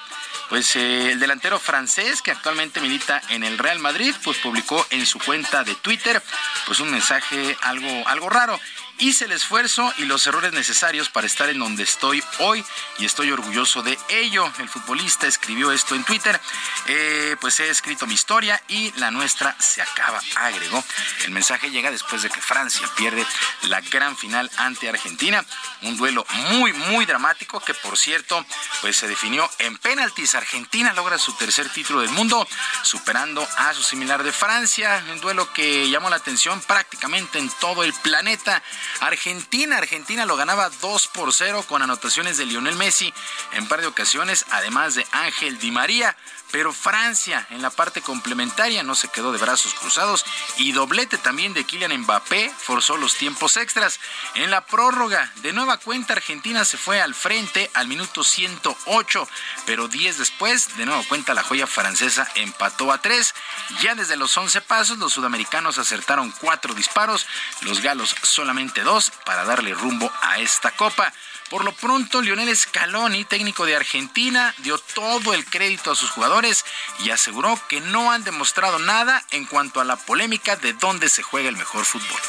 Pues eh, el delantero francés que actualmente milita en el Real Madrid, pues publicó en su cuenta de Twitter pues un mensaje algo, algo raro. Hice el esfuerzo y los errores necesarios para estar en donde estoy hoy y estoy orgulloso de ello. El futbolista escribió esto en Twitter. Eh, pues he escrito mi historia y la nuestra se acaba, agregó. El mensaje llega después de que Francia pierde la gran final ante Argentina. Un duelo muy, muy dramático que por cierto pues se definió en penaltis. Argentina logra su tercer título del mundo superando a su similar de Francia. Un duelo que llamó la atención prácticamente en todo el planeta. Argentina, Argentina lo ganaba 2 por 0 con anotaciones de Lionel Messi en par de ocasiones, además de Ángel Di María. Pero Francia en la parte complementaria no se quedó de brazos cruzados y doblete también de Kylian Mbappé forzó los tiempos extras. En la prórroga, de nueva cuenta Argentina se fue al frente al minuto 108, pero 10 después, de nueva cuenta la joya francesa empató a 3. Ya desde los 11 pasos los sudamericanos acertaron 4 disparos, los galos solamente 2 para darle rumbo a esta copa. Por lo pronto, Lionel Scaloni, técnico de Argentina, dio todo el crédito a sus jugadores y aseguró que no han demostrado nada en cuanto a la polémica de dónde se juega el mejor fútbol.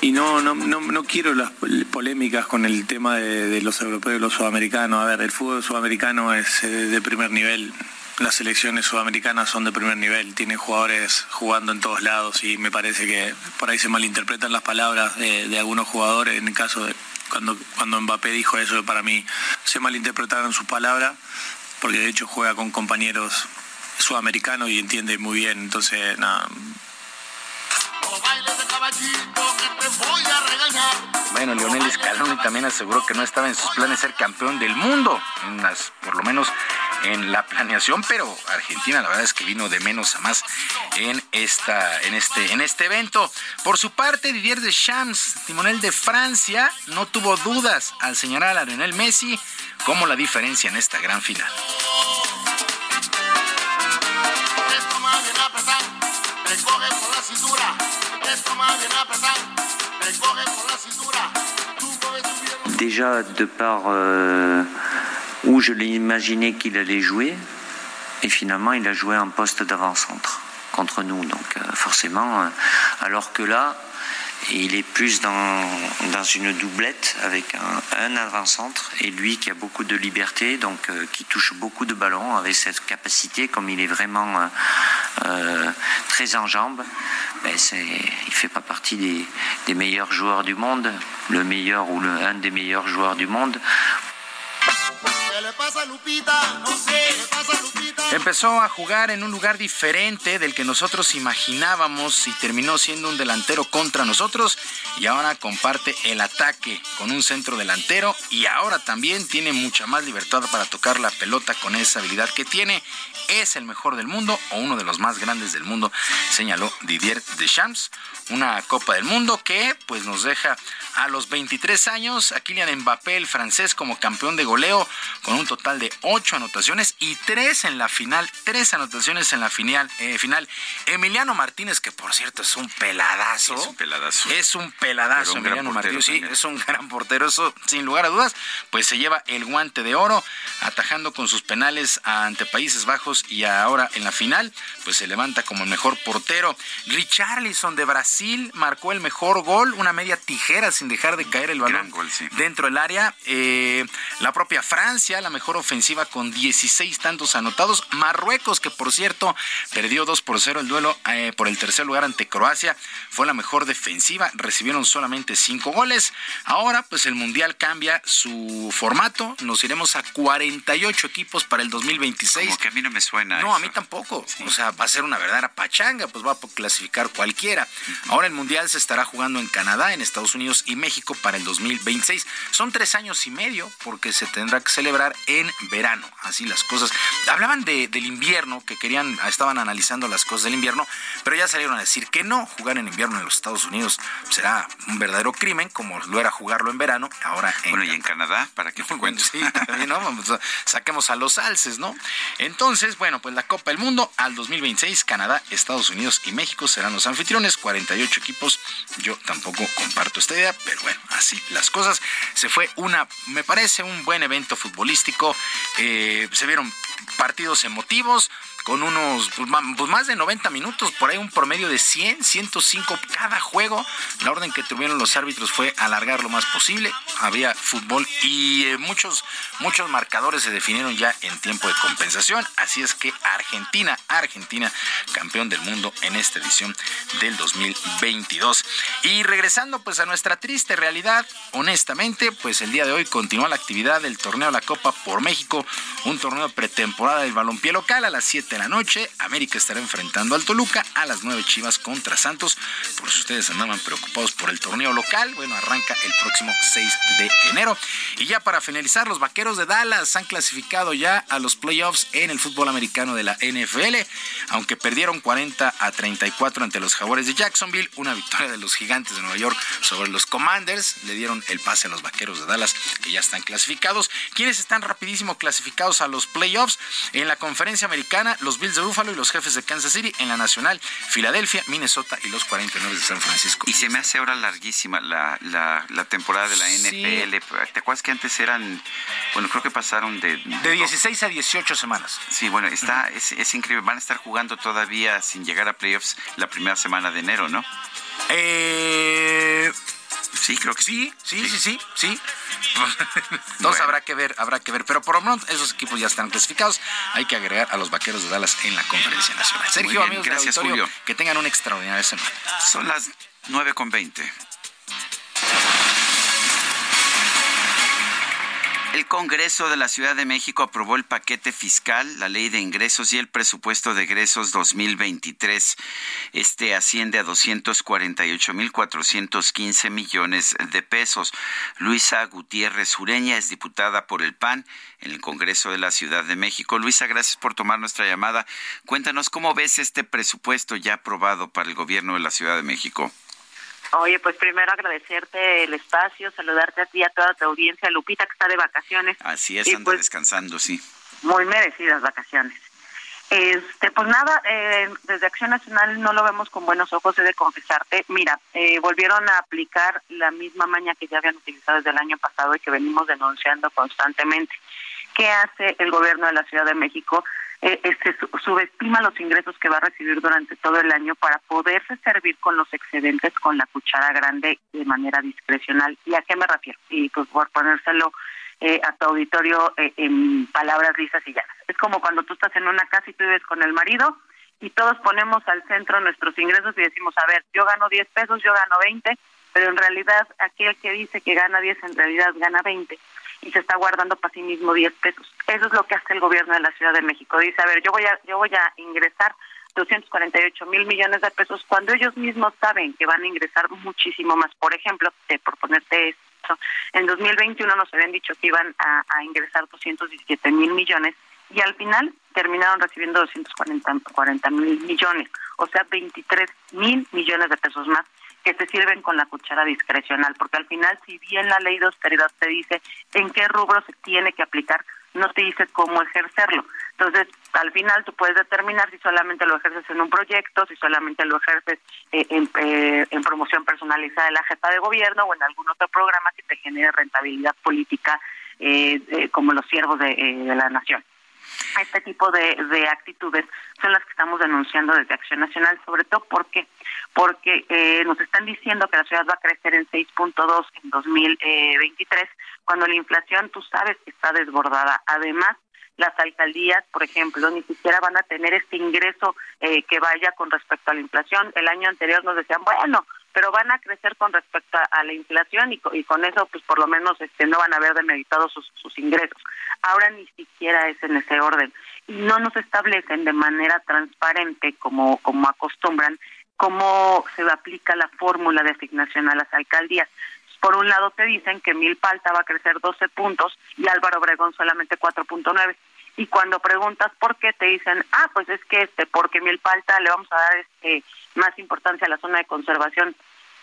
Y no, no, no, quiero las polémicas con el tema de, de los europeos y los sudamericanos. A ver, el fútbol sudamericano es eh, de primer nivel. Las selecciones sudamericanas son de primer nivel, tienen jugadores jugando en todos lados y me parece que por ahí se malinterpretan las palabras de, algunos jugadores. En el caso de cuando, cuando Mbappé dijo eso, para mí se malinterpretaron sus palabras, porque de hecho juega con compañeros sudamericanos y entiende muy bien. Entonces, nada, Bueno, Lionel Scaloni también aseguró que no estaba en sus planes ser campeón del mundo, por lo menos en la planeación, pero Argentina la verdad es que vino de menos a más en esta, en este, en este evento. Por su parte, Didier Deschamps, timonel de Francia, no tuvo dudas al señalar a Lionel Messi como la diferencia en esta gran final. Déjà, de par euh, où je l'ai imaginé qu'il allait jouer, et finalement, il a joué un poste d'avant-centre contre nous. Donc, euh, forcément, euh, alors que là, il est plus dans, dans une doublette avec un, avant-centre et lui qui a beaucoup de liberté, donc euh, qui touche beaucoup de ballons avec cette capacité, comme il est vraiment très en jambes, ben il fait pas partie des, des meilleurs joueurs du monde, le meilleur ou le, un des meilleurs joueurs du monde. ¿Qué le pasa a Lupita? No sé, ¿qué le pasa a Lupita? Empezó a jugar en un lugar diferente del que nosotros imaginábamos y terminó siendo un delantero contra nosotros y ahora comparte el ataque con un centro delantero y ahora también tiene mucha más libertad para tocar la pelota con esa habilidad que tiene. Es el mejor del mundo o uno de los más grandes del mundo, señaló Didier Deschamps. Una Copa del Mundo que pues nos deja a los 23 años a Kylian Mbappé, el francés, como campeón de goleo, con un total de 8 anotaciones y 3 en la final, 3 anotaciones en la final. Eh, final. Emiliano Martínez, que por cierto es un peladazo. Es un peladazo. Es un peladazo, Emiliano Martínez. Sí, es un gran portero, eso sin lugar a dudas, pues se lleva el guante de oro, atajando con sus penales ante Países Bajos y ahora en la final, pues se levanta como el mejor portero. Richarlison de Brasil marcó el mejor gol, una media tijera sin dejar de caer el balón dentro del área. Eh, la propia Francia, la mejor ofensiva con 16 tantos anotados. Marruecos, que por cierto perdió 2 por 0 el duelo eh, por el tercer lugar ante Croacia, fue la mejor defensiva, recibieron solamente 5 goles. Ahora, pues el Mundial cambia su formato, nos iremos a 48 equipos para el 2026. Como que a mí no me suena. No, a mí tampoco. O sea, va a ser una verdadera pachanga, pues va a clasificar cualquiera. Ahora el Mundial se estará jugando en Canadá, en Estados Unidos y México para el 2026. Son tres años y medio porque se tendrá que celebrar en verano. Así las cosas. Hablaban de, del invierno, que querían, estaban analizando las cosas del invierno, pero ya salieron a decir que no, jugar en invierno en los Estados Unidos será un verdadero crimen, como lo era jugarlo en verano. Ahora en bueno, y en Canadá, para que te cuentes. Sí, ¿no? saquemos a los alces, ¿no? Entonces, bueno, pues la Copa del Mundo al 2026, Canadá, Estados Unidos y México serán los anfitriones, 48 equipos. Yo tampoco comparto esta idea, pero bueno, así las cosas. Se fue una, me parece, un buen evento futbolístico. Eh, se vieron partidos emotivos con unos pues, pues, más de 90 minutos, por ahí un promedio de 100, 105 cada juego. La orden que tuvieron los árbitros fue alargar lo más posible. Había fútbol y eh, muchos muchos marcadores se definieron ya en tiempo de compensación, así es que Argentina, Argentina campeón del mundo en esta edición del 2022. Y regresando pues a nuestra triste realidad, honestamente, pues el día de hoy continúa la actividad del torneo La Copa por México, un torneo pretemporada del balompié local a las 7 de la noche. América estará enfrentando al Toluca a las 9 Chivas contra Santos. Por si ustedes andaban preocupados por el torneo local, bueno, arranca el próximo 6 de enero. Y ya para finalizar, los vaqueros de Dallas han clasificado ya a los playoffs en el fútbol americano de la NFL, aunque perdieron 40 a 34 ante los Jaguares de Jacksonville, una victoria de los Gigantes de Nueva York sobre los Commanders, le dieron el pase a los vaqueros de Dallas que ya están clasificados. ¿Quiénes están rapidísimo clasificados a los playoffs? En la conferencia americana, los Bills de Buffalo y los jefes de Kansas City en la Nacional, Filadelfia, Minnesota y los 49 de San Francisco. Y se me hace ahora larguísima la, la, temporada de la NFL. ¿Te acuerdas que antes eran, bueno, creo que pasaron de... De 16 a 18 semanas. Sí, bueno, está, es, es increíble. Van a estar jugando todavía sin llegar a playoffs la primera semana de enero, ¿no? Eh... Sí, creo que sí. Sí, sí, sí, sí. Entonces habrá que ver, habrá que ver. Pero por lo menos esos equipos ya están clasificados. Hay que agregar a los vaqueros de Dallas en la conferencia nacional. Sergio, amigos gracias, Julio. que tengan una extraordinaria semana. Son las 9 El Congreso de la Ciudad de México aprobó el paquete fiscal, la ley de ingresos y el presupuesto de egresos 2023. Este asciende a 248.415 millones de pesos. Luisa Gutiérrez Ureña es diputada por el PAN en el Congreso de la Ciudad de México. Luisa, gracias por tomar nuestra llamada. Cuéntanos cómo ves este presupuesto ya aprobado para el gobierno de la Ciudad de México. Oye, pues primero agradecerte el espacio, saludarte a ti y a toda tu audiencia, Lupita, que está de vacaciones. Así es, anda pues, descansando, sí. Muy merecidas vacaciones. Este, pues nada, eh, desde Acción Nacional no lo vemos con buenos ojos, he de confesarte. Mira, eh, volvieron a aplicar la misma maña que ya habían utilizado desde el año pasado y que venimos denunciando constantemente. ¿Qué hace el gobierno de la Ciudad de México? Eh, se subestima los ingresos que va a recibir durante todo el año para poderse servir con los excedentes con la cuchara grande de manera discrecional. ¿Y a qué me refiero? Y pues por ponérselo eh, a tu auditorio eh, en palabras lisas y llanas. Es como cuando tú estás en una casa y tú vives con el marido y todos ponemos al centro nuestros ingresos y decimos, a ver, yo gano 10 pesos, yo gano 20, pero en realidad aquel que dice que gana 10 en realidad gana 20 y se está guardando para sí mismo 10 pesos. Eso es lo que hace el gobierno de la Ciudad de México. Dice, a ver, yo voy a, yo voy a ingresar 248 mil millones de pesos cuando ellos mismos saben que van a ingresar muchísimo más. Por ejemplo, por ponerte esto, en 2021 nos habían dicho que iban a, a ingresar 217 mil millones y al final terminaron recibiendo 240 mil millones, o sea, 23 mil millones de pesos más que se sirven con la cuchara discrecional, porque al final, si bien la ley de austeridad te dice en qué rubro se tiene que aplicar, no te dice cómo ejercerlo. Entonces, al final tú puedes determinar si solamente lo ejerces en un proyecto, si solamente lo ejerces eh, en, eh, promoción personalizada de la jefa de gobierno o en algún otro programa que te genere rentabilidad política eh, como los siervos de, de la nación este tipo de, de, actitudes son las que estamos denunciando desde Acción Nacional, sobre todo porque porque eh, nos están diciendo que la ciudad va a crecer en 6.2 en 2023, cuando la inflación, tú sabes que está desbordada. Además, las alcaldías, por ejemplo, ni siquiera van a tener este ingreso eh, que vaya con respecto a la inflación. El año anterior nos decían, bueno, pero van a crecer con respecto a, la inflación y, con eso, pues por lo menos este, no van a haber demeritado sus, sus ingresos. Ahora ni siquiera es en ese orden. Y no nos establecen de manera transparente, como, como acostumbran, cómo se aplica la fórmula de asignación a las alcaldías. Por un lado te dicen que Milpalta va a crecer 12 puntos y Álvaro Obregón solamente 4.9. Y cuando preguntas por qué te dicen, ah, pues es que este, porque Milpalta le vamos a dar este más importancia a la zona de conservación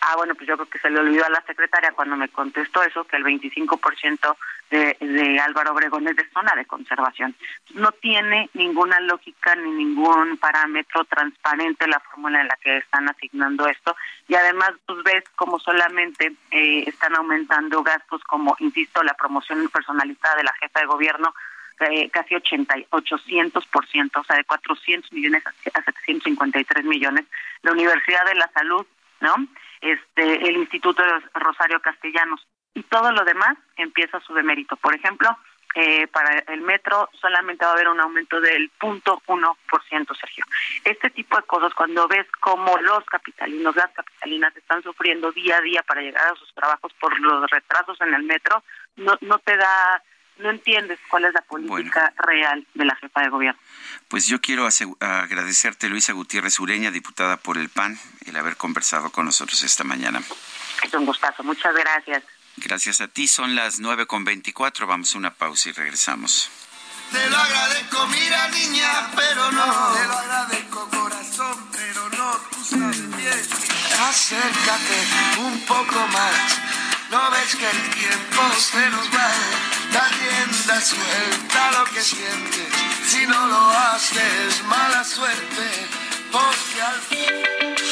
Ah, bueno, pues yo creo que se le olvidó a la secretaria cuando me contestó eso, que el 25% de, de Álvaro Obregón es de zona de conservación. No tiene ninguna lógica ni ningún parámetro transparente la fórmula en la que están asignando esto. Y además, pues ves como solamente eh, están aumentando gastos como, insisto, la promoción personalizada de la jefa de gobierno, eh, casi 80, 800%, o sea, de 400 millones a 753 millones. La Universidad de la Salud, ¿no? este, el Instituto de Rosario Castellanos. Y todo lo demás empieza su demérito. Por ejemplo, eh, para el metro solamente va a haber un aumento del punto uno por ciento, Sergio. Este tipo de cosas, cuando ves cómo los capitalinos, las capitalinas están sufriendo día a día para llegar a sus trabajos por los retrasos en el metro, no, no te da no entiendes cuál es la política real de la jefa de gobierno. Pues yo quiero agradecerte, Luisa Gutiérrez Ureña, diputada por el PAN, el haber conversado con nosotros esta mañana. Es un gustazo, muchas gracias. Gracias a ti, son las nueve con veinticuatro, vamos a una pausa y regresamos. Te lo agradezco, mira niña, pero no. Te lo agradezco, corazón, pero no. Tú sabes bien. Acércate un poco más. No ves que el tiempo se nos va Da rienda suelta lo que sientes. Si no lo haces, mala suerte, porque al fin.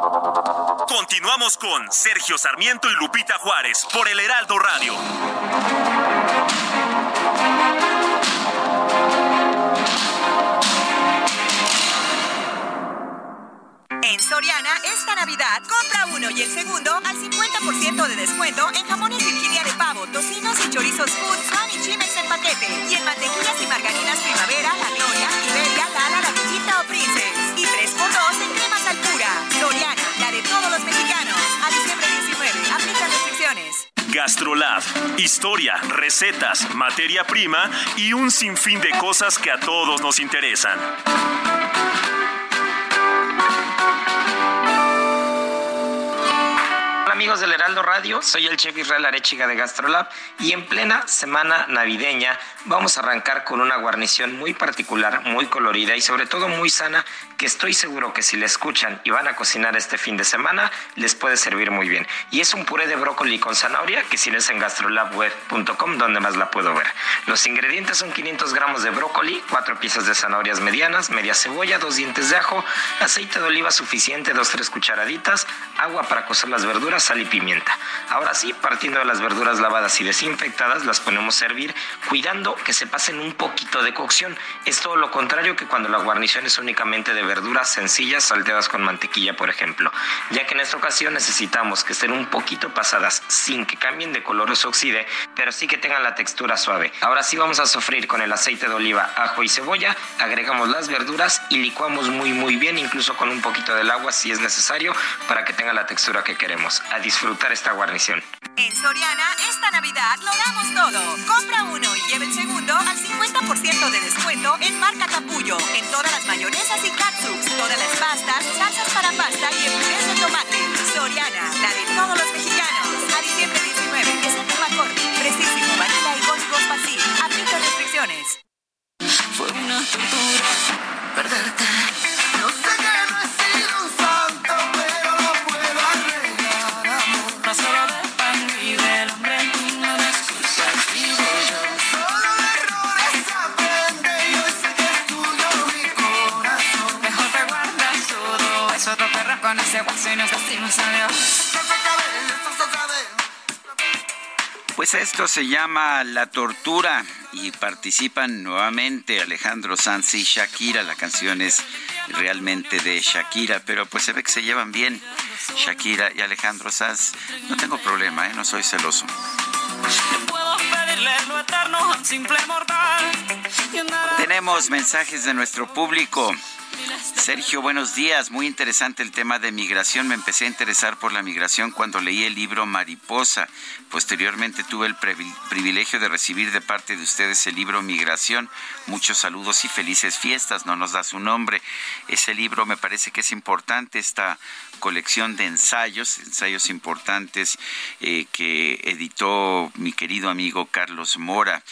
Continuamos con Sergio Sarmiento y Lupita Juárez por el Heraldo Radio. En Soriana, esta Navidad, compra uno y el segundo al 50% de descuento en jamones Virginia de pavo, tocinos y chorizos food, pan y chimes en paquete. Y en mantequillas y margarinas Primavera, La Gloria, Iberia, Lala, La Villita o Princess. Gastrolab, historia, recetas, materia prima y un sinfín de cosas que a todos nos interesan. amigos del Heraldo Radio, soy el chef Israel Arechiga de Gastrolab y en plena semana navideña vamos a arrancar con una guarnición muy particular, muy colorida y sobre todo muy sana que estoy seguro que si la escuchan y van a cocinar este fin de semana les puede servir muy bien. Y es un puré de brócoli con zanahoria que si en gastrolabweb.com donde más la puedo ver. Los ingredientes son 500 gramos de brócoli, 4 piezas de zanahorias medianas, media cebolla, dos dientes de ajo, aceite de oliva suficiente, 2-3 cucharaditas, agua para cocer las verduras, sal y pimienta. Ahora sí, partiendo de las verduras lavadas y desinfectadas, las ponemos a hervir, cuidando que se pasen un poquito de cocción. Es todo lo contrario que cuando la guarnición es únicamente de verduras sencillas salteadas con mantequilla, por ejemplo, ya que en esta ocasión necesitamos que estén un poquito pasadas sin que cambien de color o se oxide, pero sí que tengan la textura suave. Ahora sí vamos a sofreír con el aceite de oliva, ajo y cebolla, agregamos las verduras y licuamos muy muy bien, incluso con un poquito del agua si es necesario, para que tenga la textura que queremos disfrutar esta guarnición. En Soriana, esta Navidad lo damos todo. Compra uno y lleve el segundo al 50% de descuento en marca Capullo, en todas las mayonesas y catsups, todas las pastas, salsas para pasta y en de tomate. Soriana, la de todos los mexicanos. A diciembre 19, es el tema corte, precisísimo, vanilla y códigos fácil. Aplica restricciones. Fue una tortura perderte. Pues esto se llama La Tortura y participan nuevamente Alejandro Sanz y Shakira. La canción es realmente de Shakira, pero pues se ve que se llevan bien Shakira y Alejandro Sanz. No tengo problema, ¿eh? no soy celoso. Tenemos mensajes de nuestro público. Sergio, buenos días. Muy interesante el tema de migración. Me empecé a interesar por la migración cuando leí el libro Mariposa. Posteriormente tuve el privilegio de recibir de parte de ustedes el libro Migración. Muchos saludos y felices fiestas. No nos da su nombre. Ese libro me parece que es importante, esta colección de ensayos, ensayos importantes eh, que editó mi querido amigo Carlos Mora.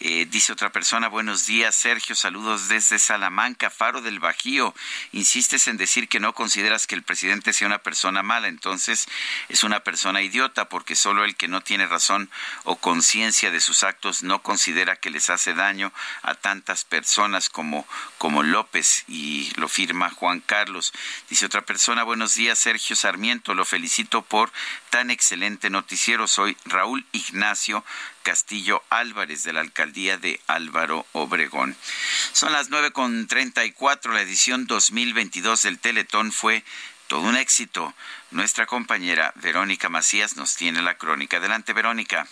Eh, dice otra persona, buenos días Sergio, saludos desde Salamanca, Faro del Bajío. Insistes en decir que no consideras que el presidente sea una persona mala, entonces es una persona idiota porque solo el que no tiene razón o conciencia de sus actos no considera que les hace daño a tantas personas como, como López y lo firma Juan Carlos. Dice otra persona, buenos días Sergio Sarmiento, lo felicito por tan excelente noticiero. Soy Raúl Ignacio Castillo Álvarez de la alcaldía de Álvaro Obregón. Son las nueve con treinta y cuatro. La edición 2022 del Teletón fue todo un éxito. Nuestra compañera Verónica Macías nos tiene la crónica. Adelante, Verónica.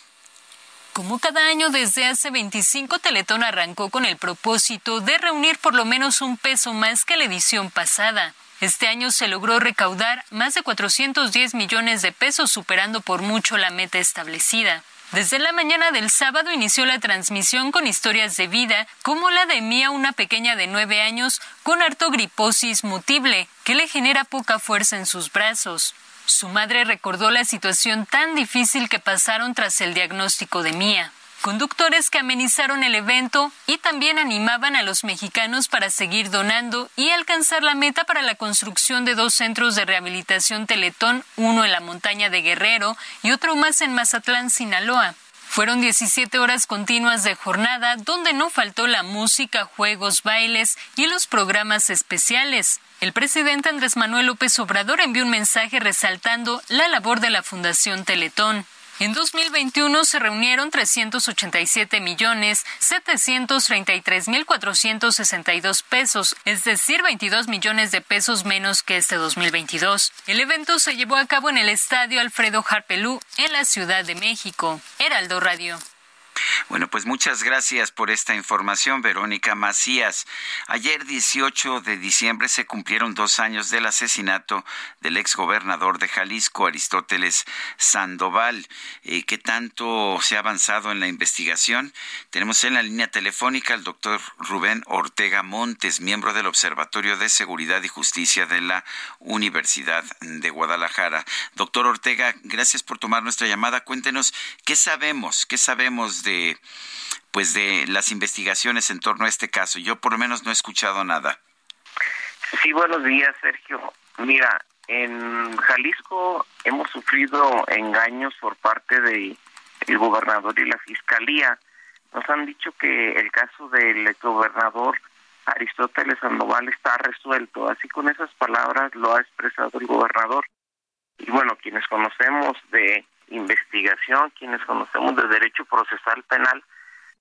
Como cada año desde hace 25, Teletón arrancó con el propósito de reunir por lo menos un peso más que la edición pasada. Este año se logró recaudar más de 410 millones de pesos, superando por mucho la meta establecida. Desde la mañana del sábado inició la transmisión con historias de vida, como la de Mía, una pequeña de nueve años con artogriposis mutible, que le genera poca fuerza en sus brazos. Su madre recordó la situación tan difícil que pasaron tras el diagnóstico de Mía. Conductores que amenizaron el evento y también animaban a los mexicanos para seguir donando y alcanzar la meta para la construcción de dos centros de rehabilitación Teletón, uno en la montaña de Guerrero y otro más en Mazatlán, Sinaloa. Fueron 17 horas continuas de jornada donde no faltó la música, juegos, bailes y los programas especiales. El presidente Andrés Manuel López Obrador envió un mensaje resaltando la labor de la Fundación Teletón. En 2021 se reunieron 387 millones 733 mil 462 pesos, es decir, 22 millones de pesos menos que este 2022. El evento se llevó a cabo en el Estadio Alfredo Harpelú en la Ciudad de México. Heraldo Radio. Bueno, pues muchas gracias por esta información, Verónica Macías. Ayer, 18 de diciembre, se cumplieron dos años del asesinato del exgobernador de Jalisco, Aristóteles Sandoval. Eh, ¿Qué tanto se ha avanzado en la investigación? Tenemos en la línea telefónica al doctor Rubén Ortega Montes, miembro del Observatorio de Seguridad y Justicia de la Universidad de Guadalajara. Doctor Ortega, gracias por tomar nuestra llamada. Cuéntenos qué sabemos, qué sabemos de pues de las investigaciones en torno a este caso. Yo por lo menos no he escuchado nada. Sí, buenos días, Sergio. Mira, en Jalisco hemos sufrido engaños por parte de el gobernador y la fiscalía. Nos han dicho que el caso del exgobernador Aristóteles Sandoval está resuelto. Así con esas palabras lo ha expresado el gobernador. Y bueno, quienes conocemos de investigación, quienes conocemos de derecho procesal penal,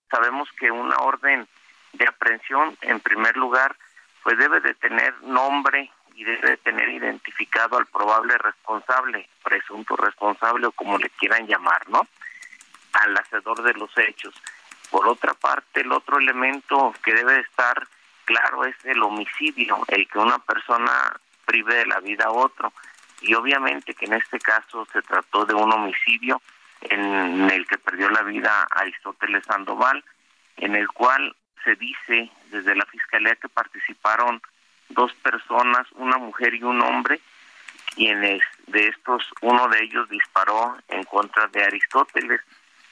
sabemos que una orden de aprehensión, en primer lugar, pues debe de tener nombre y debe de tener identificado al probable responsable, presunto responsable o como le quieran llamar, ¿no? Al hacedor de los hechos. Por otra parte, el otro elemento que debe de estar claro es el homicidio, el que una persona prive de la vida a otro. Y obviamente que en este caso se trató de un homicidio en el que perdió la vida Aristóteles Sandoval, en el cual se dice desde la Fiscalía que participaron dos personas, una mujer y un hombre, quienes de estos, uno de ellos disparó en contra de Aristóteles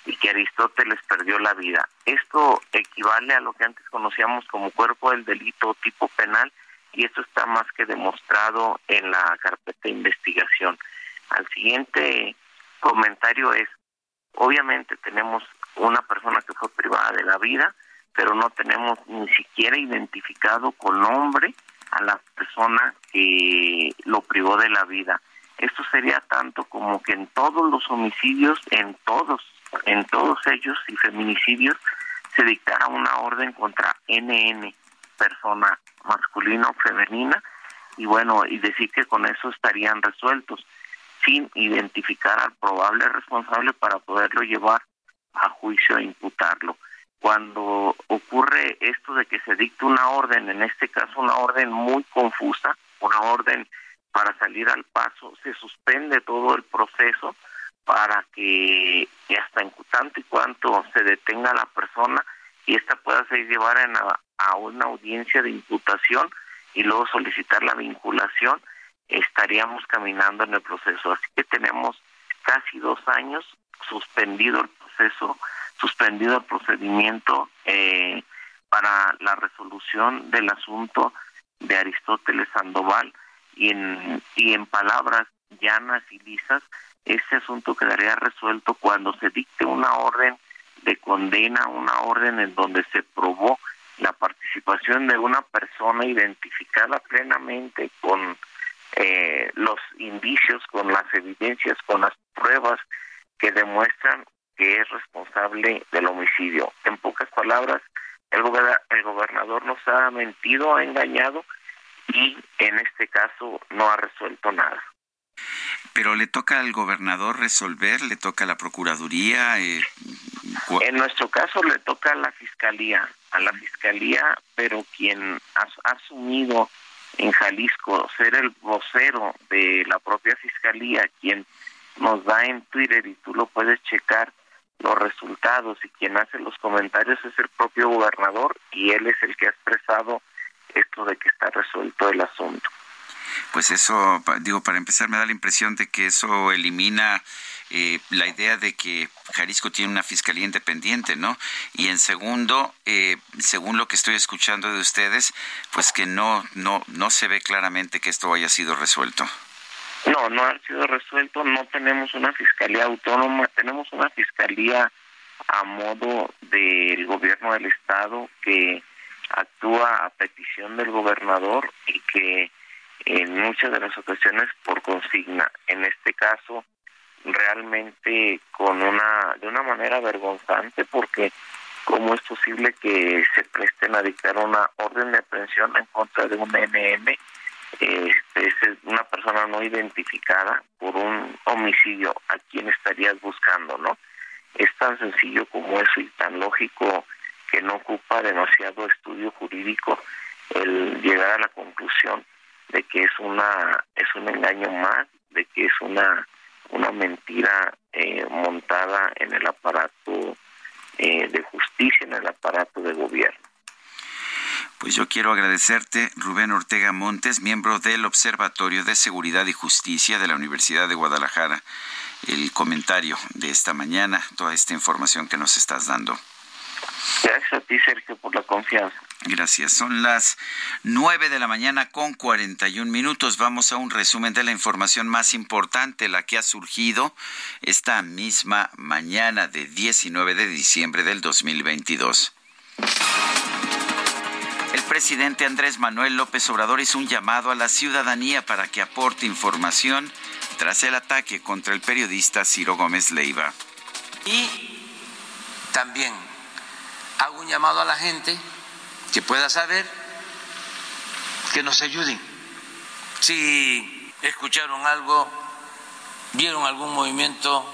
y que Aristóteles perdió la vida. Esto equivale a lo que antes conocíamos como cuerpo del delito tipo penal y esto está más que demostrado en la carpeta de investigación. Al siguiente comentario es, obviamente tenemos una persona que fue privada de la vida, pero no tenemos ni siquiera identificado con nombre a la persona que lo privó de la vida. Esto sería tanto como que en todos los homicidios, en todos, en todos ellos y feminicidios, se dictara una orden contra NN, persona masculina o femenina, y bueno, y decir que con eso estarían resueltos, sin identificar al probable responsable para poderlo llevar a juicio e imputarlo. Cuando ocurre esto de que se dicta una orden, en este caso una orden muy confusa, una orden para salir al paso, se suspende todo el proceso para que hasta en tanto y cuanto se detenga la persona y esta pueda ser llevada a, una audiencia de imputación y luego solicitar la vinculación, estaríamos caminando en el proceso. Así que tenemos casi dos años suspendido el proceso suspendido el procedimiento eh, para la resolución del asunto de Aristóteles Sandoval y en, y en palabras llanas y lisas, ese asunto quedaría resuelto cuando se dicte una orden de condena, una orden en donde se probó la participación de una persona identificada plenamente con eh, los indicios, con las evidencias, con las pruebas que demuestran que es responsable del homicidio. En pocas palabras, el, el gobernador nos ha mentido, ha engañado y en este caso no ha resuelto nada. Pero le toca al gobernador resolver, le toca a la Procuraduría. Eh, en nuestro caso le toca a la Fiscalía, a la Fiscalía, pero quien ha, asumido en Jalisco ser el vocero de la propia Fiscalía, quien nos da en Twitter y tú lo puedes checar, los resultados y quien hace los comentarios es el propio gobernador y él es el que ha expresado esto de que está resuelto el asunto. Pues eso, digo, para empezar me da la impresión de que eso elimina eh, la idea de que Jalisco tiene una fiscalía independiente, ¿no? Y en segundo, eh, según lo que estoy escuchando de ustedes, pues que no, no, no se ve claramente que esto haya sido resuelto. No, no ha sido resuelto, no tenemos una fiscalía autónoma, tenemos una fiscalía a modo del gobierno del estado que actúa a petición del gobernador y que en muchas de las ocasiones por consigna. En este caso, realmente con una de una manera vergonzante porque cómo es posible que se presten a dictar una orden de aprehensión en contra de un NM este, es una persona no identificada por un homicidio, ¿a quién estarías buscando, no? Es tan sencillo como eso y tan lógico que no ocupa demasiado estudio jurídico el llegar a la conclusión de que es una es un engaño más, de que es una una mentira eh, montada en el aparato eh, de justicia, en el aparato de gobierno. Pues yo quiero agradecerte, Rubén Ortega Montes, miembro del Observatorio de Seguridad y Justicia de la Universidad de Guadalajara, el comentario de esta mañana, toda esta información que nos estás dando. Gracias a ti, Sergio, por la confianza. Gracias. Son las nueve de la mañana con 41 minutos. Vamos a un resumen de la información más importante, la que ha surgido esta misma mañana de 19 de diciembre del 2022 presidente Andrés Manuel López Obrador hizo un llamado a la ciudadanía para que aporte información tras el ataque contra el periodista Ciro Gómez Leiva. Y también hago un llamado a la gente que pueda saber que nos ayuden. Si escucharon algo, vieron algún movimiento,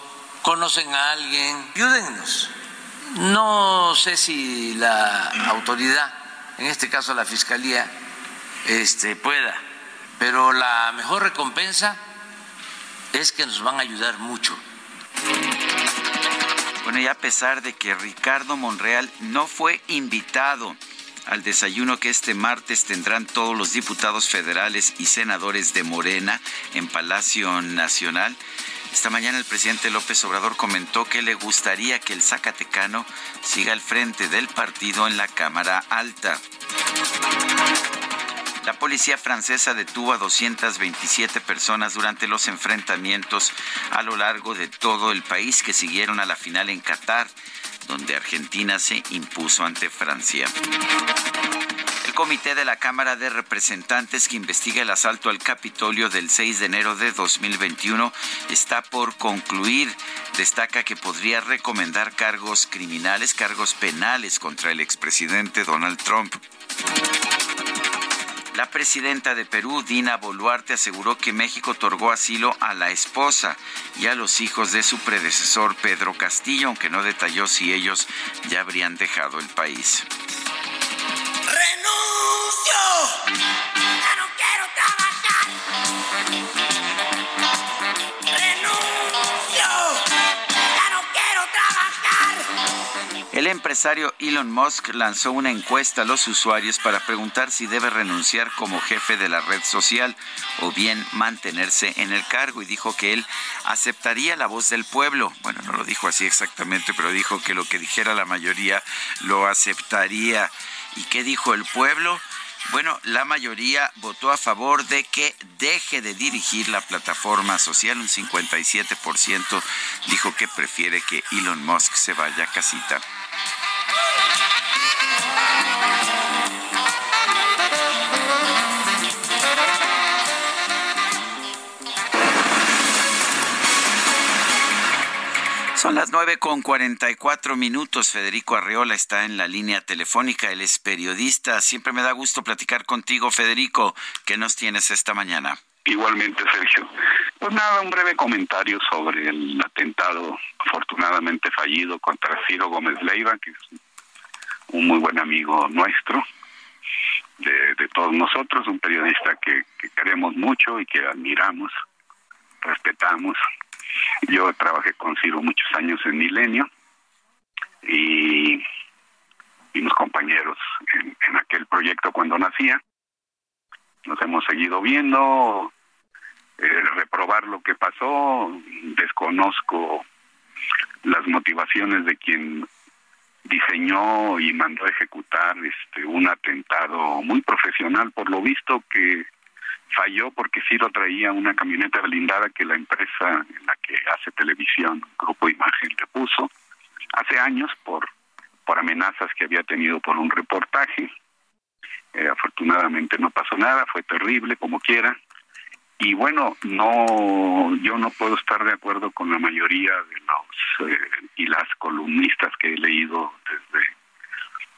conocen a alguien, ayúdennos. No sé si la autoridad en este caso la Fiscalía, este, pueda. Pero la mejor recompensa es que nos van a ayudar mucho. Bueno, y a pesar de que Ricardo Monreal no fue invitado al desayuno que este martes tendrán todos los diputados federales y senadores de Morena en Palacio Nacional, esta mañana el presidente López Obrador comentó que le gustaría que el Zacatecano siga al frente del partido en la Cámara Alta. La policía francesa detuvo a 227 personas durante los enfrentamientos a lo largo de todo el país que siguieron a la final en Qatar, donde Argentina se impuso ante Francia. El comité de la Cámara de Representantes que investiga el asalto al Capitolio del 6 de enero de 2021 está por concluir. Destaca que podría recomendar cargos criminales, cargos penales contra el expresidente Donald Trump. La presidenta de Perú, Dina Boluarte, aseguró que México otorgó asilo a la esposa y a los hijos de su predecesor Pedro Castillo, aunque no detalló si ellos ya habrían dejado el país. El empresario Elon Musk lanzó una encuesta a los usuarios para preguntar si debe renunciar como jefe de la red social o bien mantenerse en el cargo y dijo que él aceptaría la voz del pueblo. Bueno, no lo dijo así exactamente, pero dijo que lo que dijera la mayoría lo aceptaría. ¿Y qué dijo el pueblo? Bueno, la mayoría votó a favor de que deje de dirigir la plataforma social. Un 57% dijo que prefiere que Elon Musk se vaya a casita. Son las nueve con cuarenta y cuatro minutos. Federico Arreola está en la línea telefónica. Él es periodista. Siempre me da gusto platicar contigo, Federico. ¿Qué nos tienes esta mañana? Igualmente, Sergio. Pues nada, un breve comentario sobre el atentado afortunadamente fallido contra Ciro Gómez Leiva, que es un muy buen amigo nuestro, de, todos nosotros, un periodista que, que queremos mucho y que admiramos, respetamos yo trabajé con Ciro muchos años en Milenio y fuimos compañeros en, aquel proyecto cuando nacía. Nos hemos seguido viendo, eh, reprobar lo que pasó, desconozco las motivaciones de quien diseñó y mandó a ejecutar este un atentado muy profesional por lo visto que falló porque Ciro traía una camioneta blindada que la empresa en la que hace televisión, Grupo Imagen, le puso hace años por, por amenazas que había tenido por un reportaje. Eh, afortunadamente no pasó nada, fue terrible como quiera. Y bueno, no, yo no puedo estar de acuerdo con la mayoría de los eh, y las columnistas que he leído desde,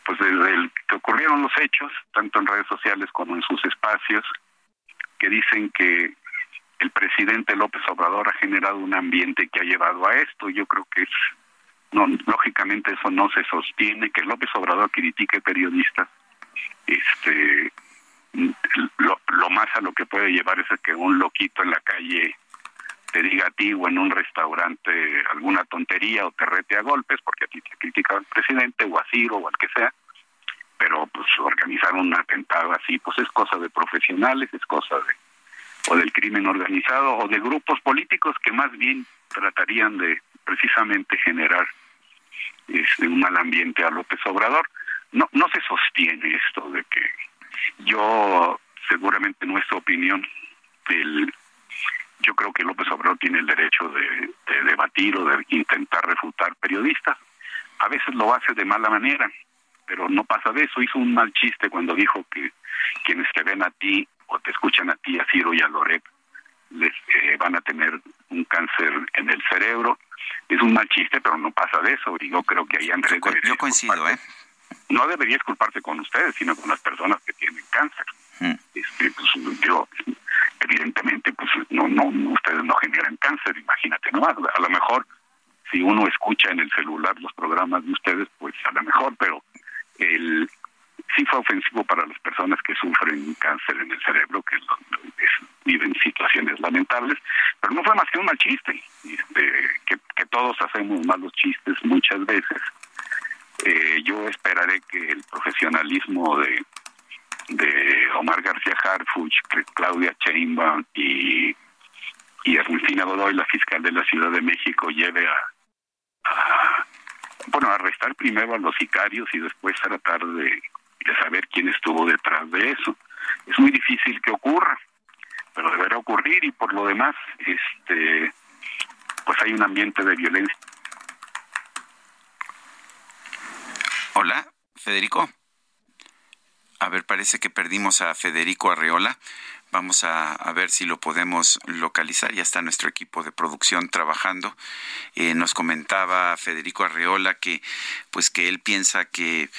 pues desde el que ocurrieron los hechos, tanto en redes sociales como en sus espacios, que dicen que el presidente López Obrador ha generado un ambiente que ha llevado a esto. Yo creo que es, no, lógicamente eso no se sostiene, que López Obrador critique periodistas. Este, lo, más a lo que puede llevar es a que un loquito en la calle te diga a ti o en un restaurante alguna tontería o te rete a golpes porque a ti te ha criticado el presidente o a Ciro o al que sea pero pues organizar un atentado así pues es cosa de profesionales, es cosa de o del crimen organizado o de grupos políticos que más bien tratarían de precisamente generar este, un mal ambiente a López Obrador. No no se sostiene esto de que yo seguramente nuestra opinión el yo creo que López Obrador tiene el derecho de, de debatir o de intentar refutar periodistas. A veces lo hace de mala manera, pero no pasa de eso. Hizo un mal chiste cuando dijo que quienes te ven a ti o te escuchan a ti, a Ciro y a Loret, les eh, van a tener un cáncer en el cerebro. Es un mal chiste, pero no pasa de eso. Y yo creo que ahí Andrés... Yo, coincido, ¿eh? No debería disculparse con ustedes, sino con las personas que tienen cáncer. Hmm. Este, pues, yo, evidentemente, pues no, no, ustedes no generan cáncer, imagínate nomás. A lo mejor, si uno escucha en el celular los programas de ustedes, pues a lo mejor, pero el sí fue ofensivo para las personas que sufren cáncer en el cerebro, que viven situaciones lamentables, pero no fue más que un mal chiste, este, que, que todos hacemos malos chistes muchas veces. Eh, yo esperaré que el profesionalismo de, de Omar García Harfuch, Claudia Sheinbaum y, y Ernestina Godoy, la fiscal de la Ciudad de México, lleve a, a bueno, arrestar primero a los sicarios y después tratar de de saber quién estuvo detrás de eso. Es muy difícil que ocurra, pero deberá ocurrir y por lo demás, este, pues hay un ambiente de violencia. Hola, Federico. A ver, parece que perdimos a Federico Arreola. Vamos a, ver si lo podemos localizar. Ya está nuestro equipo de producción trabajando. Eh, nos comentaba Federico Arreola que, pues, que él piensa que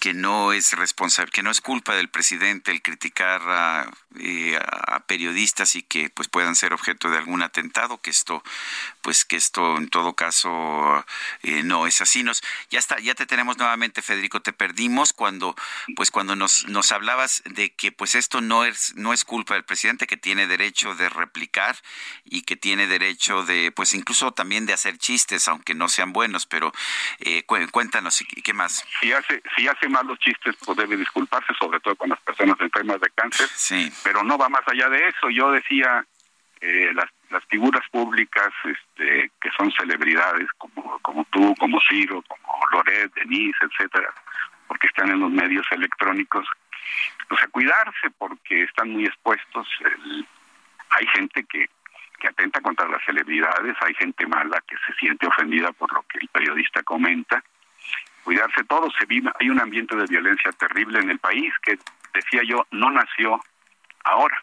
que no es responsable, que no es culpa del presidente el criticar a, eh, a, periodistas y que pues puedan ser objeto de algún atentado, que esto, pues que esto en todo caso eh, no es así. Nos, ya está, ya te tenemos nuevamente, Federico, te perdimos cuando, pues cuando nos, nos hablabas de que pues esto no es, no es culpa del presidente, que tiene derecho de replicar y que tiene derecho de, pues incluso también de hacer chistes, aunque no sean buenos, pero eh, cuéntanos, ¿qué más? Si hace, si hace malos chistes, pues debe disculparse, sobre todo con las personas enfermas de cáncer. Sí. Pero no va más allá de eso. Yo decía, eh, las, las figuras públicas este, que son celebridades, como, como tú, como Ciro, como Loret, Denise, etcétera, porque están en los medios electrónicos, pues a cuidarse, porque están muy expuestos. hay gente que que atenta contra las celebridades, hay gente mala que se siente ofendida por lo que el periodista comenta, cuidarse todos. Se vive, hay un ambiente de violencia terrible en el país que, decía yo, no nació ahora.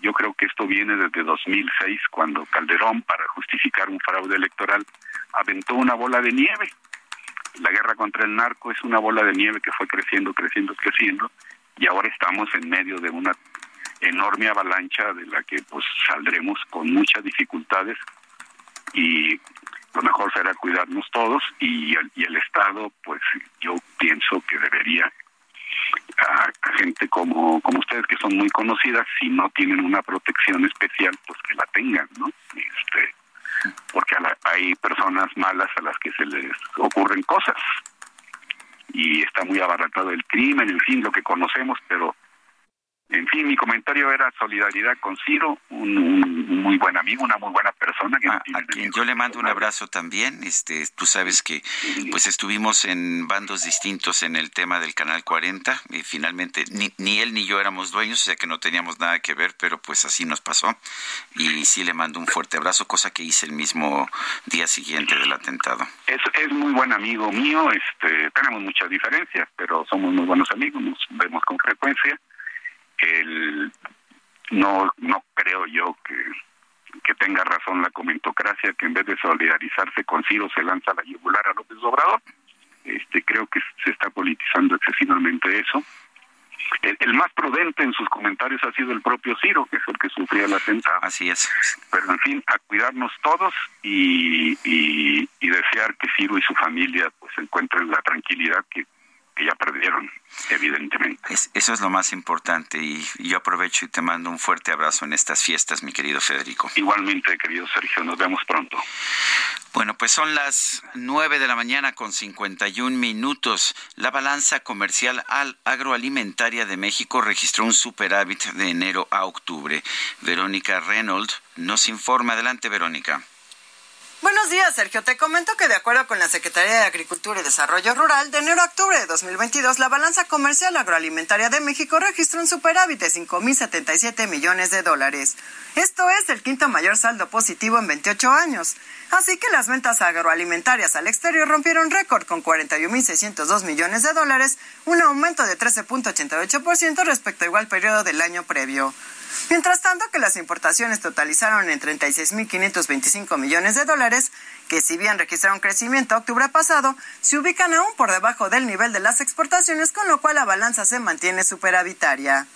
Yo creo que esto viene desde 2006, cuando Calderón, para justificar un fraude electoral, aventó una bola de nieve. La guerra contra el narco es una bola de nieve que fue creciendo, creciendo, creciendo, y ahora estamos en medio de una enorme avalancha de la que pues saldremos con muchas dificultades y lo mejor será cuidarnos todos y el, Estado, pues yo pienso que debería a, gente como, como ustedes que son muy conocidas, si no tienen una protección especial, pues que la tengan, ¿no? Este, porque hay personas malas a las que se les ocurren cosas y está muy abaratado el crimen, en fin, lo que conocemos, pero en fin, mi comentario era solidaridad con Ciro, un, muy buen amigo, una muy buena persona. a, quien yo le mando un abrazo también. Este, tú sabes que pues estuvimos en bandos distintos en el tema del Canal 40 y finalmente ni, ni él ni yo éramos dueños, o sea que no teníamos nada que ver, pero pues así nos pasó. Y sí le mando un fuerte abrazo, cosa que hice el mismo día siguiente del atentado. Es, es muy buen amigo mío, este, tenemos muchas diferencias, pero somos muy buenos amigos, nos vemos con frecuencia el, no, no creo yo que, que tenga razón la comentocracia, que en vez de solidarizarse con Ciro se lanza la yugular a López Obrador. Este, creo que se está politizando excesivamente eso. El, más prudente en sus comentarios ha sido el propio Ciro, que es el que sufría la atentado. Así es. Pero en fin, a cuidarnos todos y, y, y desear que Ciro y su familia pues encuentren la tranquilidad que que ya perdieron, evidentemente. eso es lo más importante y yo aprovecho y te mando un fuerte abrazo en estas fiestas, mi querido Federico. Igualmente, querido Sergio, nos vemos pronto. Bueno, pues son las nueve de la mañana con 51 minutos. La balanza comercial al agroalimentaria de México registró un superávit de enero a octubre. Verónica Reynolds nos informa. Adelante, Verónica. Buenos días, Sergio. Te comento que de acuerdo con la Secretaría de Agricultura y Desarrollo Rural, de enero a octubre de 2022, la balanza comercial agroalimentaria de México registró un superávit de 5.077 millones de dólares. Esto es el quinto mayor saldo positivo en 28 años. Así que las ventas agroalimentarias al exterior rompieron récord con 41.602 millones de dólares, un aumento de 13.88% respecto al igual periodo del año previo. Mientras tanto, que las importaciones totalizaron en 36.525 millones de dólares, que si bien registraron crecimiento octubre pasado, se ubican aún por debajo del nivel de las exportaciones, con lo cual la balanza se mantiene superavitaria.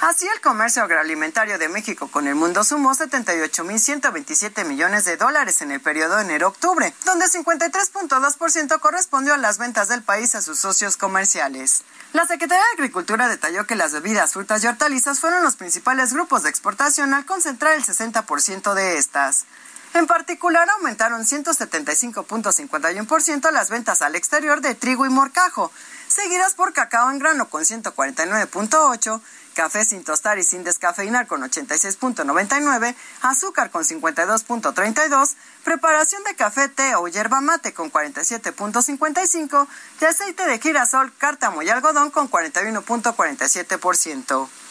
Así, el comercio agroalimentario de México con el mundo sumó 78.127 millones de dólares en el periodo enero-octubre, donde 53.2% correspondió a las ventas del país a sus socios comerciales. La Secretaría de Agricultura detalló que las bebidas, frutas y hortalizas fueron los principales grupos de exportación al concentrar el 60% de estas. En particular, aumentaron 175.51% las ventas al exterior de trigo y morcajo, seguidas por cacao en grano con 149.8%, café sin tostar y sin descafeinar con 86.99%, azúcar con 52.32%, preparación de café, té o yerba mate con 47.55% y aceite de girasol, cártamo y algodón con 41.47%.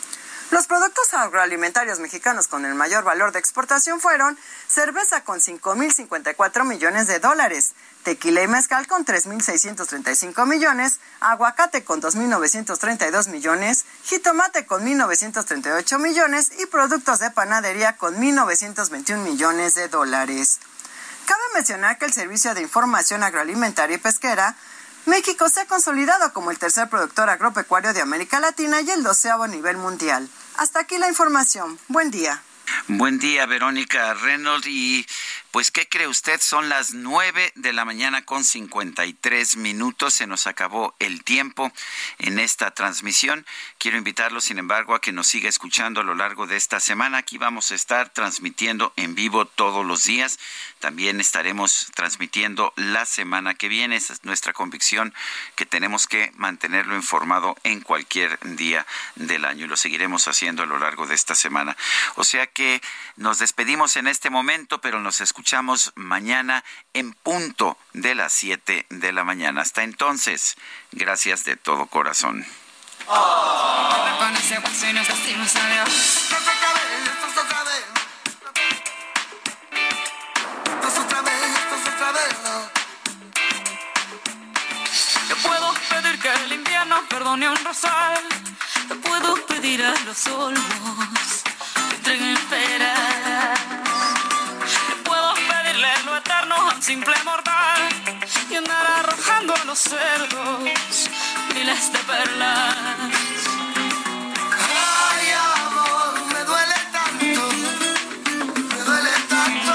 Los productos agroalimentarios mexicanos con el mayor valor de exportación fueron cerveza con 5.054 millones de dólares, tequila y mezcal con 3.635 millones, aguacate con 2.932 millones, jitomate con 1.938 millones y productos de panadería con 1.921 millones de dólares. Cabe mencionar que el Servicio de Información Agroalimentaria y Pesquera México se ha consolidado como el tercer productor agropecuario de América Latina y el doceavo a nivel mundial. Hasta aquí la información. Buen día. Buen día, Verónica Reynolds. Y pues, ¿qué cree usted? Son las nueve de la mañana con 53 minutos. Se nos acabó el tiempo en esta transmisión. Quiero invitarlo, sin embargo, a que nos siga escuchando a lo largo de esta semana. Aquí vamos a estar transmitiendo en vivo todos los días. También estaremos transmitiendo la semana que viene. Esa es nuestra convicción que tenemos que mantenerlo informado en cualquier día del año y lo seguiremos haciendo a lo largo de esta semana. O sea que nos despedimos en este momento, pero nos escuchamos escuchamos mañana en punto de las 7 de la mañana. Hasta entonces, gracias de todo corazón. Te puedo pedir que el invierno perdone un rosal. Te puedo pedir a los olmos que entreguen peras simple mortal y andar arrojando a los cerdos miles de perlas. Ay, amor, me duele tanto, me duele tanto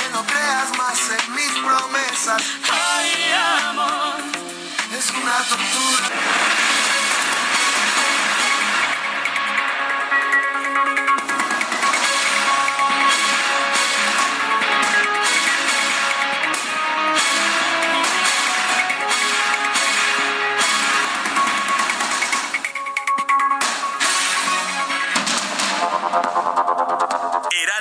que no creas más en mis promesas. Ay, amor, es una tortura.